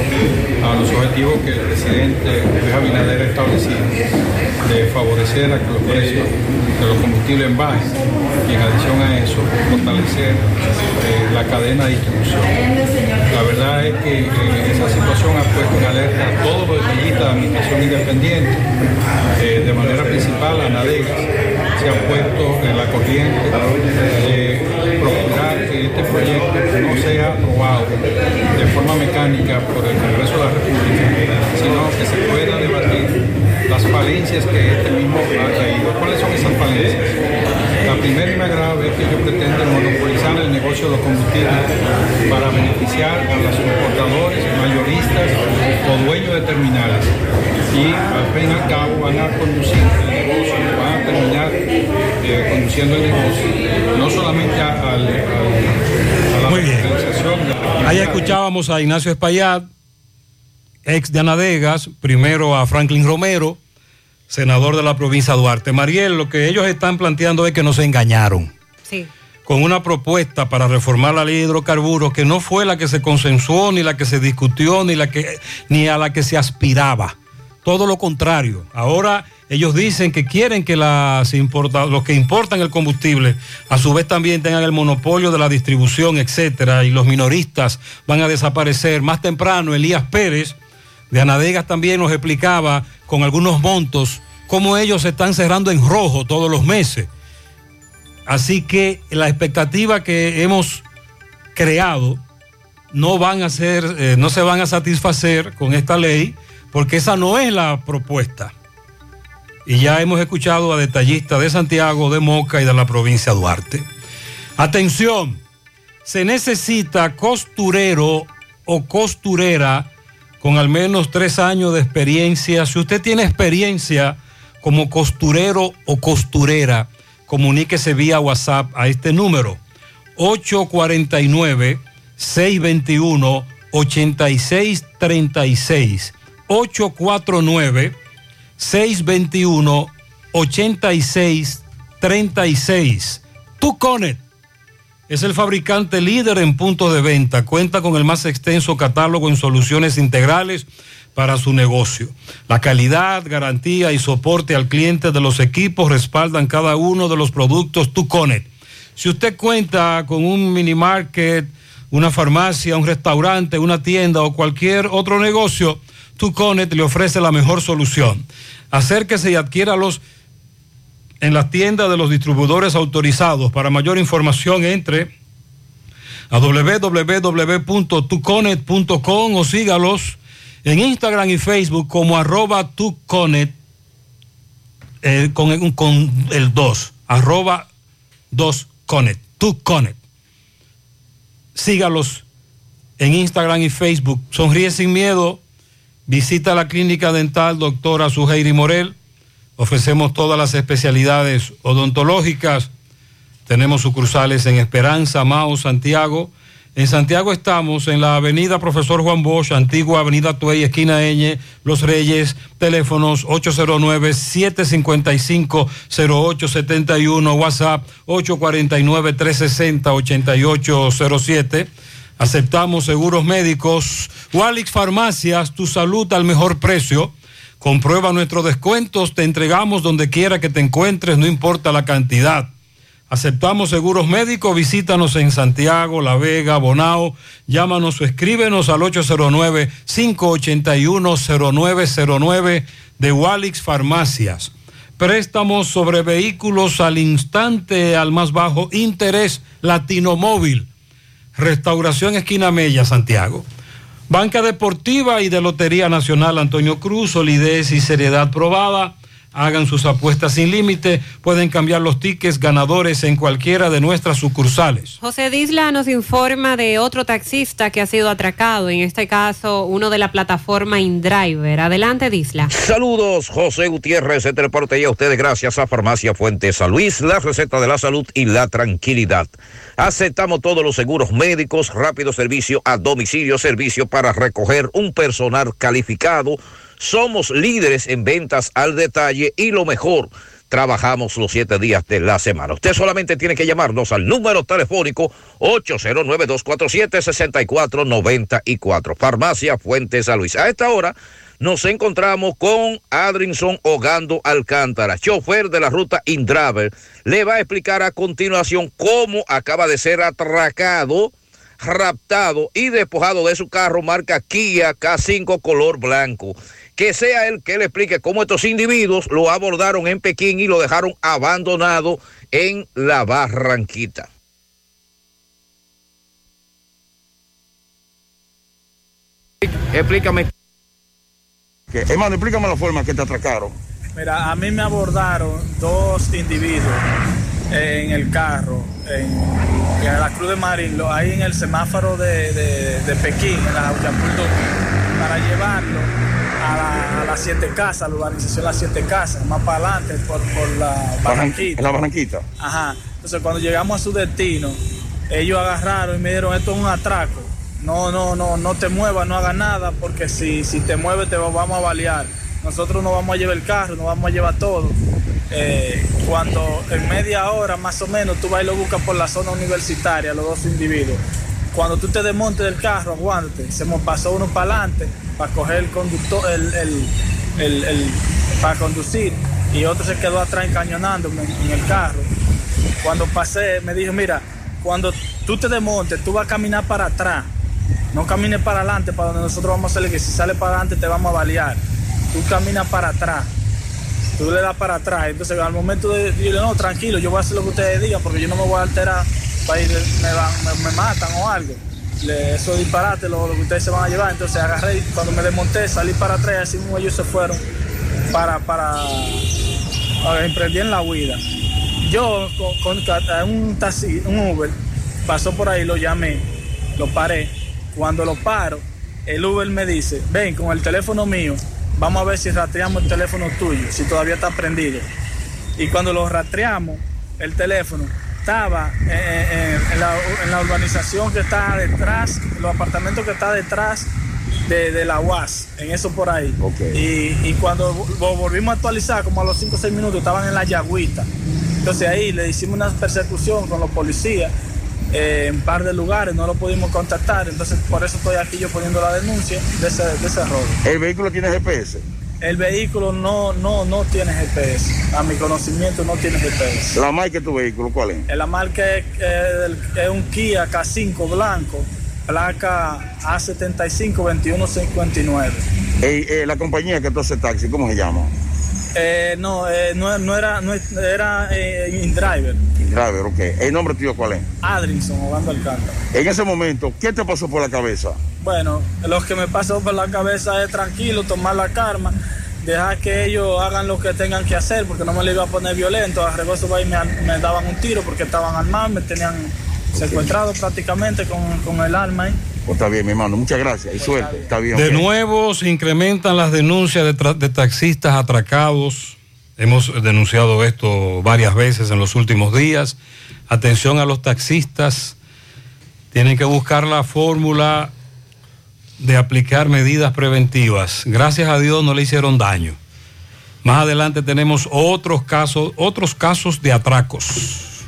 a los objetivos que el presidente Luis Abinader ha establecido de favorecer a que los precios de los combustibles bajen y en adición a eso fortalecer eh, la cadena de distribución. La verdad es que eh, esa situación ha puesto en alerta a todos los detallistas de administración independiente, eh, de manera principal a Nadegas, se han puesto en la corriente de procurar que este proyecto no sea aprobado de forma mecánica por el Congreso de la República, sino que se pueda debatir las falencias que este mismo ha traído. ¿Cuáles son esas falencias? La primera y más grave es que ellos pretenden monopolizar el negocio de los combustibles para beneficiar a los importadores, mayoristas o dueños de terminales. Y al fin y al cabo van a conducir el negocio, van a terminar eh, conduciendo el negocio, no solamente a, a la Muy bien. Ahí escuchábamos a Ignacio Espaillat, ex de Anadegas, primero a Franklin Romero, senador de la provincia de Duarte. Mariel, lo que ellos están planteando es que nos engañaron Sí. con una propuesta para reformar la ley de hidrocarburos que no fue la que se consensuó, ni la que se discutió, ni, la que, ni a la que se aspiraba. Todo lo contrario. Ahora ellos dicen que quieren que las importa- los que importan el combustible a su vez también tengan el monopolio de la distribución, etcétera, y los minoristas van a desaparecer. Más temprano, Elías Pérez de Anadegas también nos explicaba con algunos montos cómo ellos se están cerrando en rojo todos los meses. Así que la expectativa que hemos creado no van a ser, eh, no se van a satisfacer con esta ley, porque esa no es la propuesta. Y ya hemos escuchado a detallistas de Santiago, de Moca y de la provincia de Duarte. Atención, se necesita costurero o costurera con al menos tres años de experiencia. Si usted tiene experiencia como costurero o costurera, comuníquese vía WhatsApp a este número 849-621-8636. 849-621-8636. Tuconet es el fabricante líder en puntos de venta. Cuenta con el más extenso catálogo en soluciones integrales para su negocio. La calidad, garantía y soporte al cliente de los equipos respaldan cada uno de los productos Tuconet. Si usted cuenta con un mini market, una farmacia, un restaurante, una tienda o cualquier otro negocio, Tuconet le ofrece la mejor solución. Acérquese y adquiéralos en las tiendas de los distribuidores autorizados. Para mayor información entre a www.tuconet.com o sígalos en Instagram y Facebook como arroba tuconet eh, con, el 2, arroba 2 conet, tuconet. Sígalos en Instagram y Facebook. Sonríe sin miedo. Visita la clínica dental doctora Suheiri Morel. Ofrecemos todas las especialidades odontológicas. Tenemos sucursales en Esperanza, Mao, Santiago. En Santiago estamos en la avenida Profesor Juan Bosch, antigua avenida Tuey, esquina Eñe, Los Reyes, teléfonos 809-755-0871, WhatsApp 849-360-8807. Aceptamos seguros médicos. Walix Farmacias, tu salud al mejor precio. Comprueba nuestros descuentos, te entregamos donde quiera que te encuentres, no importa la cantidad. Aceptamos seguros médicos, visítanos en Santiago, La Vega, Bonao, llámanos o escríbenos al 809-581-0909 de Walix Farmacias. Préstamos sobre vehículos al instante, al más bajo interés, Latino Móvil. Restauración Esquina Mella, Santiago. Banca Deportiva y de Lotería Nacional Antonio Cruz, solidez y seriedad probada. Hagan sus apuestas sin límite. Pueden cambiar los tickets ganadores en cualquiera de nuestras sucursales. José Disla nos informa de otro taxista que ha sido atracado, en este caso uno de la plataforma InDriver. Adelante, Disla. Saludos, José Gutiérrez. Este reporte y a ustedes gracias a Farmacia Fuente San Luis, la receta de la salud y la tranquilidad. Aceptamos todos los seguros médicos, rápido servicio a domicilio, servicio para recoger un personal calificado. Somos líderes en ventas al detalle y lo mejor, trabajamos los siete días de la semana. Usted solamente tiene que llamarnos al número telefónico 809-247-6494. Farmacia Fuentes San Luis. A esta hora nos encontramos con Adrinson Hogando Alcántara, chofer de la ruta Indraver. Le va a explicar a continuación cómo acaba de ser atracado, raptado y despojado de su carro marca Kia K5 color blanco. Que sea él que le explique cómo estos individuos lo abordaron en Pekín y lo dejaron abandonado en la Barranquita. Explícame. Hermano, explícame la forma que te atracaron. Mira, a mí me abordaron dos individuos en el carro, en, en la Cruz de Marín, lo- ahí en el semáforo de, de- de Pekín, en la Auyapulto, para llevarlo a la- a las siete casas, la urbanización Las Siete Casas, más para adelante, por, por la Barranquita. En la Barranquita. Ajá. Entonces cuando llegamos a su destino, ellos agarraron y me dijeron, esto es un atraco. No, no, no, no te muevas, no hagas nada, porque si, si te mueves te vamos a balear. Nosotros no vamos a llevar el carro, nos vamos a llevar todo. Eh, cuando en media hora más o menos tú vas y lo buscas por la zona universitaria, los dos individuos. Cuando tú te desmontes del carro, aguántate. Se me pasó uno para adelante para coger el conductor, el, el- el- para conducir, y otro se quedó atrás encañonándome en el carro. Cuando pasé, me dijo, mira, cuando tú te desmontes, tú vas a caminar para atrás. No camines para adelante, para donde nosotros vamos a hacerle que si sale para adelante te vamos a balear. Tú caminas para atrás. Tú le das para atrás. Entonces, al momento de decirle, no, tranquilo, yo voy a hacer lo que ustedes digan porque yo no me voy a alterar para ir, me, van- me- matan o algo. Le- eso es disparate lo, lo que ustedes se van a llevar. Entonces, agarré cuando me desmonté, salí para atrás y así mismo ellos se fueron para, para, para emprendí en la huida. Yo con, con un taxi, un Uber, pasó por ahí, lo llamé, lo paré. Cuando lo paro, el Uber me dice, ven con el teléfono mío, vamos a ver si rastreamos el teléfono tuyo, si todavía está prendido. Y cuando lo rastreamos, el teléfono estaba eh, eh, en, la, en la urbanización que está detrás, los apartamentos que está detrás de, de la UAS, en eso por ahí. Y, y cuando vo- volvimos a actualizar, como a los 5 o 6 minutos, estaban en la Yagüita. Entonces ahí le hicimos una persecución con los policías eh, en un par de lugares, no lo pudimos contactar, entonces por eso estoy aquí yo poniendo la denuncia de ese, de ese robo. ¿El vehículo tiene GPS? El vehículo no, no, no tiene GPS, a mi conocimiento no tiene GPS. ¿La marca de tu vehículo cuál es? La marca es, es- es un Kia K5 blanco, placa A75-2159. Eh, eh, la compañía que tú haces taxi, ¿cómo se llama? Eh, no, eh, no, no era, no era eh, InDriver, Driver, ok. ¿El nombre tuyo cuál es? Adrinson, Obando Alcántara. En ese momento, ¿qué te pasó por la cabeza? Bueno, lo que me pasó por la cabeza es tranquilo, tomar la calma, dejar que ellos hagan lo que tengan que hacer, porque no me le iba a poner violento. A y me, me daban un tiro porque estaban armados, me tenían secuestrado prácticamente con, con el arma ahí. Pues está bien, mi hermano. Muchas gracias y suerte. Está bien. De nuevo se incrementan las denuncias de, de taxistas atracados. Hemos denunciado esto varias veces en los últimos días. Atención a los taxistas. Tienen que buscar la fórmula de aplicar medidas preventivas. Gracias a Dios no le hicieron daño. Más adelante tenemos otros casos, otros casos de atracos.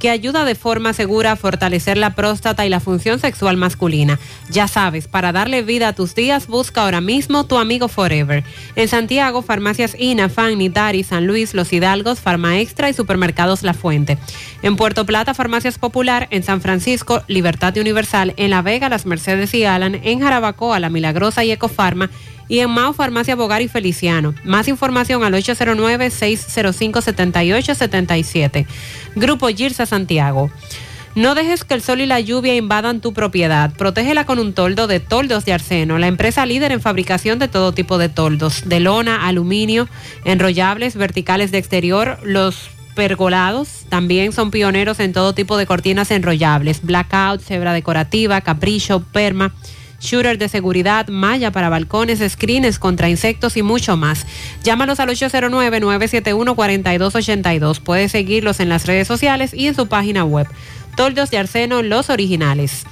que ayuda de forma segura a fortalecer la próstata y la función sexual masculina. Ya sabes, para darle vida a tus días, busca ahora mismo tu amigo Forever. En Santiago, farmacias INA, Fanny, Dari, San Luis, Los Hidalgos, Farma Extra y Supermercados La Fuente. En Puerto Plata, Farmacias Popular, en San Francisco, Libertad Universal, en La Vega, Las Mercedes y Alan, en Jarabacoa, La Milagrosa y Ecofarma, y en Mao Farmacia Bogar y Feliciano. Más información al 809-605-7877. Grupo Girsa Santiago. No dejes que el sol y la lluvia invadan tu propiedad. Protégela con un toldo de toldos de arseno, la empresa líder en fabricación de todo tipo de toldos, de lona, aluminio, enrollables, verticales de exterior, los pergolados también son pioneros en todo tipo de cortinas enrollables, blackout, cebra decorativa, capricho, perma shooter de seguridad, malla para balcones, screens contra insectos y mucho más. Llámalos al 809-971-4282. Puedes seguirlos en las redes sociales y en su página web. Toldos de Arseno, los originales.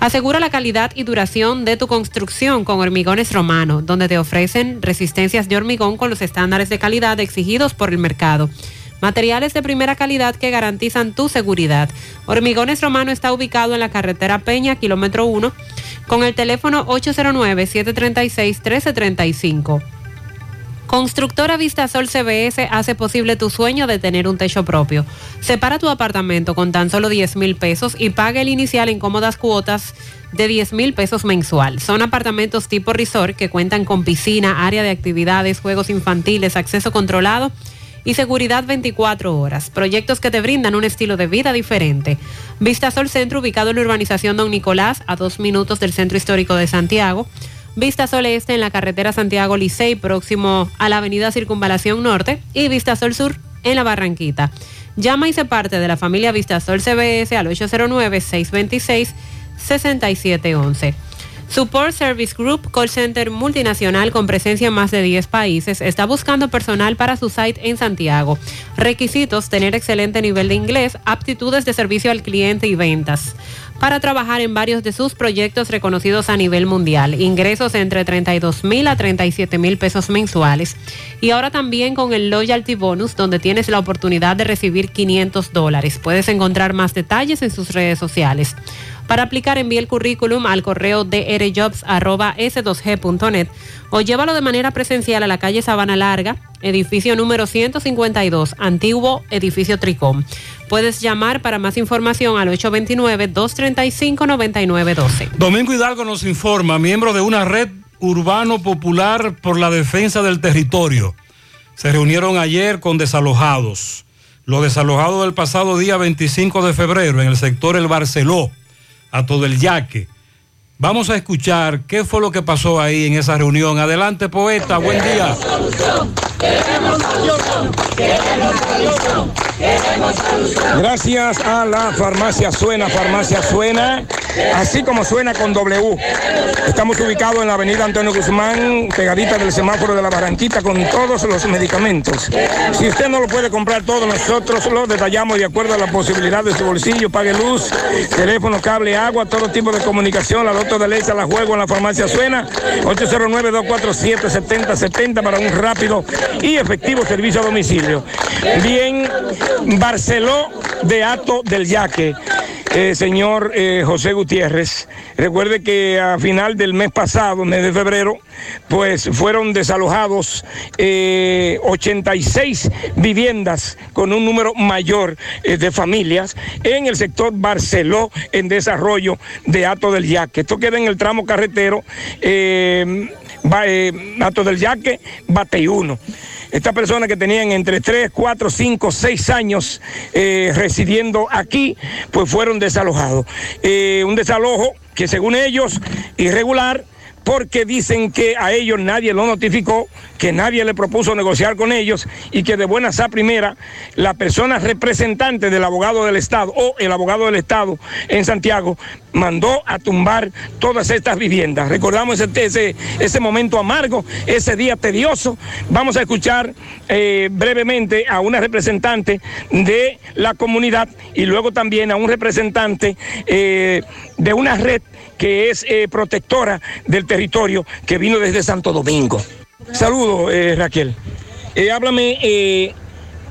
Asegura la calidad y duración de tu construcción con Hormigones Romano, donde te ofrecen resistencias de hormigón con los estándares de calidad exigidos por el mercado. Materiales de primera calidad que garantizan tu seguridad. Hormigones Romano está ubicado en la carretera Peña, kilómetro 1, con el teléfono 809-736-1335. Constructora Vistasol CBS hace posible tu sueño de tener un techo propio. Separa tu apartamento con tan solo 10 mil pesos y paga el inicial en cómodas cuotas de 10 mil pesos mensual. Son apartamentos tipo resort que cuentan con piscina, área de actividades, juegos infantiles, acceso controlado y seguridad 24 horas. Proyectos que te brindan un estilo de vida diferente. Vistasol Centro, ubicado en la urbanización Don Nicolás, a dos minutos del Centro Histórico de Santiago. Vistasol Este en la carretera Santiago Licey, próximo a la avenida Circunvalación Norte. Y Vistasol Sur en la Barranquita. Llama y se parte de la familia Vistasol CBS al 809-626-6711. Support Service Group, call center multinacional con presencia en más de 10 países, está buscando personal para su site en Santiago. Requisitos, tener excelente nivel de inglés, aptitudes de servicio al cliente y ventas. Para trabajar en varios de sus proyectos reconocidos a nivel mundial. Ingresos entre 32 mil a 37 mil pesos mensuales. Y ahora también con el Loyalty Bonus, donde tienes la oportunidad de recibir 500 dólares. Puedes encontrar más detalles en sus redes sociales. Para aplicar, envíe el currículum al correo drjobs.s2g.net o llévalo de manera presencial a la calle Sabana Larga, edificio número 152, antiguo edificio Tricom. Puedes llamar para más información al 829-235-9912. Domingo Hidalgo nos informa, miembro de una red urbano popular por la defensa del territorio. Se reunieron ayer con desalojados. Los desalojados del pasado día 25 de febrero en el sector El Barceló, a todo el yaque. Vamos a escuchar qué fue lo que pasó ahí en esa reunión. Adelante, poeta, buen día. Gracias a la farmacia Suena, farmacia Suena, así como suena con W. Estamos ubicados en la avenida Antonio Guzmán, pegadita del semáforo de la Barranquita con todos los medicamentos. Si usted no lo puede comprar todo, nosotros lo detallamos de acuerdo a la posibilidad de su bolsillo, pague luz, teléfono, cable, agua, todo tipo de comunicación, la doctora de leche, la juego en la farmacia Suena, 809-247-7070 para un rápido y efectivo servicio a domicilio. Bien, Barceló de Ato del Yaque. Eh, señor eh, José Gutiérrez, recuerde que a final del mes pasado, mes de febrero, pues fueron desalojados eh, 86 viviendas con un número mayor eh, de familias en el sector Barceló en desarrollo de Ato del Yaque. Esto queda en el tramo carretero eh, va- eh, Ato del Yaque, Bateyuno. Estas personas que tenían entre 3, 4, 5, 6 años eh, residiendo aquí, pues fueron desalojados. Eh, un desalojo que según ellos, irregular, porque dicen que a ellos nadie lo notificó, que nadie le propuso negociar con ellos y que de buena a primera la persona representante del abogado del Estado o el abogado del Estado en Santiago mandó a tumbar todas estas viviendas. Recordamos ese, ese, ese momento amargo, ese día tedioso. Vamos a escuchar eh, brevemente a una representante de la comunidad y luego también a un representante eh, de una red que es eh, protectora del territorio que vino desde Santo Domingo. Saludos, eh, Raquel. Eh, háblame,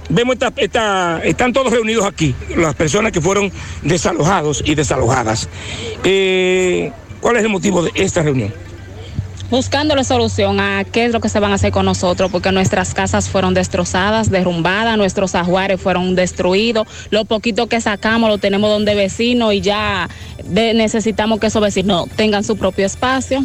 vemos esta, esta- están todos reunidos aquí, las personas que fueron desalojados y desalojadas. ¿Cuál es el motivo de esta reunión? Buscándole solución a qué es lo que se van a hacer con nosotros, porque nuestras casas fueron destrozadas, derrumbadas, nuestros ajuares fueron destruidos, lo poquito que sacamos lo tenemos donde vecinos y ya necesitamos que esos vecinos tengan su propio espacio.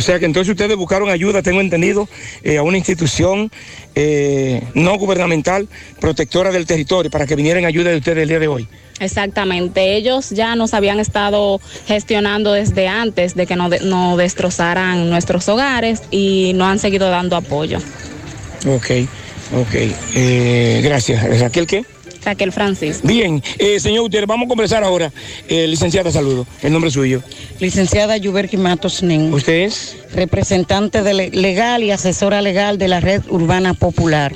O sea que entonces ustedes buscaron ayuda, tengo entendido, eh, a una institución eh, no gubernamental protectora del territorio para que vinieran ayuda de ustedes el día de hoy. Exactamente, ellos ya nos habían estado gestionando desde antes de que nos, de- nos destrozaran nuestros hogares y nos han seguido dando apoyo. Ok, ok. Eh, gracias. ¿Raquel qué? Raquel Francis. Bien, eh, señor Gutiérrez, vamos a conversar ahora. Eh, licenciada, saludo. El nombre suyo. Licenciada Yuberki Matos Nin. ¿Usted es? Representante de le- legal y asesora legal de la Red Urbana Popular,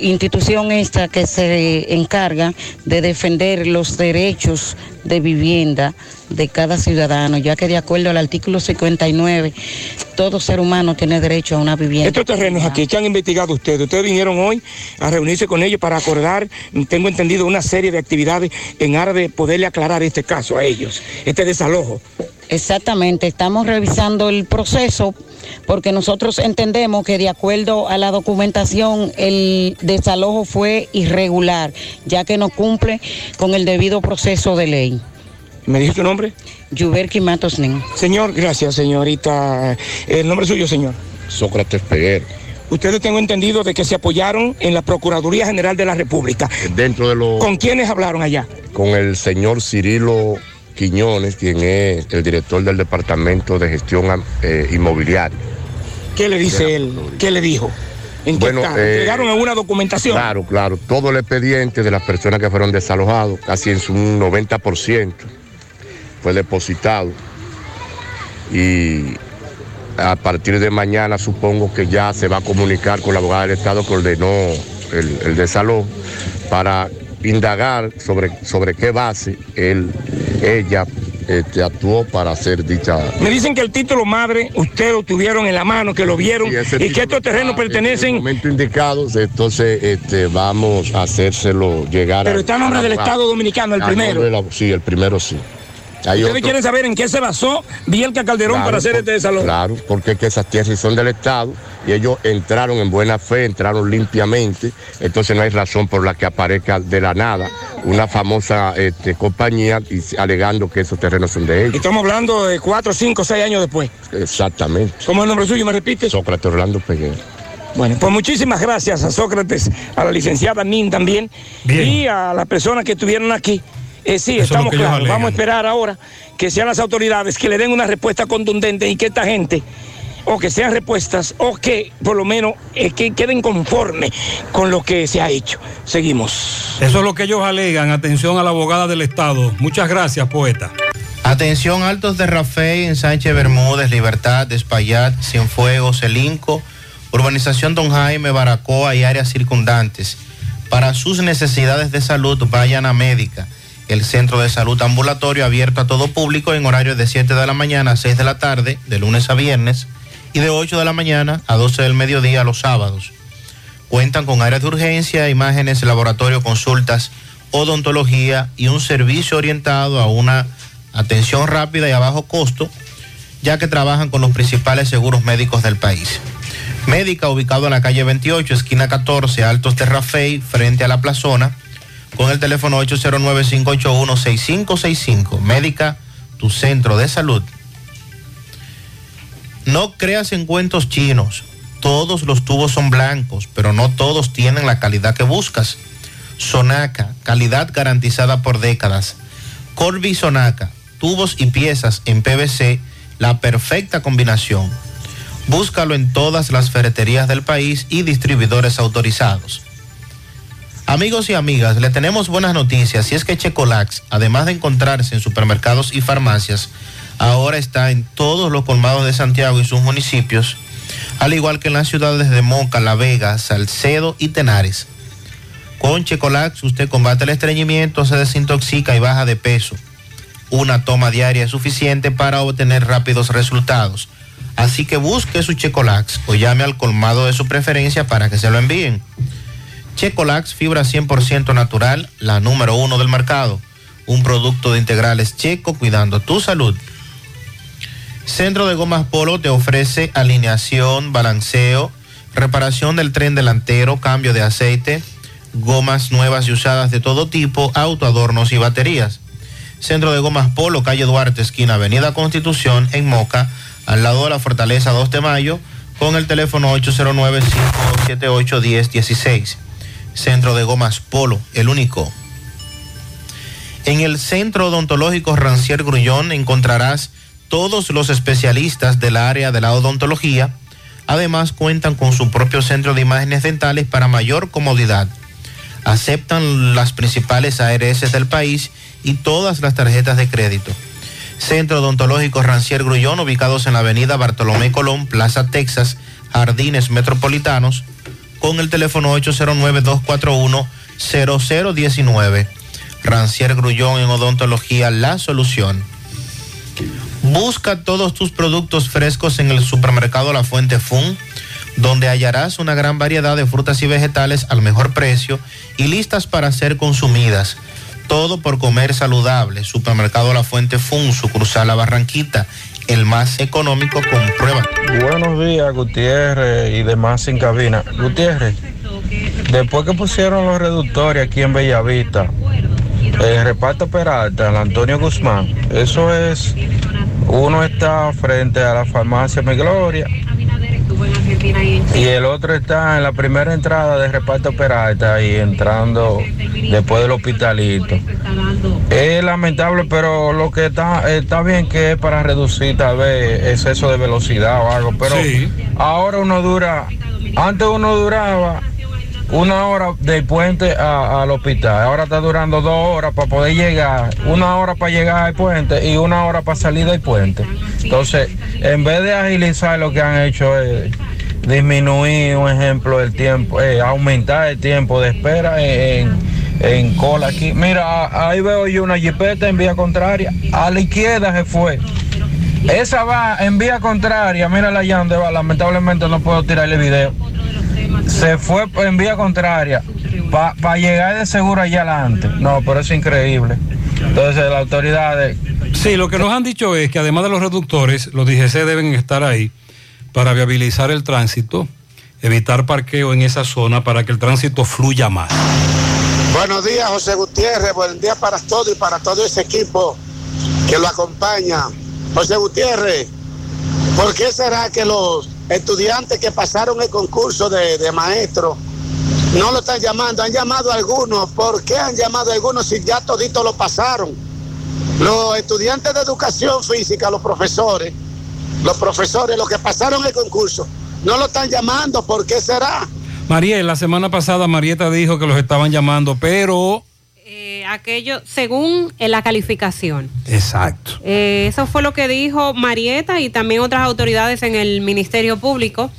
institución esta que se encarga de defender los derechos de vivienda de cada ciudadano, ya que de acuerdo al artículo 59, todo ser humano tiene derecho a una vivienda. Estos terrenos aquí, ¿qué han investigado ustedes? Ustedes vinieron hoy a reunirse con ellos para acordar, tengo entendido, una serie de actividades en aras de poderle aclarar este caso a ellos, este desalojo. Exactamente, estamos revisando el proceso porque nosotros entendemos que de acuerdo a la documentación el desalojo fue irregular, ya que no cumple con el debido proceso de ley. ¿Me dijo tu nombre? Yuberki Matos Nin. Señor, gracias, señorita. El nombre suyo, señor. Sócrates Peguero. Ustedes tengo entendido de que se apoyaron en la Procuraduría General de la República. Dentro de los. ¿Con quiénes hablaron allá? Con el señor Cirilo Quiñones, quien es el director del Departamento de Gestión eh, Inmobiliaria. ¿Qué le dice él? ¿Qué le dijo? ¿En qué Bueno, está? eh, ¿Entregaron alguna documentación? Claro, claro. Todo el expediente de las personas que fueron desalojados, casi en su 90%, fue depositado. Y a partir de mañana supongo que ya se va a comunicar con la abogada del Estado que ordenó el, el desalojo para indagar sobre, sobre qué base él, ella este, actuó para hacer dicha... Me dicen que el título madre ustedes lo tuvieron en la mano, que lo vieron Y que estos terrenos está En el pertenecen, momento indicado, entonces este, vamos a hacérselo llegar pero a- está a nombre del. Estado Dominicano, el A primero. la- sí, el primero sí. Hay Ustedes otro- quieren saber en qué se basó Bielka Calderón Claro, para hacer por- este desalojo. Claro, porque es que esas tierras son del Estado y ellos entraron en buena fe, entraron limpiamente, entonces no hay razón por la que aparezca de la nada una famosa este, compañía y- alegando que esos terrenos son de ellos. Estamos hablando de cuatro, cinco, seis años después. Exactamente. ¿Cómo es el nombre suyo? ¿Me repite? Sócrates Orlando Peguero. Bueno, pues muchísimas gracias a Sócrates, a la licenciada Nin también y a las personas que estuvieron aquí. Eh, sí, Eso estamos claros. alegan. Vamos a esperar ahora que sean las autoridades que le den una respuesta contundente y que esta gente o que sean repuestas o que por lo menos eh, que queden conformes con lo que se ha hecho. Seguimos. Eso es lo que ellos alegan. Atención a la abogada del Estado. Muchas gracias, poeta. Atención, Altos de Rafey, en Sánchez Bermúdez, Libertad, Espaillat, Cienfuegos, Elinco, Urbanización Don Jaime, Baracoa y áreas circundantes. Para sus necesidades de salud, vayan a Médica, el centro de salud ambulatorio abierto a todo público en horario de 7 de la mañana a 6 de la tarde, de lunes a viernes, y de 8 de la mañana a 12 del mediodía los sábados. Cuentan con áreas de urgencia, imágenes, laboratorio, consultas, odontología y un servicio orientado a una atención rápida y a bajo costo, ya que trabajan con los principales seguros médicos del país. Médica, ubicado en la calle 28, esquina 14, Altos de frente a la plazona, con el teléfono 809-581-6565. Médica, tu centro de salud. No creas en cuentos chinos. Todos los tubos son blancos, pero no todos tienen la calidad que buscas. Sonaca, calidad garantizada por décadas. Corby Sonaca, tubos y piezas en PVC, la perfecta combinación. Búscalo en todas las ferreterías del país y distribuidores autorizados. Amigos y amigas, le tenemos buenas noticias y es que Checolax, además de encontrarse en supermercados y farmacias, ahora está en todos los colmados de Santiago y sus municipios, al igual que en las ciudades de Moca, La Vega, Salcedo y Tenares. Con Checolax usted combate el estreñimiento, se desintoxica y baja de peso. Una toma diaria es suficiente para obtener rápidos resultados. Así que busque su Checolax o llame al colmado de su preferencia para que se lo envíen. Checolax, fibra 100% natural, la número uno del mercado. Un producto de integrales checo cuidando tu salud. Centro de Gomas Polo te ofrece alineación, balanceo, reparación del tren delantero, cambio de aceite, gomas nuevas y usadas de todo tipo, autoadornos y baterías. Centro de Gomas Polo, calle Duarte, esquina Avenida Constitución, en Moca, al lado de la Fortaleza 2 de Mayo, con el teléfono 809-578-1016. Centro de Gomas Polo, el único. En el Centro Odontológico Rancier Grullón encontrarás todos los especialistas del área de la odontología. Además cuentan con su propio centro de imágenes dentales para mayor comodidad. Aceptan las principales ARS del país y todas las tarjetas de crédito. Centro Odontológico Rancier Grullón, ubicados en la avenida Bartolomé Colón, Plaza Texas, Jardines Metropolitanos, con el teléfono 809-241-0019. Rancier Grullón en Odontología, la solución. Busca todos tus productos frescos en el supermercado La Fuente Fun, donde hallarás una gran variedad de frutas y vegetales al mejor precio y listas para ser consumidas. Todo por comer saludable. Supermercado La Fuente Fun, sucursal La Barranquita, el más económico con prueba. Buenos días, Gutiérrez y demás sin cabina. Gutiérrez, después que pusieron los reductores aquí en Bellavista, el reparto Peralta, el Antonio Guzmán, eso es, uno está frente a la farmacia Mi Gloria y el otro está en la primera entrada de reparto Peralta y entrando después del hospitalito. Es lamentable, pero lo que está, está bien que es para reducir tal vez exceso de velocidad o algo, pero ahora uno dura, antes uno duraba una hora del puente a- al hospital, ahora está durando dos horas para poder llegar, una hora para llegar al puente y una hora para salir del puente. Entonces, en vez de agilizar lo que han hecho es disminuir, un ejemplo, el tiempo, eh, aumentar el tiempo de espera en, en cola aquí. Mira, ahí veo yo una jipeta en vía contraria, a la izquierda se fue. Esa va en vía contraria, mira la donde va, lamentablemente no puedo tirarle video. Se fue en vía contraria para llegar de seguro allá adelante. No, pero es increíble. Entonces las autoridades... Sí, lo que nos han dicho es que además de los reductores, los DGC deben estar ahí para viabilizar el tránsito, evitar parqueo en esa zona para que el tránsito fluya más. Buenos días, José Gutiérrez. Buen día para todo y para todo ese equipo que lo acompaña. José Gutiérrez, ¿por qué será que los estudiantes que pasaron el concurso de, de maestro no lo están llamando? Han llamado a algunos. ¿Por qué han llamado a algunos si ya toditos lo pasaron? Los estudiantes de educación física, los profesores, los profesores, los que pasaron el concurso, no lo están llamando, ¿por qué será? Mariel, la semana pasada Marieta dijo que los estaban llamando, pero... Eh, aquello, según eh, la calificación. Exacto. Eh, eso fue lo que dijo Marieta y también otras autoridades en el Ministerio Público.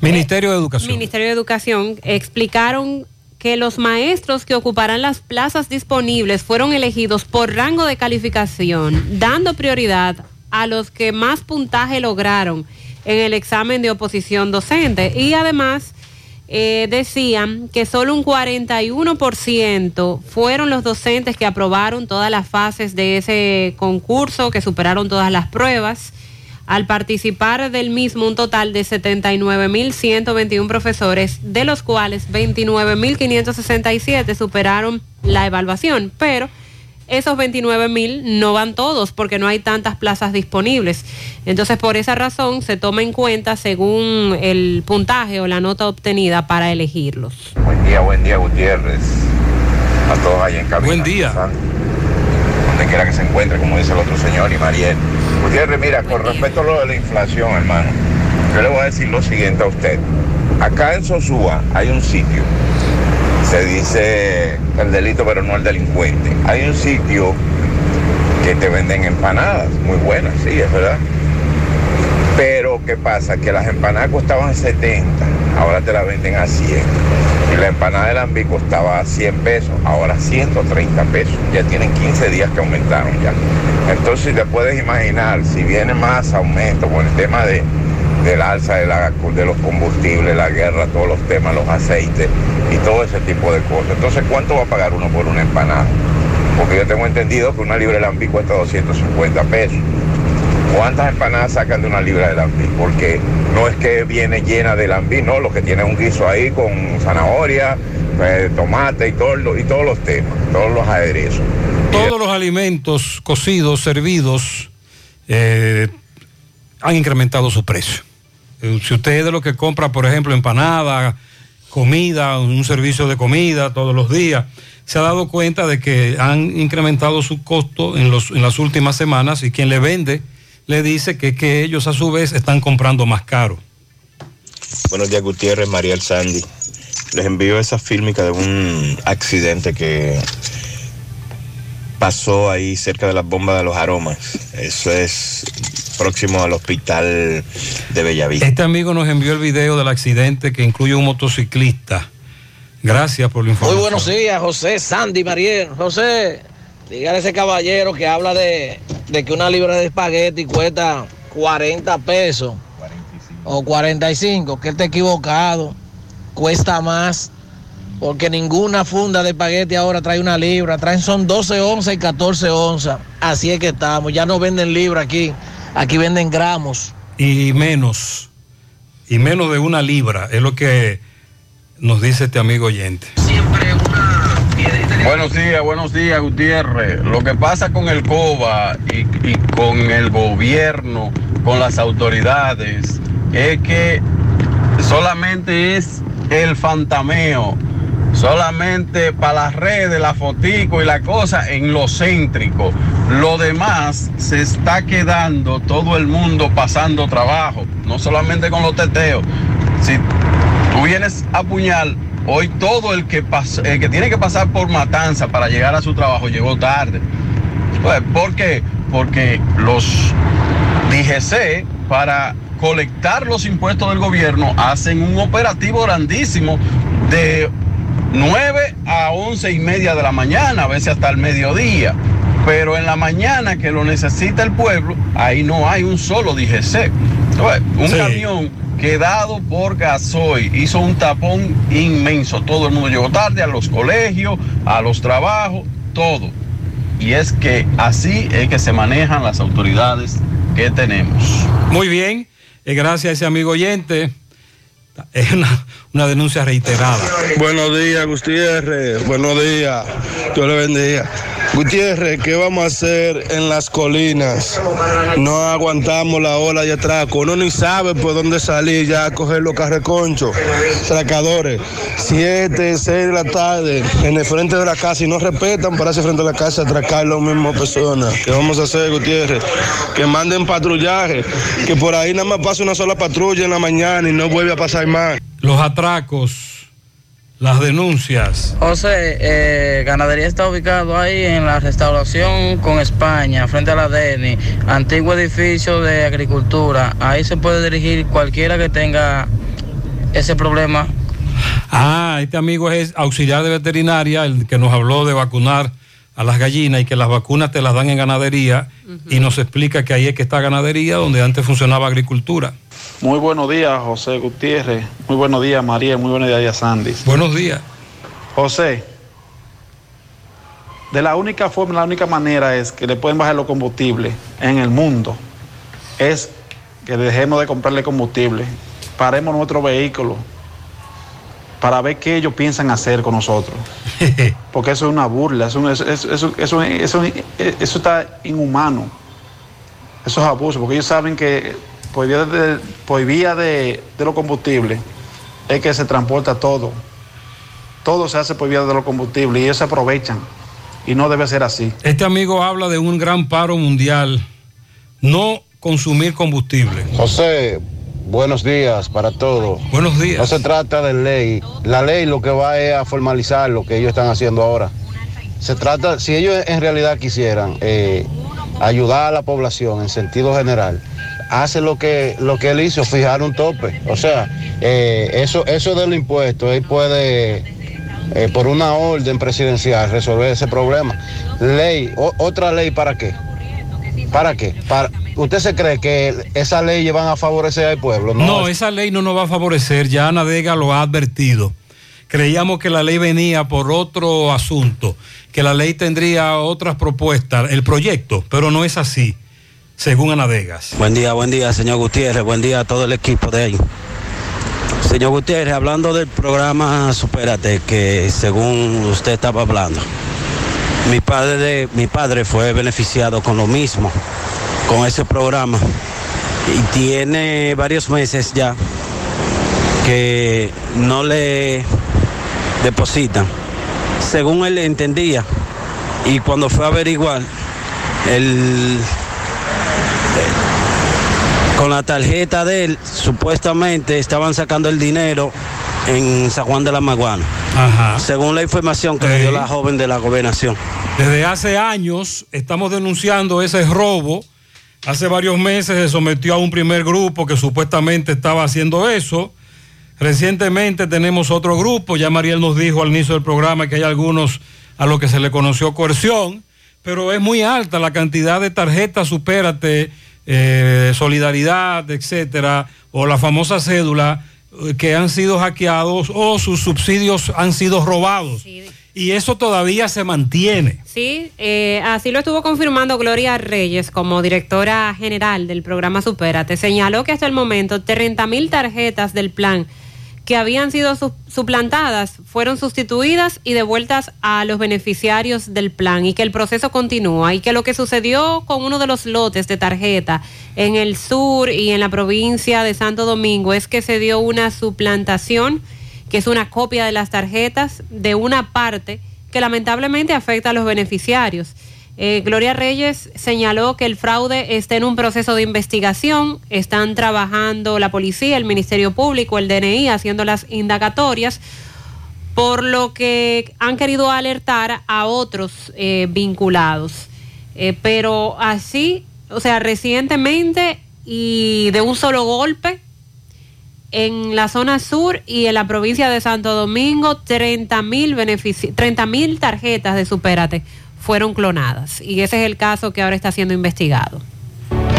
Ministerio de Educación. Ministerio de Educación explicaron que los maestros que ocuparán las plazas disponibles fueron elegidos por rango de calificación, dando prioridad a los que más puntaje lograron en el examen de oposición docente. Y además eh, decían que solo un 41% fueron los docentes que aprobaron todas las fases de ese concurso, que superaron todas las pruebas. Al participar del mismo, un total de 79.121 profesores, de los cuales 29.567 superaron la evaluación, pero esos 29.000 no van todos porque no hay tantas plazas disponibles. Entonces, por esa razón, se toma en cuenta según el puntaje o la nota obtenida para elegirlos. Buen día, buen día, Gutiérrez. A todos ahí en cabina. Buen día. Donde quiera que se encuentre, como dice el otro señor, y Mariel. Gutiérrez, mira, con respecto a lo de la inflación, hermano, yo le voy a decir lo siguiente a usted. Acá en Sosúa hay un sitio, se dice el delito, pero no el delincuente. Hay un sitio que te venden empanadas, muy buenas, sí, es verdad. Pero, ¿qué pasa? Que las empanadas costaban 70, ahora te las venden a 100. Y la empanada de Lambí costaba a 100 pesos, ahora 130 pesos. Ya tienen 15 días que aumentaron ya. Entonces, te puedes imaginar, si viene más aumento con el tema de, del alza de, la- de los combustibles, la guerra, todos los temas, los aceites y todo ese tipo de cosas. Entonces, ¿cuánto va a pagar uno por una empanada? Porque yo tengo entendido que una libra de Lambí cuesta 250 pesos. ¿Cuántas empanadas sacan de una libra de lambí? Porque no es que viene llena de lambí, no, lo que tiene un guiso ahí con zanahoria, eh, tomate y, todo, y todos los temas, todos los aderezos. Todos los alimentos cocidos, servidos, eh, han incrementado su precio. Eh, Si usted es de lo que compra, por ejemplo, empanada, comida, un servicio de comida todos los días, se ha dado cuenta de que han incrementado su costo en, los, las últimas semanas y quien le vende le dice que, que ellos a su vez están comprando más caro. Buenos días, Gutiérrez, Mariel Sandy. Les envío esa fílmica de un accidente que pasó ahí cerca de las bombas de los aromas. Eso es próximo al hospital de Bellavista. Este amigo nos envió el video del accidente que incluye un motociclista. Gracias por la Muy información. buenos días, José, Sandy, Mariel. José, dígale a ese caballero que habla de, de que una libra de espagueti cuesta 40 pesos o 45, que él está equivocado. Cuesta más, porque ninguna funda de espagueti ahora trae una libra. Traen son 12 onzas y 14 onzas. Así es que estamos. Ya no venden libra aquí. Aquí venden gramos. Y menos, y menos de una libra, es lo que nos dice este amigo oyente. Buenos días, buenos días, Gutiérrez. Lo que pasa con el COBA y, y con el gobierno, con las autoridades, es que solamente es el fantameo, solamente para las redes, la fotico y la cosa en lo céntrico. Lo demás se está quedando todo el mundo pasando trabajo, no solamente con los teteos. Si tú vienes a puñal, hoy todo el que, el que tiene que pasar por matanza para llegar a su trabajo llegó tarde. Pues, ¿Por qué? Porque los DGC para colectar los impuestos del gobierno hacen un operativo grandísimo de 9 a 11 y media de la mañana, a veces hasta el mediodía. Pero en la mañana que lo necesita el pueblo, ahí no hay un solo DGC. Entonces, un Sí. camión quedado por gasoil hizo un tapón inmenso. Todo el mundo llegó tarde a los colegios, a los trabajos, todo. Y es que así es que se manejan las autoridades que tenemos. Muy bien, eh, gracias a ese amigo oyente. Es una, una denuncia reiterada. Buenos días, Gutiérrez. Buenos días. Dios le bendiga. Gutiérrez, ¿qué vamos a hacer en las colinas? No aguantamos la ola de atraco. Uno ni sabe por dónde salir ya a coger los carreconchos, tracadores. Siete, seis de la tarde, en el frente de la casa y no respetan para ese frente de la casa atracar las mismas personas. ¿Qué vamos a hacer, Gutiérrez? Que manden patrullaje, que por ahí nada más pasa una sola patrulla en la mañana y no vuelve a pasar más. Los atracos, las denuncias. José, eh, Ganadería está ubicado ahí en la restauración con España, frente a la DENI, antiguo edificio de agricultura. Ahí se puede dirigir cualquiera que tenga ese problema. Ah, este amigo es auxiliar de veterinaria, el que nos habló de vacunar a las gallinas y que las vacunas te las dan en ganadería y nos explica que ahí es que está ganadería donde antes funcionaba agricultura. Muy buenos días, José Gutiérrez. Muy buenos días, María. Muy buenos días, Sandy. Buenos días. José, de la única forma, la única manera es que le pueden bajar los combustibles en el mundo. Es que dejemos de comprarle combustible. Paremos nuestro vehículo para ver qué ellos piensan hacer con nosotros. Porque eso es una burla, eso, eso, eso, eso, está inhumano. Eso es abuso, porque ellos saben que por vía de, por vía de, de los combustibles es que se transporta todo. Todo se hace por vía de los combustibles y ellos se aprovechan. Y no debe ser así. Este amigo habla de un gran paro mundial. No consumir combustible. José, buenos días para todos. Buenos días. No se trata de ley. La ley lo que va es a formalizar lo que ellos están haciendo ahora. Se trata, si ellos en realidad quisieran eh, ayudar a la población en sentido general, hace lo que lo que él hizo, fijar un tope. O sea, eh, eso, eso del impuesto, él puede, eh, por una orden presidencial, resolver ese problema. Ley, o- otra ley para qué? ¿Para qué? Para, ¿Usted se cree que esas leyes van a favorecer al pueblo? No, esa ley no nos va a favorecer, ya Ana Vega lo ha advertido. Creíamos que la ley venía por otro asunto, que la ley tendría otras propuestas, el proyecto, pero no es así, según Ana Vegas. Buen día, buen día, señor Gutiérrez. Buen día a todo el equipo de ahí. Señor Gutiérrez, hablando del programa Supérate, que según usted estaba hablando, mi padre, mi padre fue beneficiado con lo mismo, con ese programa. Y tiene varios meses ya que no le depositan. Según él entendía, y cuando fue a averiguar, el, con la tarjeta de él, supuestamente estaban sacando el dinero en San Juan de la Maguana. Según la información que me dio la joven de la gobernación. Desde hace años estamos denunciando ese robo. Hace varios meses se sometió a un primer grupo que supuestamente estaba haciendo eso. Recientemente tenemos otro grupo, ya Mariel nos dijo al inicio del programa que hay algunos a los que se le conoció coerción, pero es muy alta la cantidad de tarjetas, supérate, eh, solidaridad, etcétera, o la famosa cédula eh, que han sido hackeados o sus subsidios han sido robados. Y eso todavía se mantiene. Sí, eh, así lo estuvo confirmando Gloria Reyes como directora general del programa Supérate. Señaló que hasta el momento 30 mil tarjetas del plan que habían sido su- suplantadas fueron sustituidas y devueltas a los beneficiarios del plan y que el proceso continúa y que lo que sucedió con uno de los lotes de tarjeta en el sur y en la provincia de Santo Domingo es que se dio una suplantación que es una copia de las tarjetas de una parte que lamentablemente afecta a los beneficiarios. Eh, Gloria Reyes señaló que el fraude está en un proceso de investigación, están trabajando la policía, el Ministerio Público, el DNI haciendo las indagatorias, por lo que han querido alertar a otros eh, vinculados. Eh, pero así, o sea, recientemente y de un solo golpe, en la zona sur y en la provincia de Santo Domingo, 30 mil 30 mil tarjetas de Supérate fueron clonadas. Y ese es el caso que ahora está siendo investigado.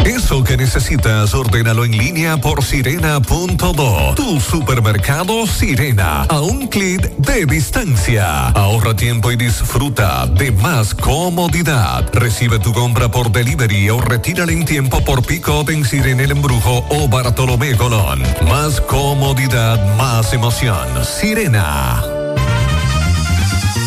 Eso que necesitas, ordénalo en línea por sirena.do. Tu supermercado Sirena, a un clic de distancia. Ahorra tiempo y disfruta de más comodidad. Recibe tu compra por delivery o retírala en tiempo por pick-up en Sirena El Embrujo o Bartolomé Colón. Más comodidad, más emoción. Sirena.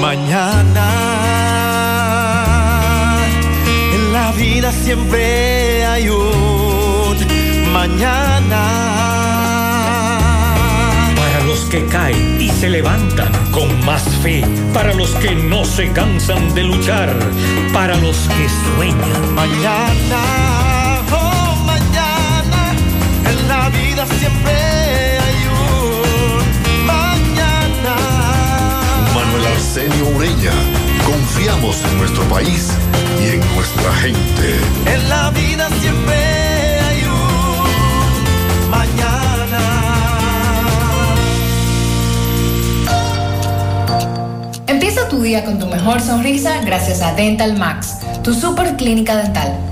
Mañana en la vida siempre hay un mañana. Para los que caen y se levantan con más fe, para los que no se cansan de luchar, para los que sueñan. Mañana, oh mañana, en la vida siempre Arsenio Ureña. Confiamos en nuestro país y en nuestra gente. En la vida siempre hay un mañana. Empieza tu día con tu mejor sonrisa gracias a Dental Max, tu super clínica dental.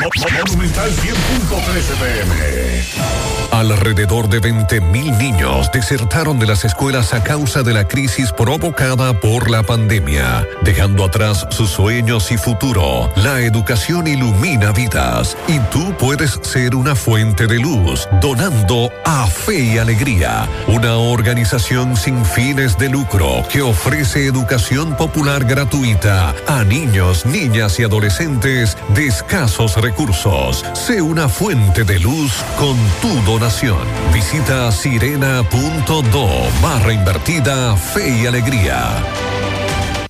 Monumental 100.13 pm. Alrededor de 20.000 niños desertaron de las escuelas a causa de la crisis provocada por la pandemia, dejando atrás sus sueños y futuro. La educación ilumina vidas y tú puedes ser una fuente de luz donando a Fe y Alegría, una organización sin fines de lucro que ofrece educación popular gratuita a niños, niñas y adolescentes de escasos recursos. Sé una fuente de luz con tu donación. Visita sirena.do barra invertida Fe y Alegría.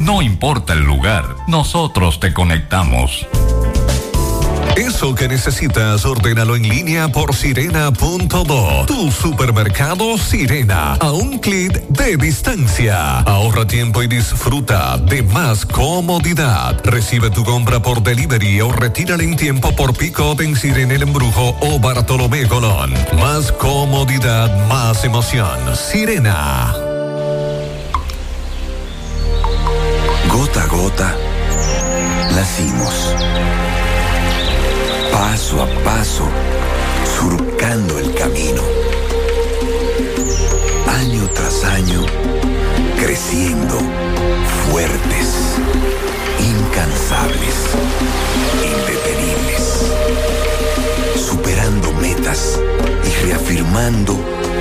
No importa el lugar, nosotros te conectamos. Eso que necesitas, ordénalo en línea por sirena.do. Tu supermercado Sirena, a un clic de distancia. Ahorra tiempo y disfruta de más comodidad. Recibe tu compra por delivery o retírala en tiempo por pick-up en Sirena El Embrujo o Bartolomé Colón. Más comodidad, más emoción. Sirena. Gota a gota, nacimos. Paso a paso, surcando el camino. Año tras año, creciendo, fuertes, incansables, indetenibles. Superando metas y reafirmando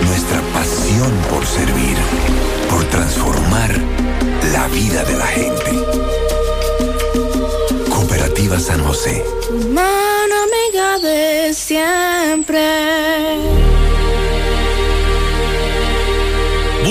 nuestra pasión por servir, por transformar la vida de la gente. Cooperativa San José. Mano amiga de siempre.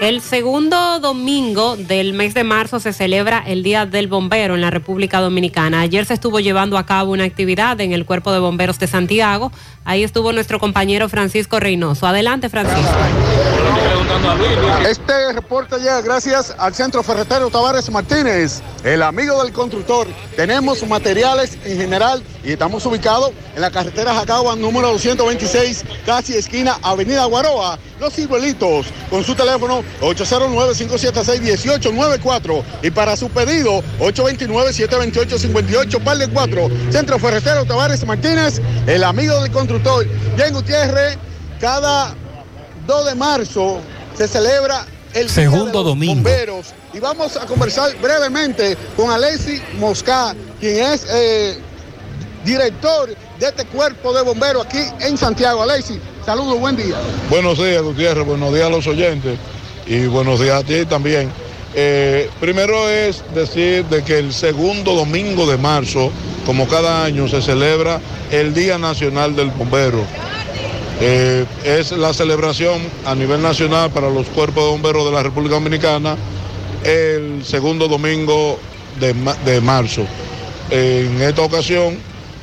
El segundo domingo del mes de marzo se celebra el Día del Bombero en la República Dominicana. Ayer se estuvo llevando a cabo una actividad en el Cuerpo de Bomberos de Santiago. Ahí estuvo nuestro compañero Francisco Reynoso. Adelante, Francisco. Este reporte llega gracias al Centro Ferretero Tavares Martínez, el amigo del constructor. Tenemos materiales en general y estamos ubicados en la carretera Jacagua número 226, casi esquina Avenida Guaroa. Los ciruelitos con su teléfono 809-576-1894 y para su pedido 829-728-58, par de 4. Centro Ferretero Tavares Martínez, el amigo del constructor. Bien, Gutiérrez, cada 2 de marzo se celebra el Segundo de los domingo. bomberos y vamos a conversar brevemente con Alexi Mosca, quien es eh, director de este cuerpo de bomberos aquí en Santiago. Alexi, saludos, buen día. Buenos días, Gutiérrez. Buenos días a los oyentes y buenos días a ti también. Eh, primero es decir de que el segundo domingo de marzo, como cada año, se celebra el Día Nacional del Bombero. Eh, es la celebración a nivel nacional para los cuerpos de bomberos de la República Dominicana el segundo domingo de, de marzo. En esta ocasión,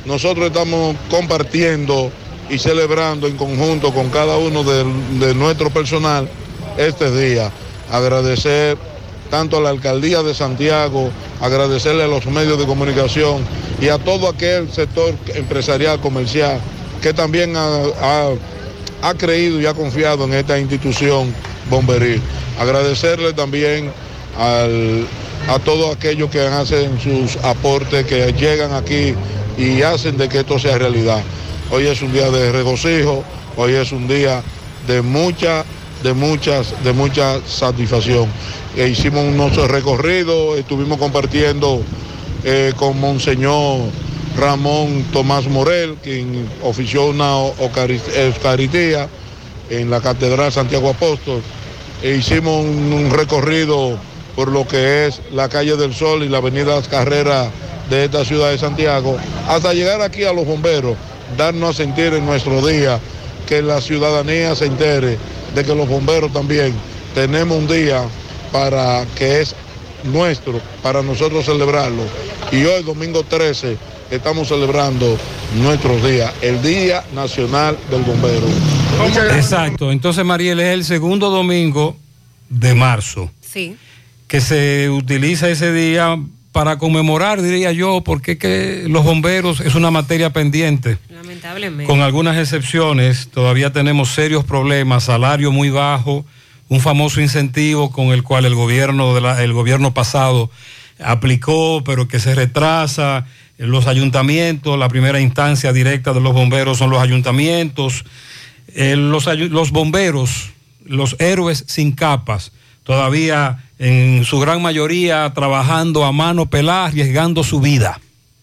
nosotros estamos compartiendo y celebrando en conjunto con cada uno de, nuestro personal este día. Agradecer tanto a la alcaldía de Santiago, agradecerle a los medios de comunicación y a todo aquel sector empresarial, comercial, que también ha, creído y ha confiado en esta institución bomberil. Agradecerle también a todos aquellos que hacen sus aportes, que llegan aquí y hacen de que esto sea realidad. Hoy es un día de regocijo, hoy es un día de mucha, de muchas, de mucha satisfacción. E hicimos unos recorridos, estuvimos compartiendo eh, con Monseñor Ramón Tomás Morel, quien ofició una Eucari- Eucaristía en la Catedral Santiago Apóstol. E hicimos un, un recorrido por lo que es la calle del Sol y la avenida Las Carreras de esta ciudad de Santiago, hasta llegar aquí a los bomberos, darnos a sentir en nuestro día, que la ciudadanía se entere de que los bomberos también tenemos un día para que es nuestro, para nosotros celebrarlo. Y hoy, domingo 13, estamos celebrando nuestros días, el Día Nacional del Bombero. Exacto. Entonces, Mariel, es el segundo domingo de marzo Sí. que se utiliza ese día para conmemorar, diría yo, porque es que los bomberos es una materia pendiente. Lamentablemente. Con algunas excepciones, todavía tenemos serios problemas, salario muy bajo, un famoso incentivo con el cual el gobierno, de la- el gobierno pasado aplicó, pero que se retrasa. Los ayuntamientos, la primera instancia directa de los bomberos son los ayuntamientos. Eh, los bomberos, los héroes sin capas, todavía en su gran mayoría trabajando a mano pelada, arriesgando su vida.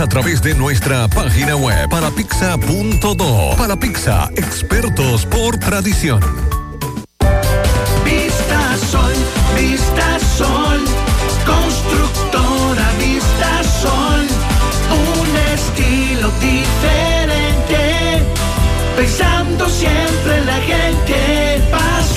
a través de nuestra página web parapizza.do. Para Pizza, expertos por tradición. Vista Sol, Vista Sol, constructora Vista Sol, un estilo diferente, pensando siempre en la gente,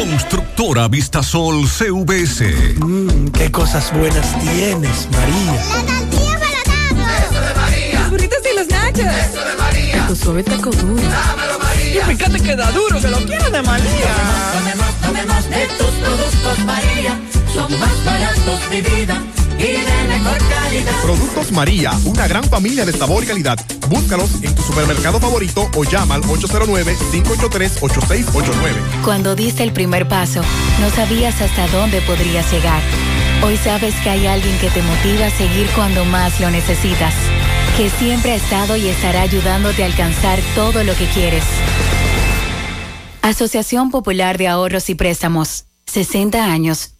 Constructora Vistasol CVS. qué cosas buenas tienes, María. Los burritos y los nachos. Eso de María. Tu suave taco duro. Dámelo, María. Y fíjate que da duro, que lo quiero de María. Tomemos, tomemos de tus productos, María. Son más baratos, mi vida, y de mejor calidad. Productos María, una gran familia de sabor y calidad. Búscalos en tu supermercado favorito o llama al 809-583-8689. Cuando diste el primer paso, no sabías hasta dónde podrías llegar. Hoy sabes que hay alguien que te motiva a seguir cuando más lo necesitas, que siempre ha estado y estará ayudándote a alcanzar todo lo que quieres. Asociación Popular de Ahorros y Préstamos, 60 años.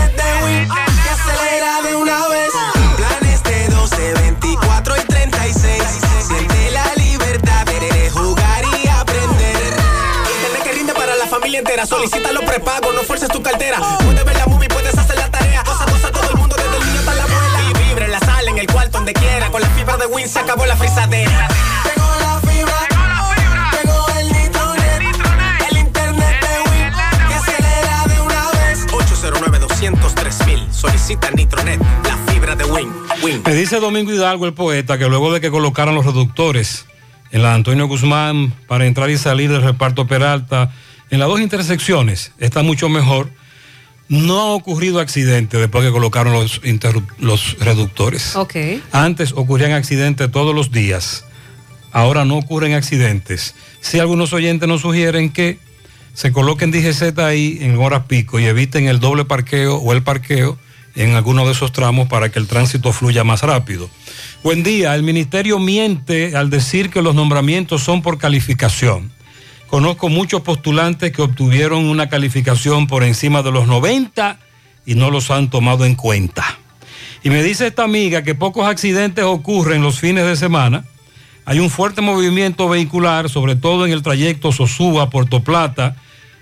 Solicita los prepagos, no fuerces tu cartera. Puedes ver la movie, puedes hacer la tarea. Cosa, cosa, todo el mundo, desde el niño hasta la abuela. Y vibre en la sala, en el cuarto, donde quiera. Con la fibra de Win se acabó la frisadera. Llegó la fibra, llegó el nitronet, el internet de Win que acelera de una vez. 809 203 mil. Solicita Nitronet, la fibra de Win. Win. Me dice Domingo Hidalgo, el poeta, que luego de que colocaran los reductores en la Antonio Guzmán para entrar y salir del reparto Peralta, en las dos intersecciones está mucho mejor. No ha ocurrido accidente después que colocaron los, reductores. Ok. Antes ocurrían accidentes todos los días. Ahora no ocurren accidentes. Si algunos oyentes nos sugieren que se coloquen DGZ ahí en horas pico y eviten el doble parqueo o el parqueo en alguno de esos tramos para que el tránsito fluya más rápido. Buen día, el ministerio miente al decir que los nombramientos son por calificación. Conozco muchos postulantes que obtuvieron una calificación por encima de los 90 y no los han tomado en cuenta. Y me dice esta amiga que pocos accidentes ocurren los fines de semana. Hay un fuerte movimiento vehicular, sobre todo en el trayecto Sosúa, Puerto Plata,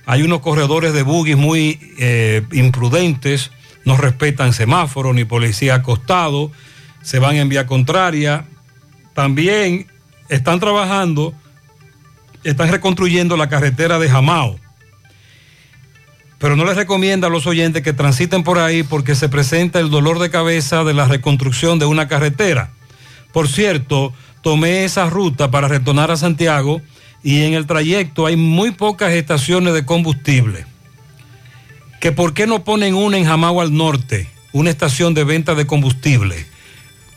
Hay unos corredores de buggies muy eh, imprudentes, no respetan semáforos ni policía acostado, se van en vía contraria. También están trabajando, están reconstruyendo la carretera de Jamao. Pero no les recomienda a los oyentes que transiten por ahí porque se presenta el dolor de cabeza de la reconstrucción de una carretera. Por cierto, tomé esa ruta para retornar a Santiago y en el trayecto hay muy pocas estaciones de combustible. Que por qué no ponen una en Jamao al norte, una estación de venta de combustible.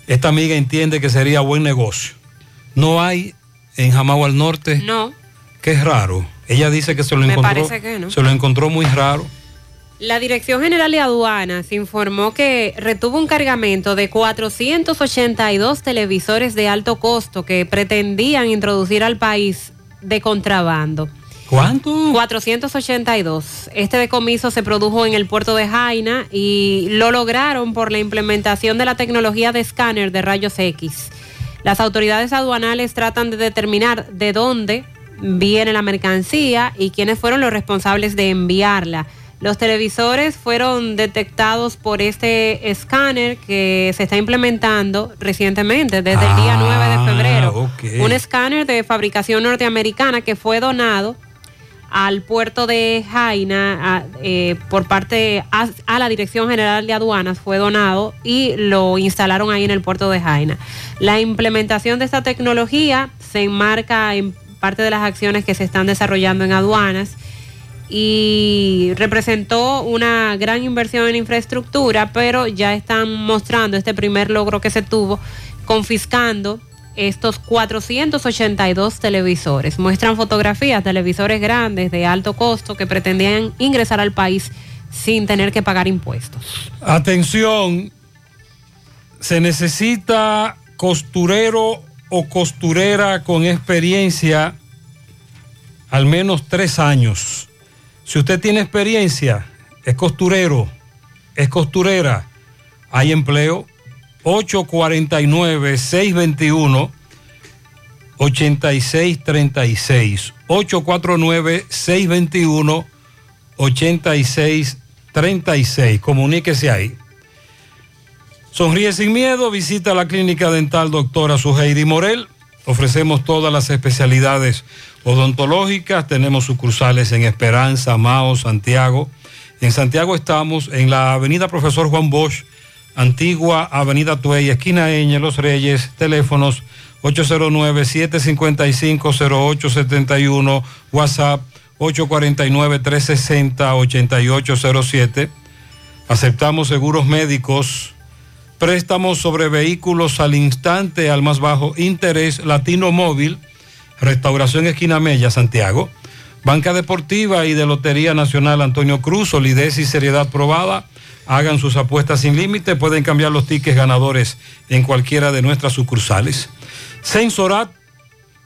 Esta amiga entiende que sería buen negocio. No hay en Jamao al norte. No. Que es raro. Ella dice que se lo Me encontró. parece que no. Se lo encontró muy raro. La Dirección General de Aduanas informó que retuvo un cargamento de 482 televisores de alto costo que pretendían introducir al país de contrabando. ¿Cuánto? 482. Este decomiso se produjo en el puerto de Jaina y lo lograron por la implementación de la tecnología de escáner de rayos X. Las autoridades aduanales tratan de determinar de dónde viene la mercancía y quiénes fueron los responsables de enviarla. Los televisores fueron detectados por este escáner que se está implementando recientemente, desde el día 9 de febrero. Un escáner de fabricación norteamericana que fue donado al puerto de Jaina eh, por parte a, a la Dirección General de Aduanas fue donado y lo instalaron ahí en el puerto de Jaina. La implementación de esta tecnología se enmarca en parte de las acciones que se están desarrollando en aduanas y representó una gran inversión en infraestructura, pero ya están mostrando este primer logro que se tuvo confiscando estos 482 televisores. Muestran fotografías, televisores grandes de alto costo que pretendían ingresar al país sin tener que pagar impuestos. Atención, se necesita costurero o costurera con experiencia al menos tres años. Si usted tiene experiencia, es costurero, es costurera, hay empleo. 849-621. 8636 849 621 8636 comuníquese ahí Sonríe sin miedo, visita la clínica dental doctora Suheidi Morel. Ofrecemos todas las especialidades odontológicas. Tenemos sucursales en Esperanza, Mao, Santiago. En Santiago estamos en la avenida Profesor Juan Bosch, antigua avenida Tuey, esquina Eñe, Los Reyes, teléfonos 809-755-0871, WhatsApp 849-360-8807. Aceptamos seguros médicos préstamos sobre vehículos al instante al más bajo interés, Latino Móvil, Restauración Esquina Mella, Santiago, Banca Deportiva y de Lotería Nacional Antonio Cruz, solidez y seriedad probada. Hagan sus apuestas sin límite, pueden cambiar los tickets ganadores en cualquiera de nuestras sucursales. Sensorat,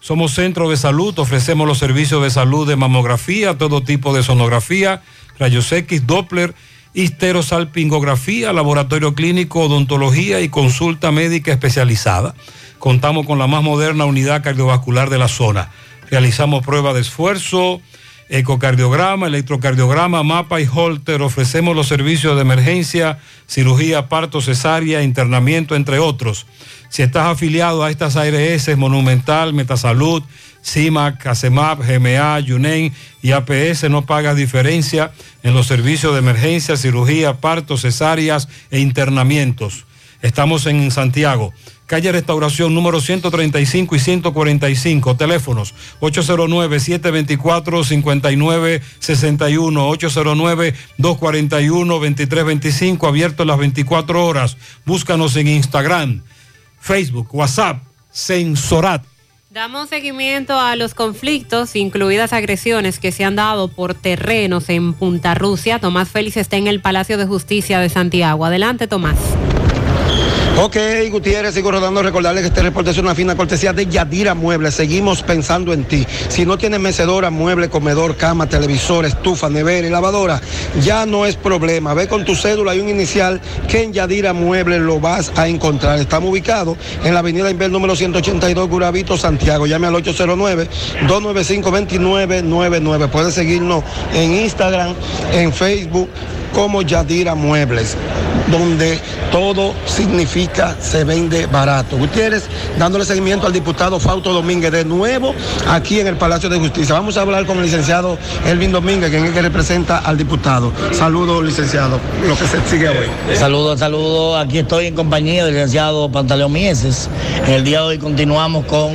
somos centro de salud, ofrecemos los servicios de salud de mamografía, todo tipo de sonografía, rayos X, Doppler, histerosalpingografía, laboratorio clínico, odontología y consulta médica especializada. Contamos con la más moderna unidad cardiovascular de la zona. Realizamos prueba de esfuerzo, ecocardiograma, electrocardiograma, mapa y holter. Ofrecemos los servicios de emergencia, cirugía, parto, cesárea, internamiento, entre otros. Si estás afiliado a estas ARS, Monumental, Metasalud, CIMAC, CASEMAP, GMA, YUNEN y APS, no pagas diferencia en los servicios de emergencia, cirugía, partos, cesáreas e internamientos. Estamos en Santiago, calle Restauración número 135 y 145, teléfonos 809-724-5961, 809-241-2325, abierto las 24 horas. Búscanos en Instagram, Facebook, WhatsApp, Sensorat. Damos seguimiento a los conflictos, incluidas agresiones que se han dado por terrenos en Punta Rusia. Tomás Félix está en el Palacio de Justicia de Santiago. Adelante, Tomás. Ok, Gutiérrez, sigo rodando. Recordarles que este reporte es una fina cortesía de Yadira Muebles. Seguimos pensando en ti. Si no tienes mecedora, mueble, comedor, cama, televisor, estufa, nevera y lavadora, ya no es problema. Ve con tu cédula y un inicial que en Yadira Muebles lo vas a encontrar. Estamos ubicados en la avenida Inver número 182, Guravito, Santiago. Llame al 809-295-2999. Puedes seguirnos en Instagram, en Facebook como Yadira Muebles, donde todo significa se vende barato. Gutiérrez, dándole seguimiento al diputado Fausto Domínguez de nuevo aquí en el Palacio de Justicia. Vamos a hablar con el licenciado Elvin Domínguez, quien es el que representa al diputado. Saludos, licenciado, lo que se sigue hoy. Saludos, saludos. Aquí estoy en compañía del licenciado Pantaleón Mieses. En el día de hoy continuamos con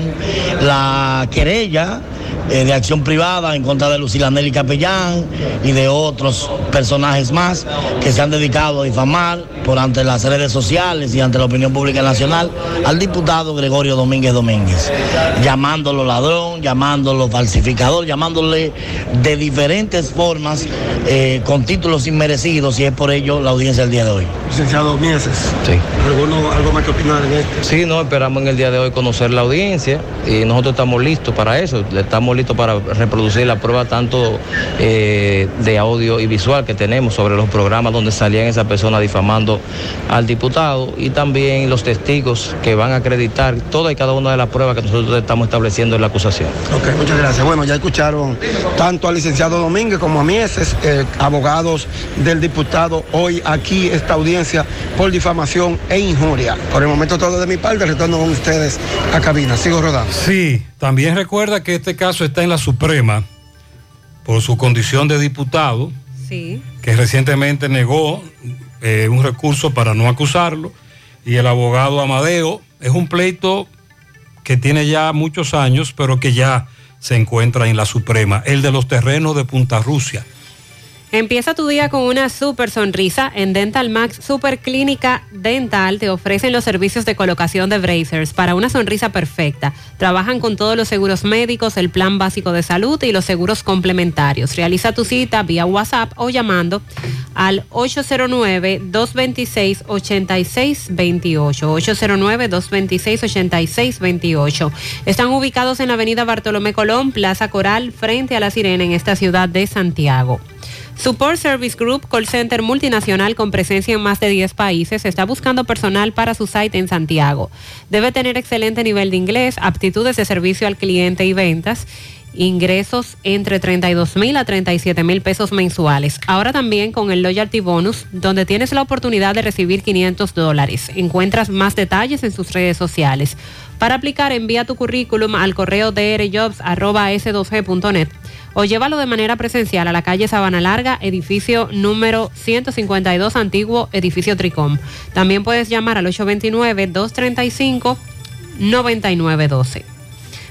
la querella eh, de acción privada en contra de Lucilanelli Capellán y de otros personajes más que se han dedicado a difamar por ante las redes sociales y ante la opinión pública nacional al diputado Gregorio Domínguez Domínguez, llamándolo ladrón, llamándolo falsificador, llamándole de diferentes formas eh, con títulos inmerecidos y es por ello la audiencia del día de hoy. Licenciado Mieses. Sí. ¿Alguno, ¿Algo más que opinar en esto? Sí, no, esperamos en el día de hoy conocer la audiencia y nosotros estamos listos para eso, estamos listos para reproducir la prueba tanto eh, de audio y visual que tenemos sobre los programas donde salían esas personas difamando al diputado y también los testigos que van a acreditar toda y cada una de las pruebas que nosotros estamos estableciendo en la acusación. Ok, muchas gracias. Bueno, ya escucharon tanto al licenciado Domínguez como a Mieses, eh, abogados del diputado, hoy aquí esta audiencia por difamación e injuria. Por el momento todo de mi parte, retorno con ustedes a cabina. Sigo rodando. Sí, también recuerda que este caso está en la Suprema por su condición de diputado, Sí. que recientemente negó eh, un recurso para no acusarlo, y el abogado Amadeo es un pleito que tiene ya muchos años, pero que ya se encuentra en la Suprema, el de los terrenos de Punta Rusia. Empieza tu día con una super sonrisa. En Dental Max Super Clínica Dental te ofrecen los servicios de colocación de bracers para una sonrisa perfecta. Trabajan con todos los seguros médicos, el plan básico de salud y los seguros complementarios. Realiza tu cita vía WhatsApp o llamando al 809-226-8628. 809-226-8628. Están ubicados en la avenida Bartolomé Colón, Plaza Coral, frente a la Sirena en esta ciudad de Santiago. Support Service Group, call center multinacional con presencia en más de 10 países, está buscando personal para su site en Santiago. Debe tener excelente nivel de inglés, aptitudes de servicio al cliente y ventas, ingresos entre 32 mil a 37 mil pesos mensuales. Ahora también con el Loyalty Bonus, donde tienes la oportunidad de recibir 500 dólares. Encuentras más detalles en sus redes sociales. Para aplicar, envía tu currículum al correo drjobs.s2g.net o llévalo de manera presencial a la calle Sabana Larga, edificio número 152, antiguo edificio Tricom. También puedes llamar al 829-235-9912.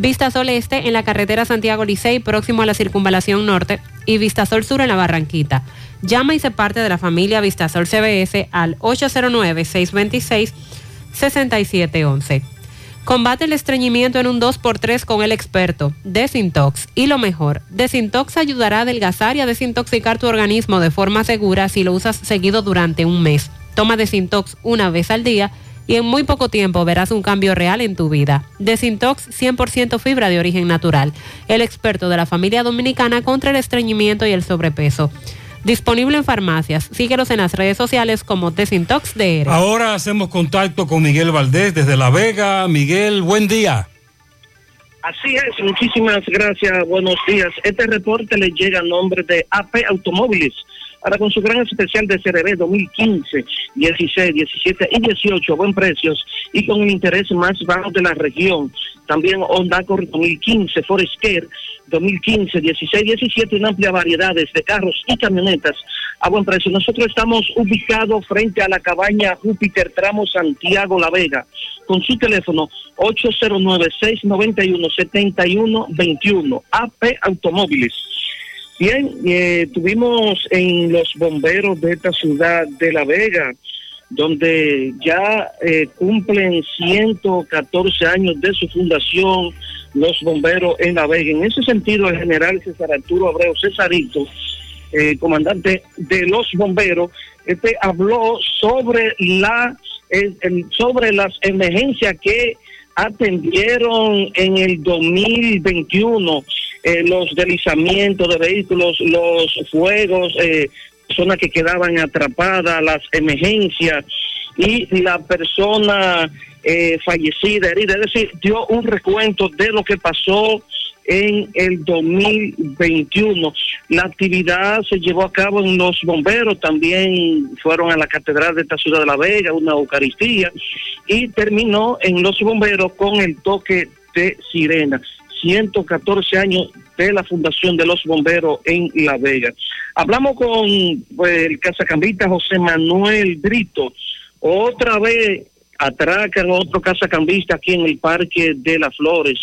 Vistasol Este en la carretera Santiago Licey, próximo a la circunvalación norte, y Vistasol Sur en la Barranquita. Llama y se parte de la familia Vistasol CBS al 809-626-6711. Combate el estreñimiento en un 2x3 con el experto Desintox. Y lo mejor, Desintox ayudará a adelgazar y a desintoxicar tu organismo de forma segura si lo usas seguido durante un mes. Toma Desintox una vez al día y en muy poco tiempo verás un cambio real en tu vida. Desintox 100% fibra de origen natural. El experto de la familia dominicana contra el estreñimiento y el sobrepeso. Disponible en farmacias. Síguelos en las redes sociales como Desintox DR. Ahora hacemos contacto con Miguel Valdés desde La Vega. Miguel, buen día. Así es, muchísimas gracias, buenos días. Este reporte le llega a nombre de AP Automóviles. Ahora con su gran especial de CRB 2015, 16, 17 y 18, buen precios y con el interés más bajo de la región. También Honda Accord 2015, Forest Care 2015, 16, 17, una amplia variedad de carros y camionetas a buen precio. Nosotros estamos ubicados frente a la cabaña Júpiter Tramo Santiago La Vega con su teléfono 809-691-7121 AP Automóviles. Bien, eh, tuvimos en los bomberos de esta ciudad de La Vega, donde ya eh, cumplen 114 años de su fundación los bomberos en La Vega. En ese sentido, el general César Arturo Abreu Cesarito, eh, comandante de los bomberos, este habló sobre la sobre las emergencias que atendieron en el 2021 eh, los deslizamientos de vehículos, los fuegos, eh, personas que quedaban atrapadas, las emergencias y la persona eh, fallecida, herida, es decir, dio un recuento de lo que pasó en el 2021. La actividad se llevó a cabo en los bomberos, también fueron a la catedral de esta ciudad de La Vega, una Eucaristía, y terminó en los bomberos con el toque de sirena. 114 años de la fundación de los bomberos en La Vega. Hablamos con pues, el casacambista José Manuel Brito. Otra vez atracan otro casacambista aquí en el Parque de las Flores.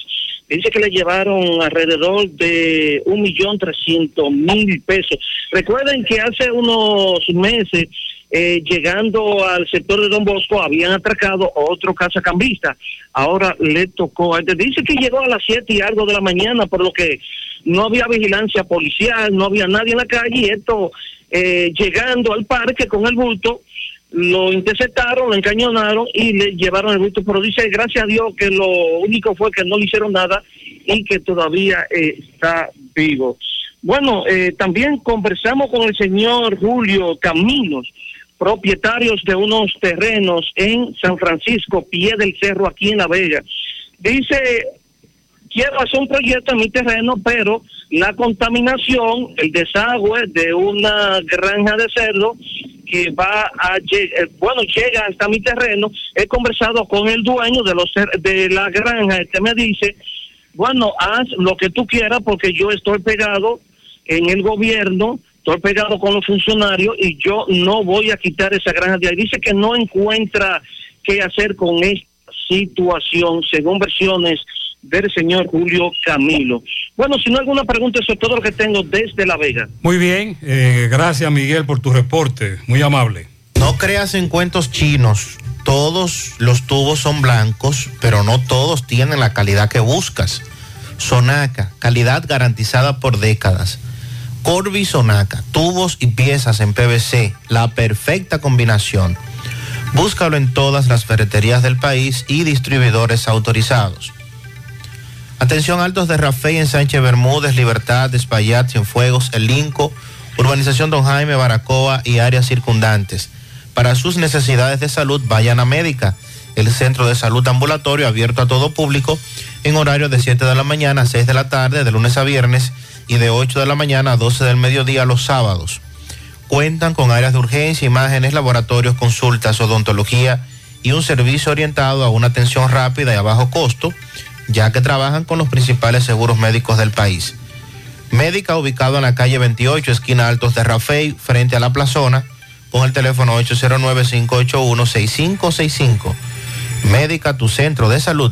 Dice que le llevaron alrededor de un millón trescientos mil pesos. Recuerden que hace unos meses, eh, llegando al sector de Don Bosco, habían atracado a otro casacambista. Ahora le tocó este. Dice que llegó a las siete y algo de la mañana, por lo que no había vigilancia policial, no había nadie en la calle. Y esto, eh, llegando al parque con el bulto, lo interceptaron, lo encañonaron y le llevaron el bulto, pero dice, gracias a Dios, que lo único fue que no le hicieron nada y que todavía eh, está vivo. Bueno, eh, también conversamos con el señor Julio Caminos, propietarios de unos terrenos en San Francisco, pie del cerro, aquí en La Vega. Dice, quiero hacer un proyecto en mi terreno, pero la contaminación, el desagüe de una granja de cerdo que va a llegar, bueno, llega hasta mi terreno, he conversado con el dueño de los de la granja, este me dice, bueno, haz lo que tú quieras porque yo estoy pegado en el gobierno, estoy pegado con los funcionarios y yo no voy a quitar esa granja de ahí. Dice que no encuentra qué hacer con esta situación, según versiones del señor Julio Camilo. Bueno, si no hay alguna pregunta, eso es todo lo que tengo desde La Vega. Muy bien, eh, gracias Miguel por tu reporte, muy amable. No creas en cuentos chinos. Todos los tubos son blancos, pero no todos tienen la calidad que buscas. Sonaca, calidad garantizada por décadas. Corby Sonaca, tubos y piezas en PVC, la perfecta combinación. Búscalo en todas las ferreterías del país y distribuidores autorizados. Atención altos de Rafey en Sánchez Bermúdez, Libertad, Espaillat, Cienfuegos, El Linco, Urbanización Don Jaime, Baracoa y áreas circundantes. Para sus necesidades de salud, vayan a Médica, el centro de salud ambulatorio abierto a todo público en horario de 7 de la mañana a 6 de la tarde, de lunes a viernes, y de 8 de la mañana a 12 del mediodía los sábados. Cuentan con áreas de urgencia, imágenes, laboratorios, consultas, odontología y un servicio orientado a una atención rápida y a bajo costo, ya que trabajan con los principales seguros médicos del país. Médica ubicado en la calle 28, esquina Altos de Rafey, frente a la plazona, con el teléfono 809-581-6565. Médica, tu centro de salud.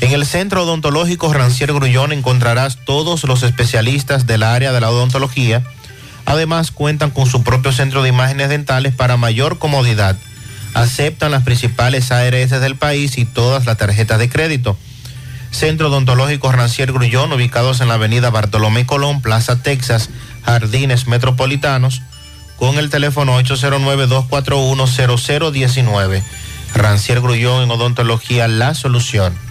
En el Centro Odontológico Rancier Grullón encontrarás todos los especialistas del área de la odontología. Además, cuentan con su propio centro de imágenes dentales para mayor comodidad. Aceptan las principales ARS del país y todas las tarjetas de crédito. Centro Odontológico Rancier Grullón, ubicados en la avenida Bartolomé Colón, Plaza Texas, Jardines Metropolitanos, con el teléfono 809-241-0019. Rancier Grullón en Odontología, la solución.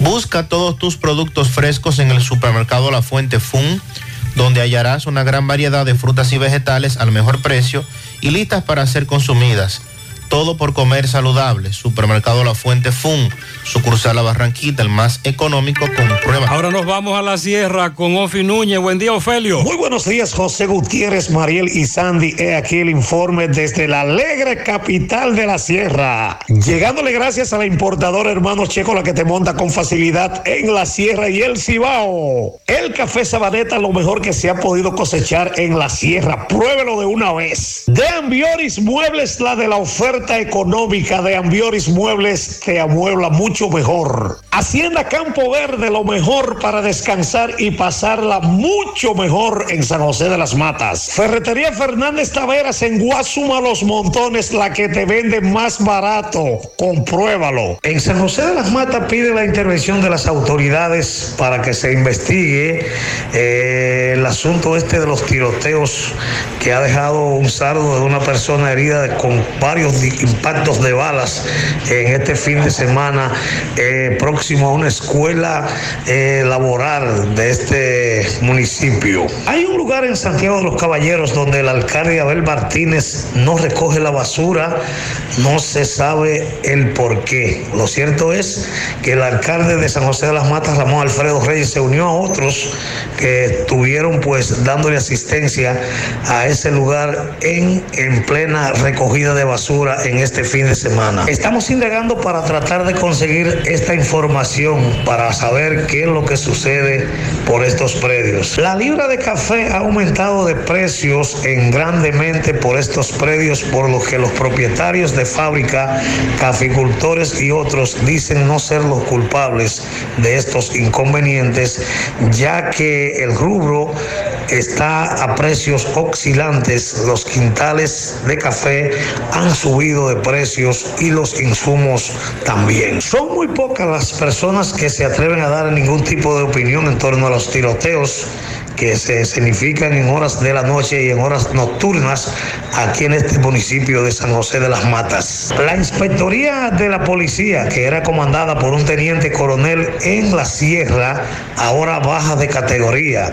Busca todos tus productos frescos en el supermercado La Fuente Fun, donde hallarás una gran variedad de frutas y vegetales al mejor precio y listas para ser consumidas. Todo por comer saludable. Supermercado La Fuente Fun, sucursal La Barranquita, el más económico con prueba. Ahora nos vamos a la sierra con Ofi Núñez. Buen día, Ofelio. Muy buenos días, José Gutiérrez, Mariel y Sandy. He aquí el informe desde la alegre capital de la sierra. Llegándole gracias a la importadora Hermano Checo, la que te monta con facilidad en la sierra y el Cibao. El café Sabaneta, lo mejor que se ha podido cosechar en la sierra. Pruébelo de una vez. De Ambioris Muebles, la de la oferta económica de Ambioris Muebles te amuebla mucho mejor. Hacienda Campo Verde, lo mejor para descansar y pasarla mucho mejor en San José de las Matas. Ferretería Fernández Taveras en Guasuma Los Montones, la que te vende más barato. Compruébalo. En San José de las Matas pide la intervención de las autoridades para que se investigue eh, el asunto este de los tiroteos que ha dejado un sardo de una persona herida con varios impactos de balas en este fin de semana eh, próximo a una escuela eh, laboral de este municipio. Hay un lugar en Santiago de los Caballeros donde el alcalde Abel Martínez no recoge la basura, no se sabe el por qué. Lo cierto es que el alcalde de San José de las Matas, Ramón Alfredo Reyes, se unió a otros que estuvieron pues dándole asistencia a ese lugar en, en plena recogida de basura en este fin de semana. Estamos indagando para tratar de conseguir esta información para saber qué es lo que sucede por estos predios. La libra de café ha aumentado de precios en grandemente por estos predios, por lo que los propietarios de fábrica, caficultores y otros dicen no ser los culpables de estos inconvenientes, ya que el rubro está a precios oscilantes. Los quintales de café han subido de precios y los insumos también. Son muy pocas las personas que se atreven a dar ningún tipo de opinión en torno a los tiroteos que se significan en horas de la noche y en horas nocturnas aquí en este municipio de San José de las Matas. La inspectoría de la policía, que era comandada por un teniente coronel en la sierra, ahora baja de categoría.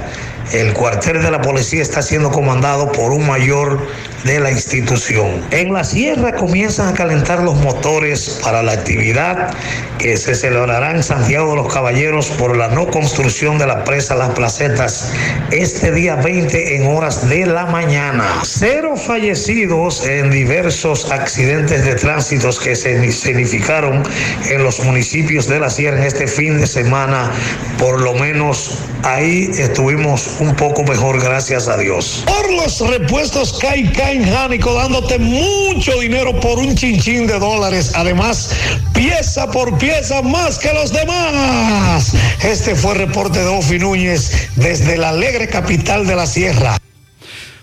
El cuartel de la policía está siendo comandado por un mayor de la institución. En la sierra comienzan a calentar los motores para la actividad que se celebrará en Santiago de los Caballeros por la no construcción de la presa Las Placetas este día 20 en horas de la mañana. Cero fallecidos en diversos accidentes de tránsito que se significaron en los municipios de la sierra este fin de semana. Por lo menos ahí estuvimos un poco mejor, gracias a Dios. Por los repuestos Kai Kai Jánico dándote mucho dinero por un chinchín de dólares. Además, pieza por pieza más que los demás. Este fue el reporte de Ofi Núñez desde la alegre capital de la sierra.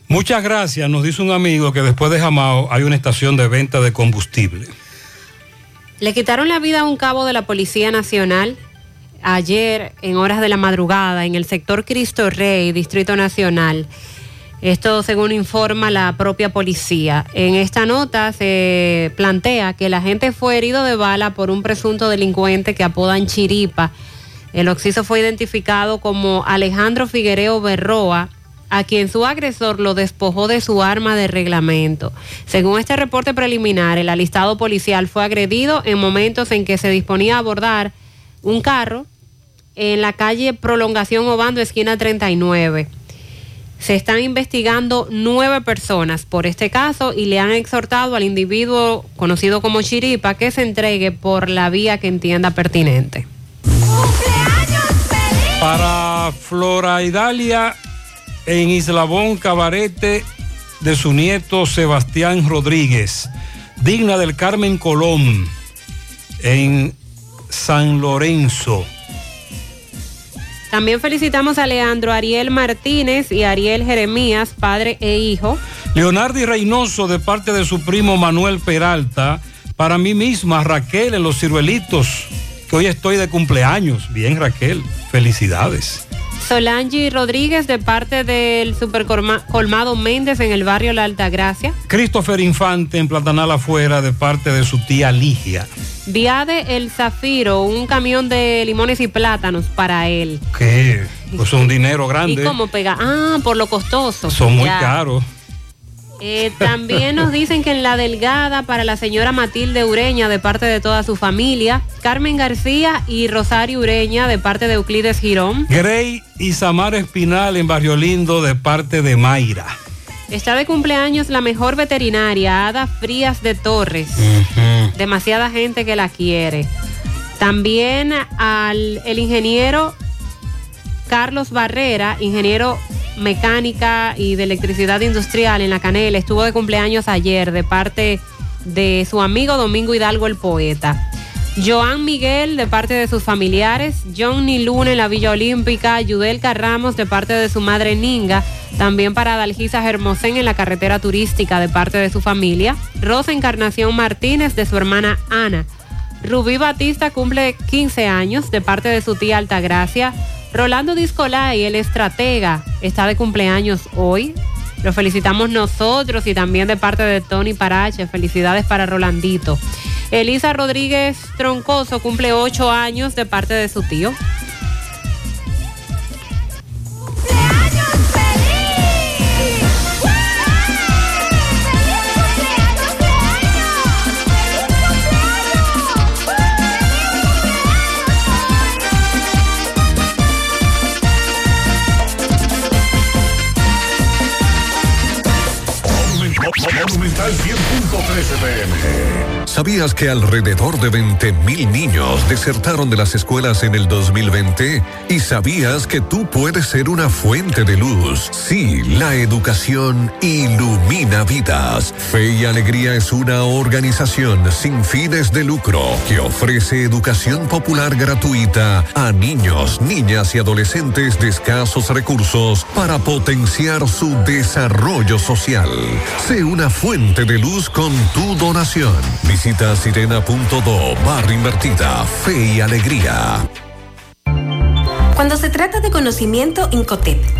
Muchas gracias. Nos dice un amigo que después de Jamao hay una estación de venta de combustible. Le quitaron la vida a un cabo de la Policía Nacional ayer en horas de la madrugada en el sector Cristo Rey, Distrito Nacional. Esto según informa la propia policía. En esta nota se plantea que la gente fue herido de bala por un presunto delincuente que apodan Chiripa. El occiso fue identificado como Alejandro Figuereo Berroa, a quien su agresor lo despojó de su arma de reglamento. Según este reporte preliminar, el alistado policial fue agredido en momentos en que se disponía a abordar un carro en la calle Prolongación Obando, esquina 39. Se están investigando nueve personas por este caso y le han exhortado al individuo conocido como Chiripa que se entregue por la vía que entienda pertinente. Para Flora Idalia en Islabón Cabarete de su nieto Sebastián Rodríguez, digna del Carmen Colón en San Lorenzo. También felicitamos a Leandro Ariel Martínez y Ariel Jeremías, padre e hijo. Leonardo Reynoso de parte de su primo Manuel Peralta, para mí misma Raquel en Los Ciruelitos, que hoy estoy de cumpleaños. Bien Raquel, felicidades. Solange Rodríguez de parte del Supercolmado Méndez en el barrio La Altagracia. Christopher Infante en Platanal afuera de parte de su tía Ligia. Viade El Zafiro, un camión de limones y plátanos para él. ¿Qué? Pues un dinero grande. ¿Y cómo pega? Ah, por lo costoso. Son muy Ya. caros. Eh, también nos dicen que en la delgada para la señora Matilde Ureña de parte de toda su familia, Carmen García y Rosario Ureña de parte de Euclides Girón. Grey y Samar Espinal en Barrio Lindo de parte de Mayra. Está de cumpleaños la mejor veterinaria, Ada Frías de Torres. Demasiada gente que la quiere. También al el ingeniero Carlos Barrera, ingeniero mecánica y de electricidad industrial en la Canela, estuvo de cumpleaños ayer de parte de su amigo Domingo Hidalgo el poeta. Joan Miguel de parte de sus familiares, Johnny Luna en la Villa Olímpica, Yudel Carramos de parte de su madre Ninga, también para Dalgisa Hermosén en la carretera turística de parte de su familia, Rosa Encarnación Martínez de su hermana Ana, Rubí Batista cumple 15 años de parte de su tía Altagracia, Rolando Discolay, el estratega, está de cumpleaños hoy. Lo felicitamos nosotros y también de parte de Tony Parache. Felicidades para Rolandito. Elisa Rodríguez Troncoso cumple 8 años de parte de su tío. ¿Sabías que alrededor de 20.000 niños desertaron de las escuelas en el 2020? ¿Y sabías que tú puedes ser una fuente de luz? Sí, la educación ilumina vidas. Fe y Alegría es una organización sin fines de lucro que ofrece educación popular gratuita a niños, niñas y adolescentes de escasos recursos para potenciar su desarrollo social. Sé una fuente de luz con tu donación. Visita sirena.do barra invertida. Fe y alegría. Cuando se trata de conocimiento, Incotep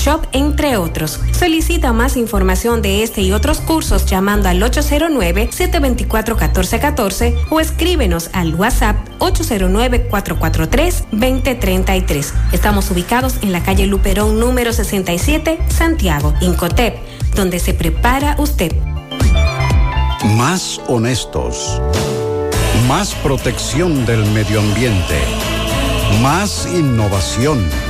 Photoshop, entre otros. Solicita más información de este y otros cursos llamando al 809-724-1414 o escríbenos al WhatsApp 809-443-2033. Estamos ubicados en la calle Luperón número 67, Santiago, Incotep, donde se prepara usted. Más honestos. Más protección del medio ambiente. Más innovación.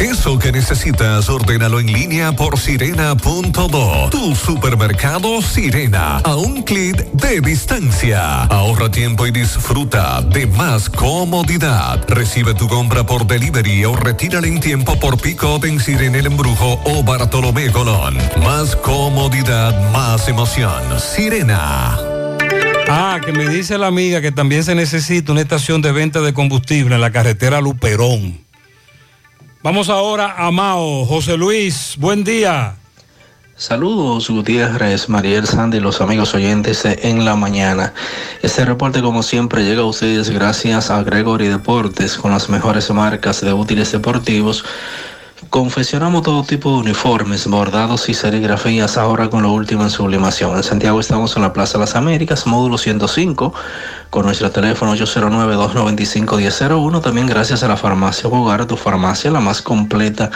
Eso que necesitas, ordénalo en línea por sirena.do. Tu supermercado Sirena, a un clic de distancia. Ahorra tiempo y disfruta de más comodidad. Recibe tu compra por delivery o retírala en tiempo por pick-up en Sirena El Embrujo o Bartolomé Colón. Más comodidad, más emoción. Sirena. Ah, que me dice la amiga que también se necesita una estación de venta de combustible en la carretera Luperón. Vamos ahora a Mao. José Luis, buen día. Saludos Gutiérrez, Mariel Sandy y los amigos oyentes en la mañana. Este reporte como siempre llega a ustedes gracias a Gregory Deportes con las mejores marcas de útiles deportivos. Confeccionamos todo tipo de uniformes, bordados y serigrafías ahora con lo último en sublimación. En Santiago estamos en la Plaza de las Américas, módulo 105, con nuestro teléfono 809-295-1001. También gracias a la farmacia Bogar, tu farmacia, la más completa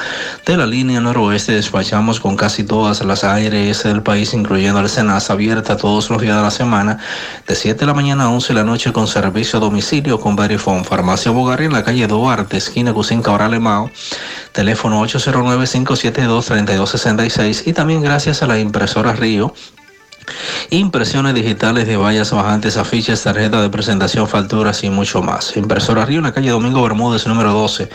de la línea noroeste. Despachamos con casi todas las ARS del país, incluyendo el Senasa, abierta todos los días de la semana, de 7 de la mañana a 11 de la noche, con servicio a domicilio con Verifone. Farmacia Bogar en la calle Duarte, esquina Cusinca Oral Mao. Teléfono 809-572-3266 y también gracias a la impresora Río Impresiones digitales de vallas bajantes, afiches, tarjetas de presentación, facturas y mucho más. Impresora Río en la calle Domingo Bermúdez, número 12,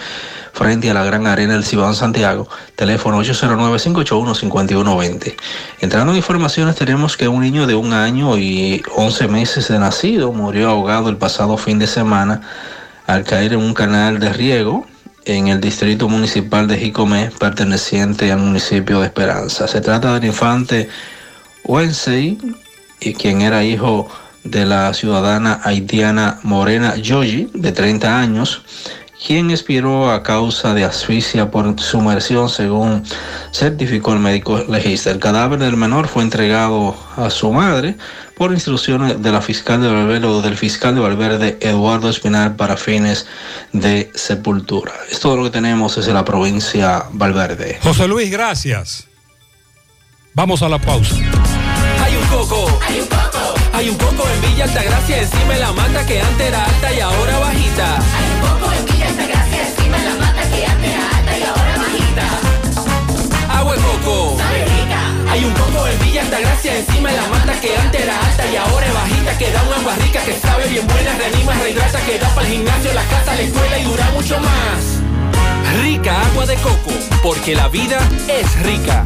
frente a la Gran Arena del Cibao en Santiago. Teléfono 809-581-5120. Entrando en informaciones, tenemos que un niño de un año y 11 meses de nacido murió ahogado el pasado fin de semana al caer en un canal de riego en el distrito municipal de Jicomé, perteneciente al municipio de Esperanza. Se trata del infante Wensey, y quien era hijo de la ciudadana haitiana Morena Yogi, de 30 años, quien expiró a causa de asfixia por sumersión, según certificó el médico legista. El cadáver del menor fue entregado a su madre por instrucciones de la fiscal de Valverde o del fiscal de Valverde, Eduardo Espinal, para fines de sepultura. Es todo lo que tenemos desde la provincia Valverde. José Luis, gracias. Vamos a la pausa. Hay un coco. Hay un coco. Hay un coco en Villa Altagracia encima de la mata que antes era alta y ahora bajita. Hay un coco Villa Altagracia encima de la mata que antes era alta y ahora es bajita que da un agua rica que sabe bien buena, reanima, rehidrata, que da para el gimnasio, la casa, la escuela y dura mucho más. Rica agua de coco, porque la vida es rica.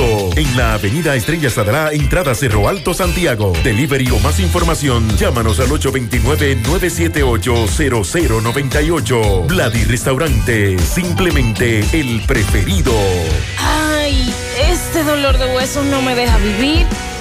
En la avenida Estrella Sadra, entrada Cerro Alto, Santiago. Delivery o más información, llámanos al 829-978-0098. Vladi Restaurante, simplemente el preferido. Ay, este dolor de huesos no me deja vivir.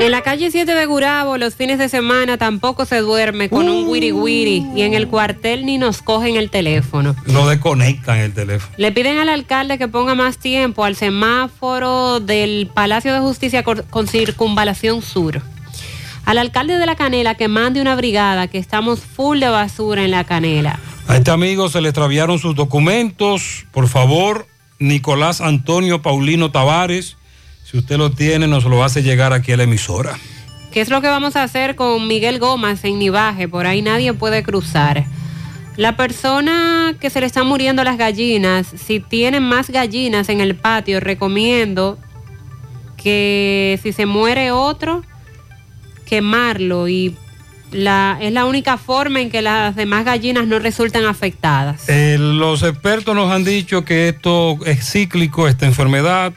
En la calle 7 de Gurabo, los fines de semana tampoco se duerme con un wiri wiri y en el cuartel ni nos cogen el teléfono. No desconectan el teléfono. Le piden al alcalde que ponga más tiempo al semáforo del Palacio de Justicia con circunvalación sur. Al alcalde de la Canela que mande una brigada que estamos full de basura en la Canela. A este amigo se le extraviaron sus documentos. Por favor, Nicolás Antonio Paulino Tavares, si usted lo tiene, nos lo hace llegar aquí a la emisora. ¿Qué es lo que vamos a hacer con Miguel Gómez en Nivaje? Por ahí nadie puede cruzar. La persona que se le están muriendo las gallinas, si tienen más gallinas en el patio, recomiendo que si se muere otro, quemarlo y la, es la única forma en que las demás gallinas no resultan afectadas. Eh, los expertos nos han dicho que esto es cíclico, esta enfermedad.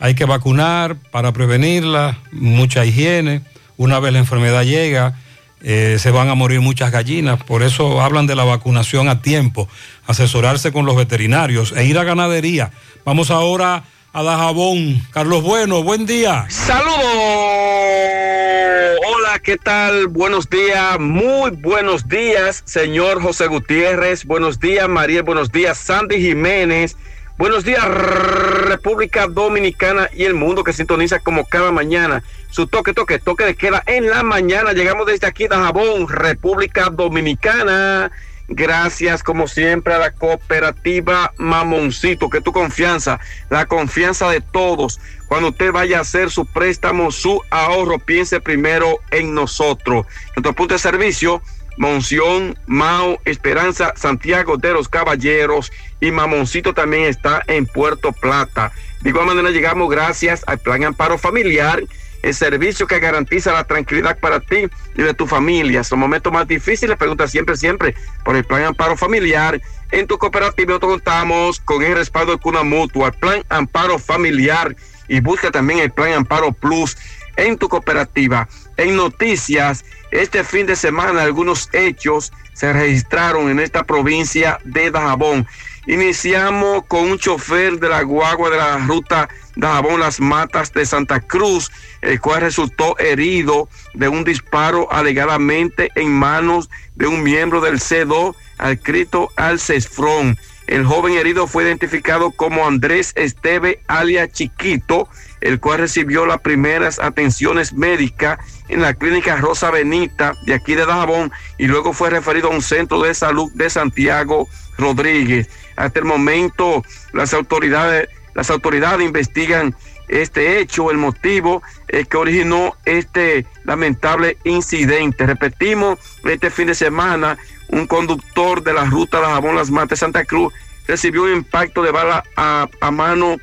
Hay que vacunar para prevenirla, mucha higiene. Una vez la enfermedad llega, eh, se van a morir muchas gallinas. Por eso hablan de la vacunación a tiempo, asesorarse con los veterinarios e ir a ganadería. Vamos ahora a Dajabón. Carlos Bueno, buen día. Saludos. Hola, ¿qué tal? Buenos días, muy buenos días, señor José Gutiérrez. Buenos días, María. Buenos días, Sandy Jiménez. Buenos días, República Dominicana y el mundo que sintoniza como cada mañana. Su toque, toque, toque de queda en la mañana. Llegamos desde aquí, Dajabón, República Dominicana. Gracias, como siempre, a la cooperativa Mamoncito, que tu confianza, la confianza de todos. Cuando usted vaya a hacer su préstamo, su ahorro, piense primero en nosotros. Nuestro punto de servicio, Monción, Mao, Esperanza, Santiago de los Caballeros y Mamoncito también está en Puerto Plata. De igual manera llegamos gracias al Plan Amparo Familiar, el servicio que garantiza la tranquilidad para ti y de tu familia. Los momentos más difíciles, pregunta siempre, siempre por el Plan Amparo Familiar. En tu cooperativa nosotros contamos con el respaldo de Cuna Mutua, Plan Amparo Familiar y busca también el Plan Amparo Plus. en tu cooperativa. En noticias, este fin de semana algunos hechos se registraron en esta provincia de Dajabón. Iniciamos con un chofer de la guagua de la ruta Dajabón Las Matas de Santa Cruz, el cual resultó herido de un disparo alegadamente en manos de un miembro del C2 adscrito al CESFRON. El joven herido fue identificado como Andrés Esteve alias Chiquito, el cual recibió las primeras atenciones médicas en la clínica Rosa Benita de aquí de Dajabón y luego fue referido a un centro de salud de Santiago Rodríguez. Hasta el momento las autoridades, las autoridades investigan este hecho, el motivo que originó este lamentable incidente. Repetimos, este fin de semana un conductor de la ruta Dajabón Las Matas Santa Cruz recibió un impacto de bala a, mano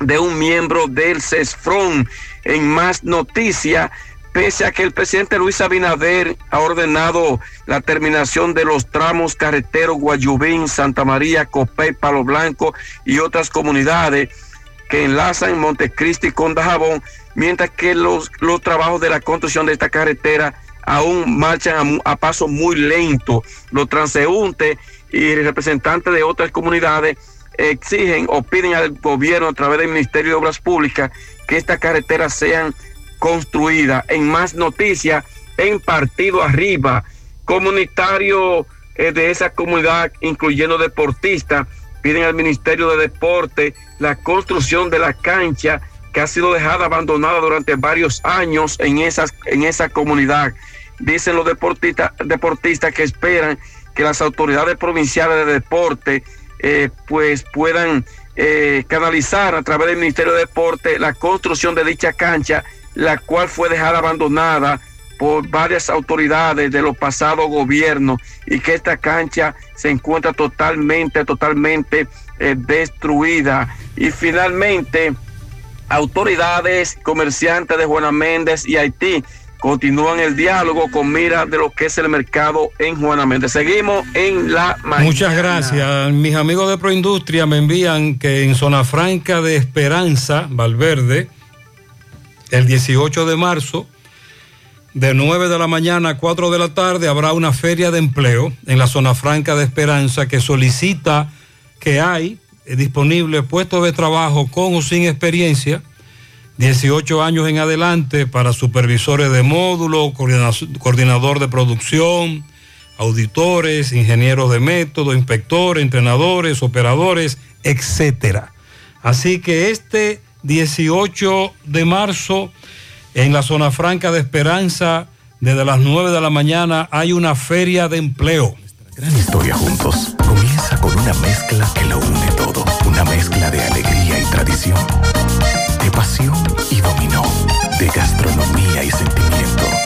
de un miembro del CESFRON. En más noticias, pese a que el presidente Luis Abinader ha ordenado la terminación de los tramos carreteros Guayubín, Santa María, Copey, Palo Blanco y otras comunidades que enlazan Montecristi con Dajabón, mientras que los, los trabajos de la construcción de esta carretera aún marchan a, a paso muy lento. Los transeúntes y representantes de otras comunidades exigen o piden al gobierno a través del Ministerio de Obras Públicas que estas carreteras sean construidas. En más noticias, en Partido Arriba, comunitario eh, de esa comunidad, incluyendo deportistas, piden al Ministerio de Deporte la construcción de la cancha que ha sido dejada abandonada durante varios años en, esas, en esa comunidad. Dicen los deportistas, que esperan que las autoridades provinciales de deporte eh, pues puedan eh, canalizar a través del Ministerio de Deporte la construcción de dicha cancha, la cual fue dejada abandonada por varias autoridades de los pasados gobiernos y que esta cancha se encuentra totalmente, totalmente eh, destruida. Y finalmente, autoridades, comerciantes de Juana Méndez y Haití continúan el diálogo con mira de lo que es el mercado en Juana Méndez. Seguimos en la mañana. Muchas gracias. Mis amigos de Proindustria me envían que en Zona Franca de Esperanza, Valverde, el 18 de marzo, de 9 de la mañana a 4 de la tarde, habrá una feria de empleo en la Zona Franca de Esperanza que solicita que hay eh, disponible puestos de trabajo con o sin experiencia 18 años en adelante para supervisores de módulo, coordinador de producción, auditores, ingenieros de método, inspectores, entrenadores, operadores, etcétera. Así que este 18 de marzo en la zona franca de Esperanza, desde las 9 de la mañana hay una feria de empleo. Gran historia juntos comienza con una mezcla que lo une todo, una mezcla de alegría y tradición pasión y dominó, de gastronomía y sentimiento.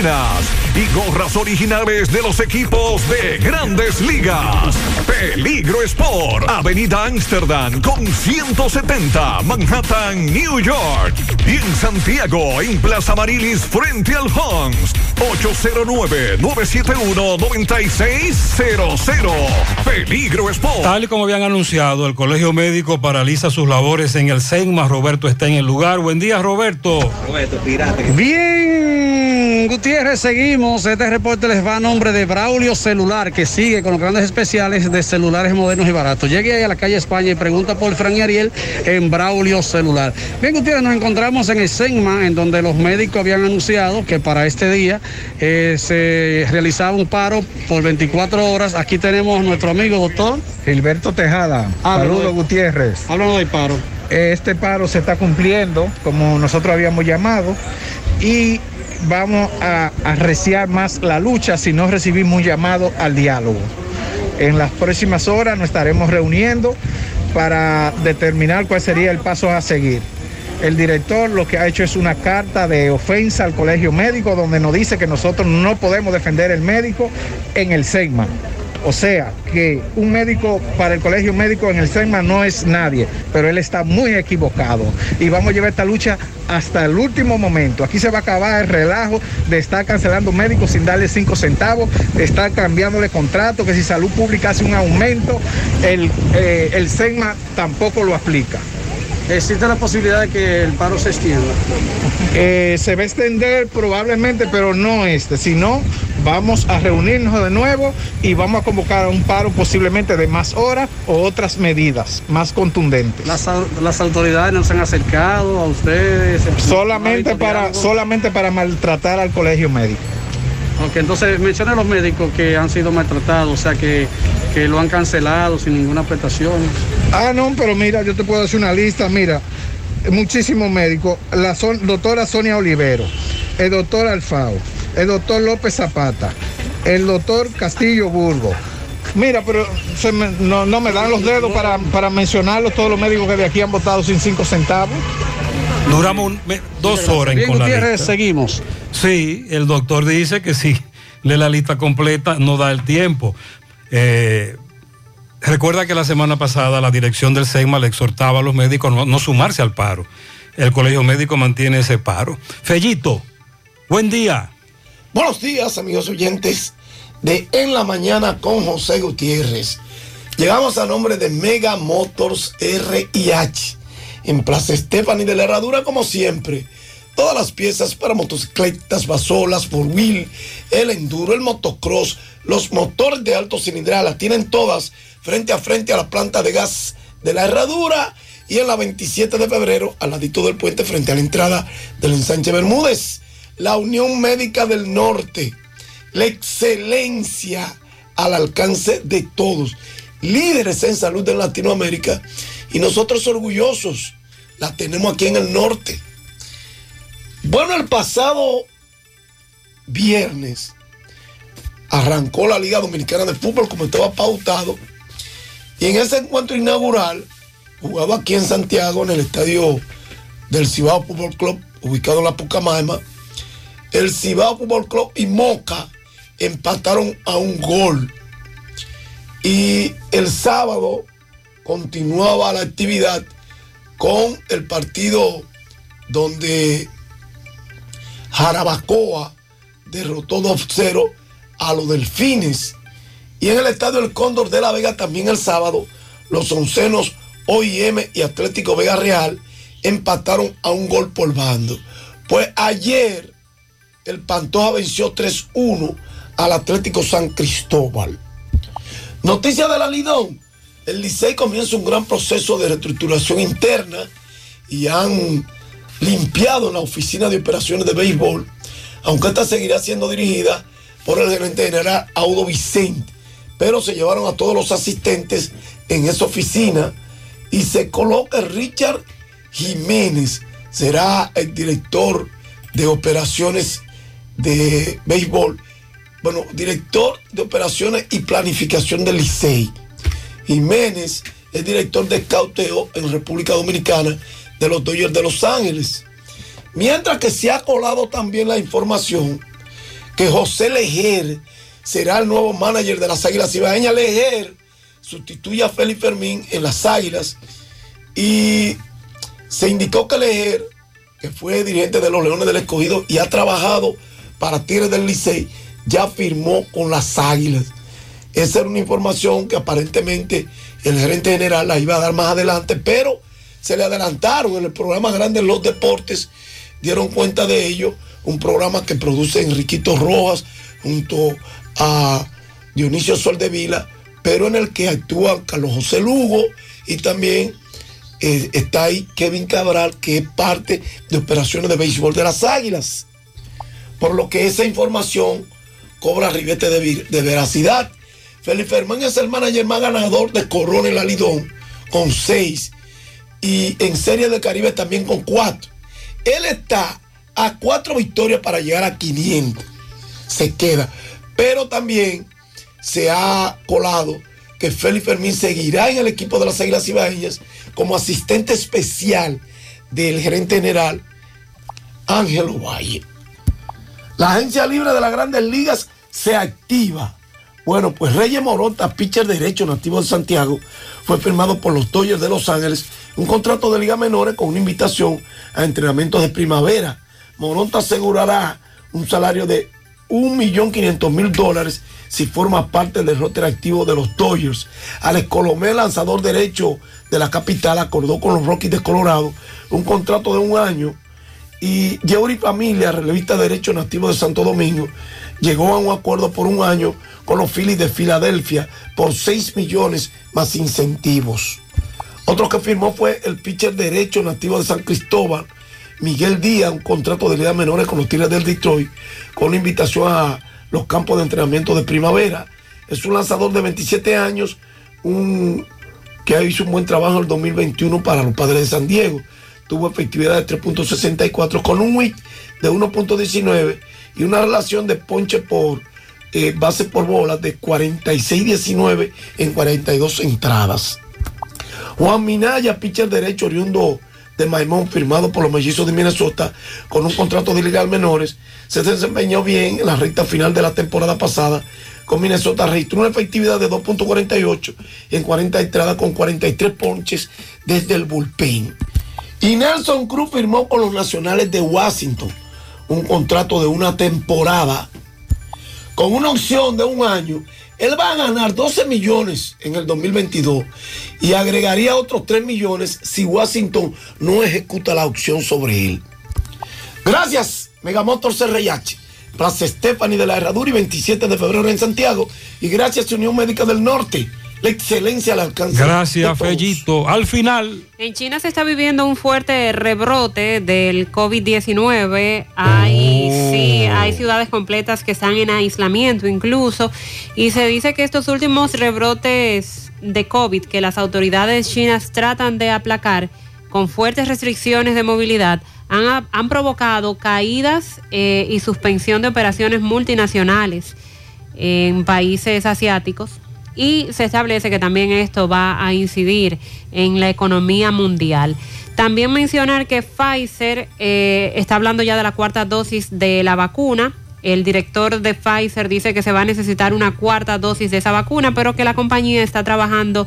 y gorras originales de los equipos de grandes ligas. Peligro Sport, Avenida Amsterdam con 170, Manhattan, New York. Y en Santiago, en Plaza Marilis, frente al Hans, 809-971-9600. Peligro Sport. Tal y como habían anunciado, el Colegio Médico paraliza sus labores en el SEGMA. Roberto está en el lugar. Buen día, Roberto. Roberto, Bien, Gutiérrez, seguimos. Este reporte les va a nombre de Braulio Celular, que sigue con los grandes especiales de celulares modernos y baratos. Llegue ahí a la calle España y pregunta por Fran y Ariel en Braulio Celular. Bien, Gutiérrez, nos encontramos en el SEGMA, en donde los médicos habían anunciado que para este día eh, se realizaba un paro por 24 horas. Aquí tenemos a nuestro amigo doctor Gilberto Tejada. Saludos, Gutiérrez. Háblanos del paro. Este paro se está cumpliendo, como nosotros habíamos llamado, y vamos a arreciar más la lucha si no recibimos un llamado al diálogo. En las próximas horas nos estaremos reuniendo para determinar cuál sería el paso a seguir. El director lo que ha hecho es una carta de ofensa al colegio médico donde nos dice que nosotros no podemos defender el médico en el SEGMA. O sea, que un médico para el colegio médico en el SEGMA no es nadie, pero él está muy equivocado. Y vamos a llevar esta lucha hasta el último momento. Aquí se va a acabar el relajo de estar cancelando médicos sin darle cinco centavos, de estar cambiándole contrato, que si salud pública hace un aumento, el, eh, el tampoco lo aplica. ¿Existe la posibilidad de que el paro se extienda? Eh, se va a extender probablemente, pero no este, sino vamos a reunirnos de nuevo y vamos a convocar a un paro posiblemente de más horas o otras medidas más contundentes. Las, au- las autoridades nos han acercado a ustedes. Solamente para, solamente para maltratar al colegio médico. Ok, entonces menciona a los médicos que han sido maltratados, o sea que, que lo han cancelado sin ninguna prestación. Ah, no, pero mira, yo te puedo hacer una lista, mira, muchísimos médicos, la son- doctora Sonia Olivero, el doctor Alfao, el doctor López Zapata, el doctor Castillo Burgo. Mira, pero se me- no, no me dan los dedos para, para mencionarlos todos los médicos que de aquí han votado sin cinco centavos. Duramos un- me- dos horas Bien, con la lista. seguimos. Sí, el doctor dice que sí, lee la lista completa, no da el tiempo. Eh, recuerda que la semana pasada la dirección del SEGMA le exhortaba a los médicos no, no sumarse al paro. El colegio médico mantiene ese paro. Fellito, buen día. Buenos días, amigos oyentes de En la Mañana con José Gutiérrez. Llegamos a nombre de Mega Motors RIH en Plaza Stephanie de la Herradura, como siempre. Todas las piezas para motocicletas, basolas, four wheel, el enduro, el motocross, los motores de alto cilindrada, las tienen todas frente a frente a la planta de gas de la Herradura y en la 27 de febrero, al ladito del puente, frente a la entrada del ensanche Bermúdez. La Unión Médica del Norte, la excelencia al alcance de todos, líderes en salud en Latinoamérica y nosotros orgullosos la tenemos aquí en el norte. Bueno, el pasado viernes arrancó la Liga Dominicana de Fútbol como estaba pautado y en ese encuentro inaugural jugaba aquí en Santiago en el estadio del Cibao Fútbol Club ubicado en la Pucamaima el Cibao Fútbol Club y Moca empataron a un gol. Y el sábado continuaba la actividad con el partido donde Jarabacoa derrotó 2-0 a los Delfines. Y en el estadio El Cóndor de la Vega también el sábado, los oncenos OIM y Atlético Vega Real empataron a un gol por bando. Pues ayer el Pantoja venció 3-1 al Atlético San Cristóbal. Noticia de la Lidón. El Licey comienza un gran proceso de reestructuración interna y han limpiado la oficina de operaciones de béisbol, aunque esta seguirá siendo dirigida por el gerente general Audo Vicente. Pero se llevaron a todos los asistentes en esa oficina y se coloca Richard Jiménez, será el director de operaciones de béisbol, bueno, director de operaciones y planificación del Licey. Jiménez es director de escauteo en República Dominicana de los Dodgers de Los Ángeles. Mientras que se ha colado también la información que José Lejer será el nuevo manager de las Águilas Ibaeñas. Lejer sustituye a Félix Fermín en las Águilas y se indicó que Lejer, que fue dirigente de los Leones del Escogido y ha trabajado para Tigres del Licey, ya firmó con las Águilas. Esa era una información que aparentemente el gerente general la iba a dar más adelante, pero se le adelantaron en el programa grande Los Deportes, dieron cuenta de ello, un programa que produce Enriquito Rojas junto a Dionisio Soldevila, pero en el que actúan Carlos José Lugo y también eh, está ahí Kevin Cabral, que es parte de operaciones de béisbol de las Águilas. Por lo que esa información cobra ribete de, veracidad. Felipe Fermán es el manager más ganador de Corona y la Lidón con seis y en Serie del Caribe también con cuatro. Él está a cuatro victorias para llegar a 500. Se queda. Pero también se ha colado que Félix Fermín seguirá en el equipo de las Águilas Ibaeñas como asistente especial del gerente general Ángelo Valle. La agencia libre de las grandes ligas se activa. Bueno, pues Reyes Moronta, pitcher derecho nativo de Santiago, fue firmado por los Dodgers de Los Ángeles un contrato de liga menores con una invitación a entrenamientos de primavera. Moronta asegurará un salario de 1.500.000 dólares si forma parte del roster activo de los Dodgers. Alex Colomé, lanzador derecho de la capital, acordó con los Rockies de Colorado un contrato de un año y Yeuri Familia, relevista derecho nativo de Santo Domingo, llegó a un acuerdo por un año con los Phillies de Filadelfia por 6 millones más incentivos. Otro que firmó fue el pitcher derecho nativo de San Cristóbal, Miguel Díaz, un contrato de liga menores con los Tigres del Detroit, con una invitación a los campos de entrenamiento de primavera. Es un lanzador de 27 años, un que hizo un buen trabajo en el 2021 para los padres de San Diego. Tuvo efectividad de 3.64 con un WIC de 1.19 y una relación de ponche por eh, base por bola de 46-19 en 42 entradas. Juan Minaya, pitcher derecho oriundo de Maimón, firmado por los mellizos de Minnesota con un contrato de legal menores, se desempeñó bien en la recta final de la temporada pasada. Con Minnesota registró una efectividad de 2.48 en 40 entradas con 43 ponches desde el bullpen. Y Nelson Cruz firmó con los Nacionales de Washington un contrato de una temporada con una opción de un año. Él va a ganar 12 millones en el 2022 y agregaría otros 3 millones si Washington no ejecuta la opción sobre él. Gracias, Megamotor CRH. Plaza Stephanie de la Herradura y 27 de febrero en Santiago. Y gracias Unión Médica del Norte. La excelencia al alcance. Gracias. Fellito. Al final, En China se está viviendo un fuerte rebrote del COVID-19. Hay, sí, hay ciudades completas que están en aislamiento incluso. Y se dice que estos últimos rebrotes de COVID que las autoridades chinas tratan de aplacar con fuertes restricciones de movilidad han, han provocado caídas eh, y suspensión de operaciones multinacionales en países asiáticos y se establece que también esto va a incidir en la economía mundial. También mencionar que Pfizer eh, está hablando ya de la cuarta dosis de la vacuna. El director de Pfizer dice que se va a necesitar una cuarta dosis de esa vacuna, pero que la compañía está trabajando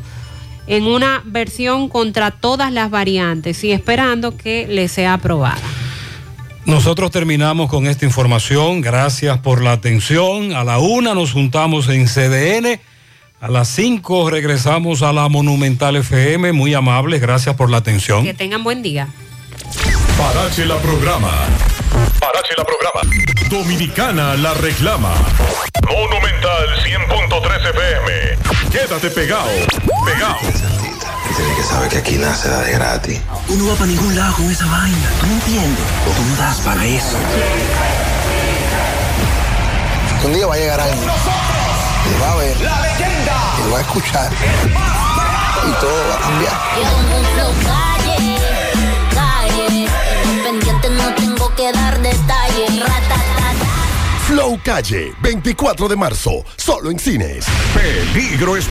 en una versión contra todas las variantes y esperando que le sea aprobada. Nosotros terminamos con esta información. Gracias por la atención. A la una nos juntamos en CDN. A las cinco regresamos a la Monumental FM. Muy amables. Gracias por la atención. Que tengan buen día. Parache la programa. Parache la programa. Dominicana la reclama. Monumental 100.13 FM. Quédate pegado. Pegado. Tiene que saber que aquí da de gratis. Tú no vas para ningún lado con esa vaina. ¿Tú me entiendes? Tú no das para eso. Un día va a llegar alguien. Y va a ver. La leyenda. Y va a escuchar. Y todo va a cambiar. calle, calle. Pendiente no tengo que dar detalles. Flow Calle, 24 de marzo, solo en cines. Peligro es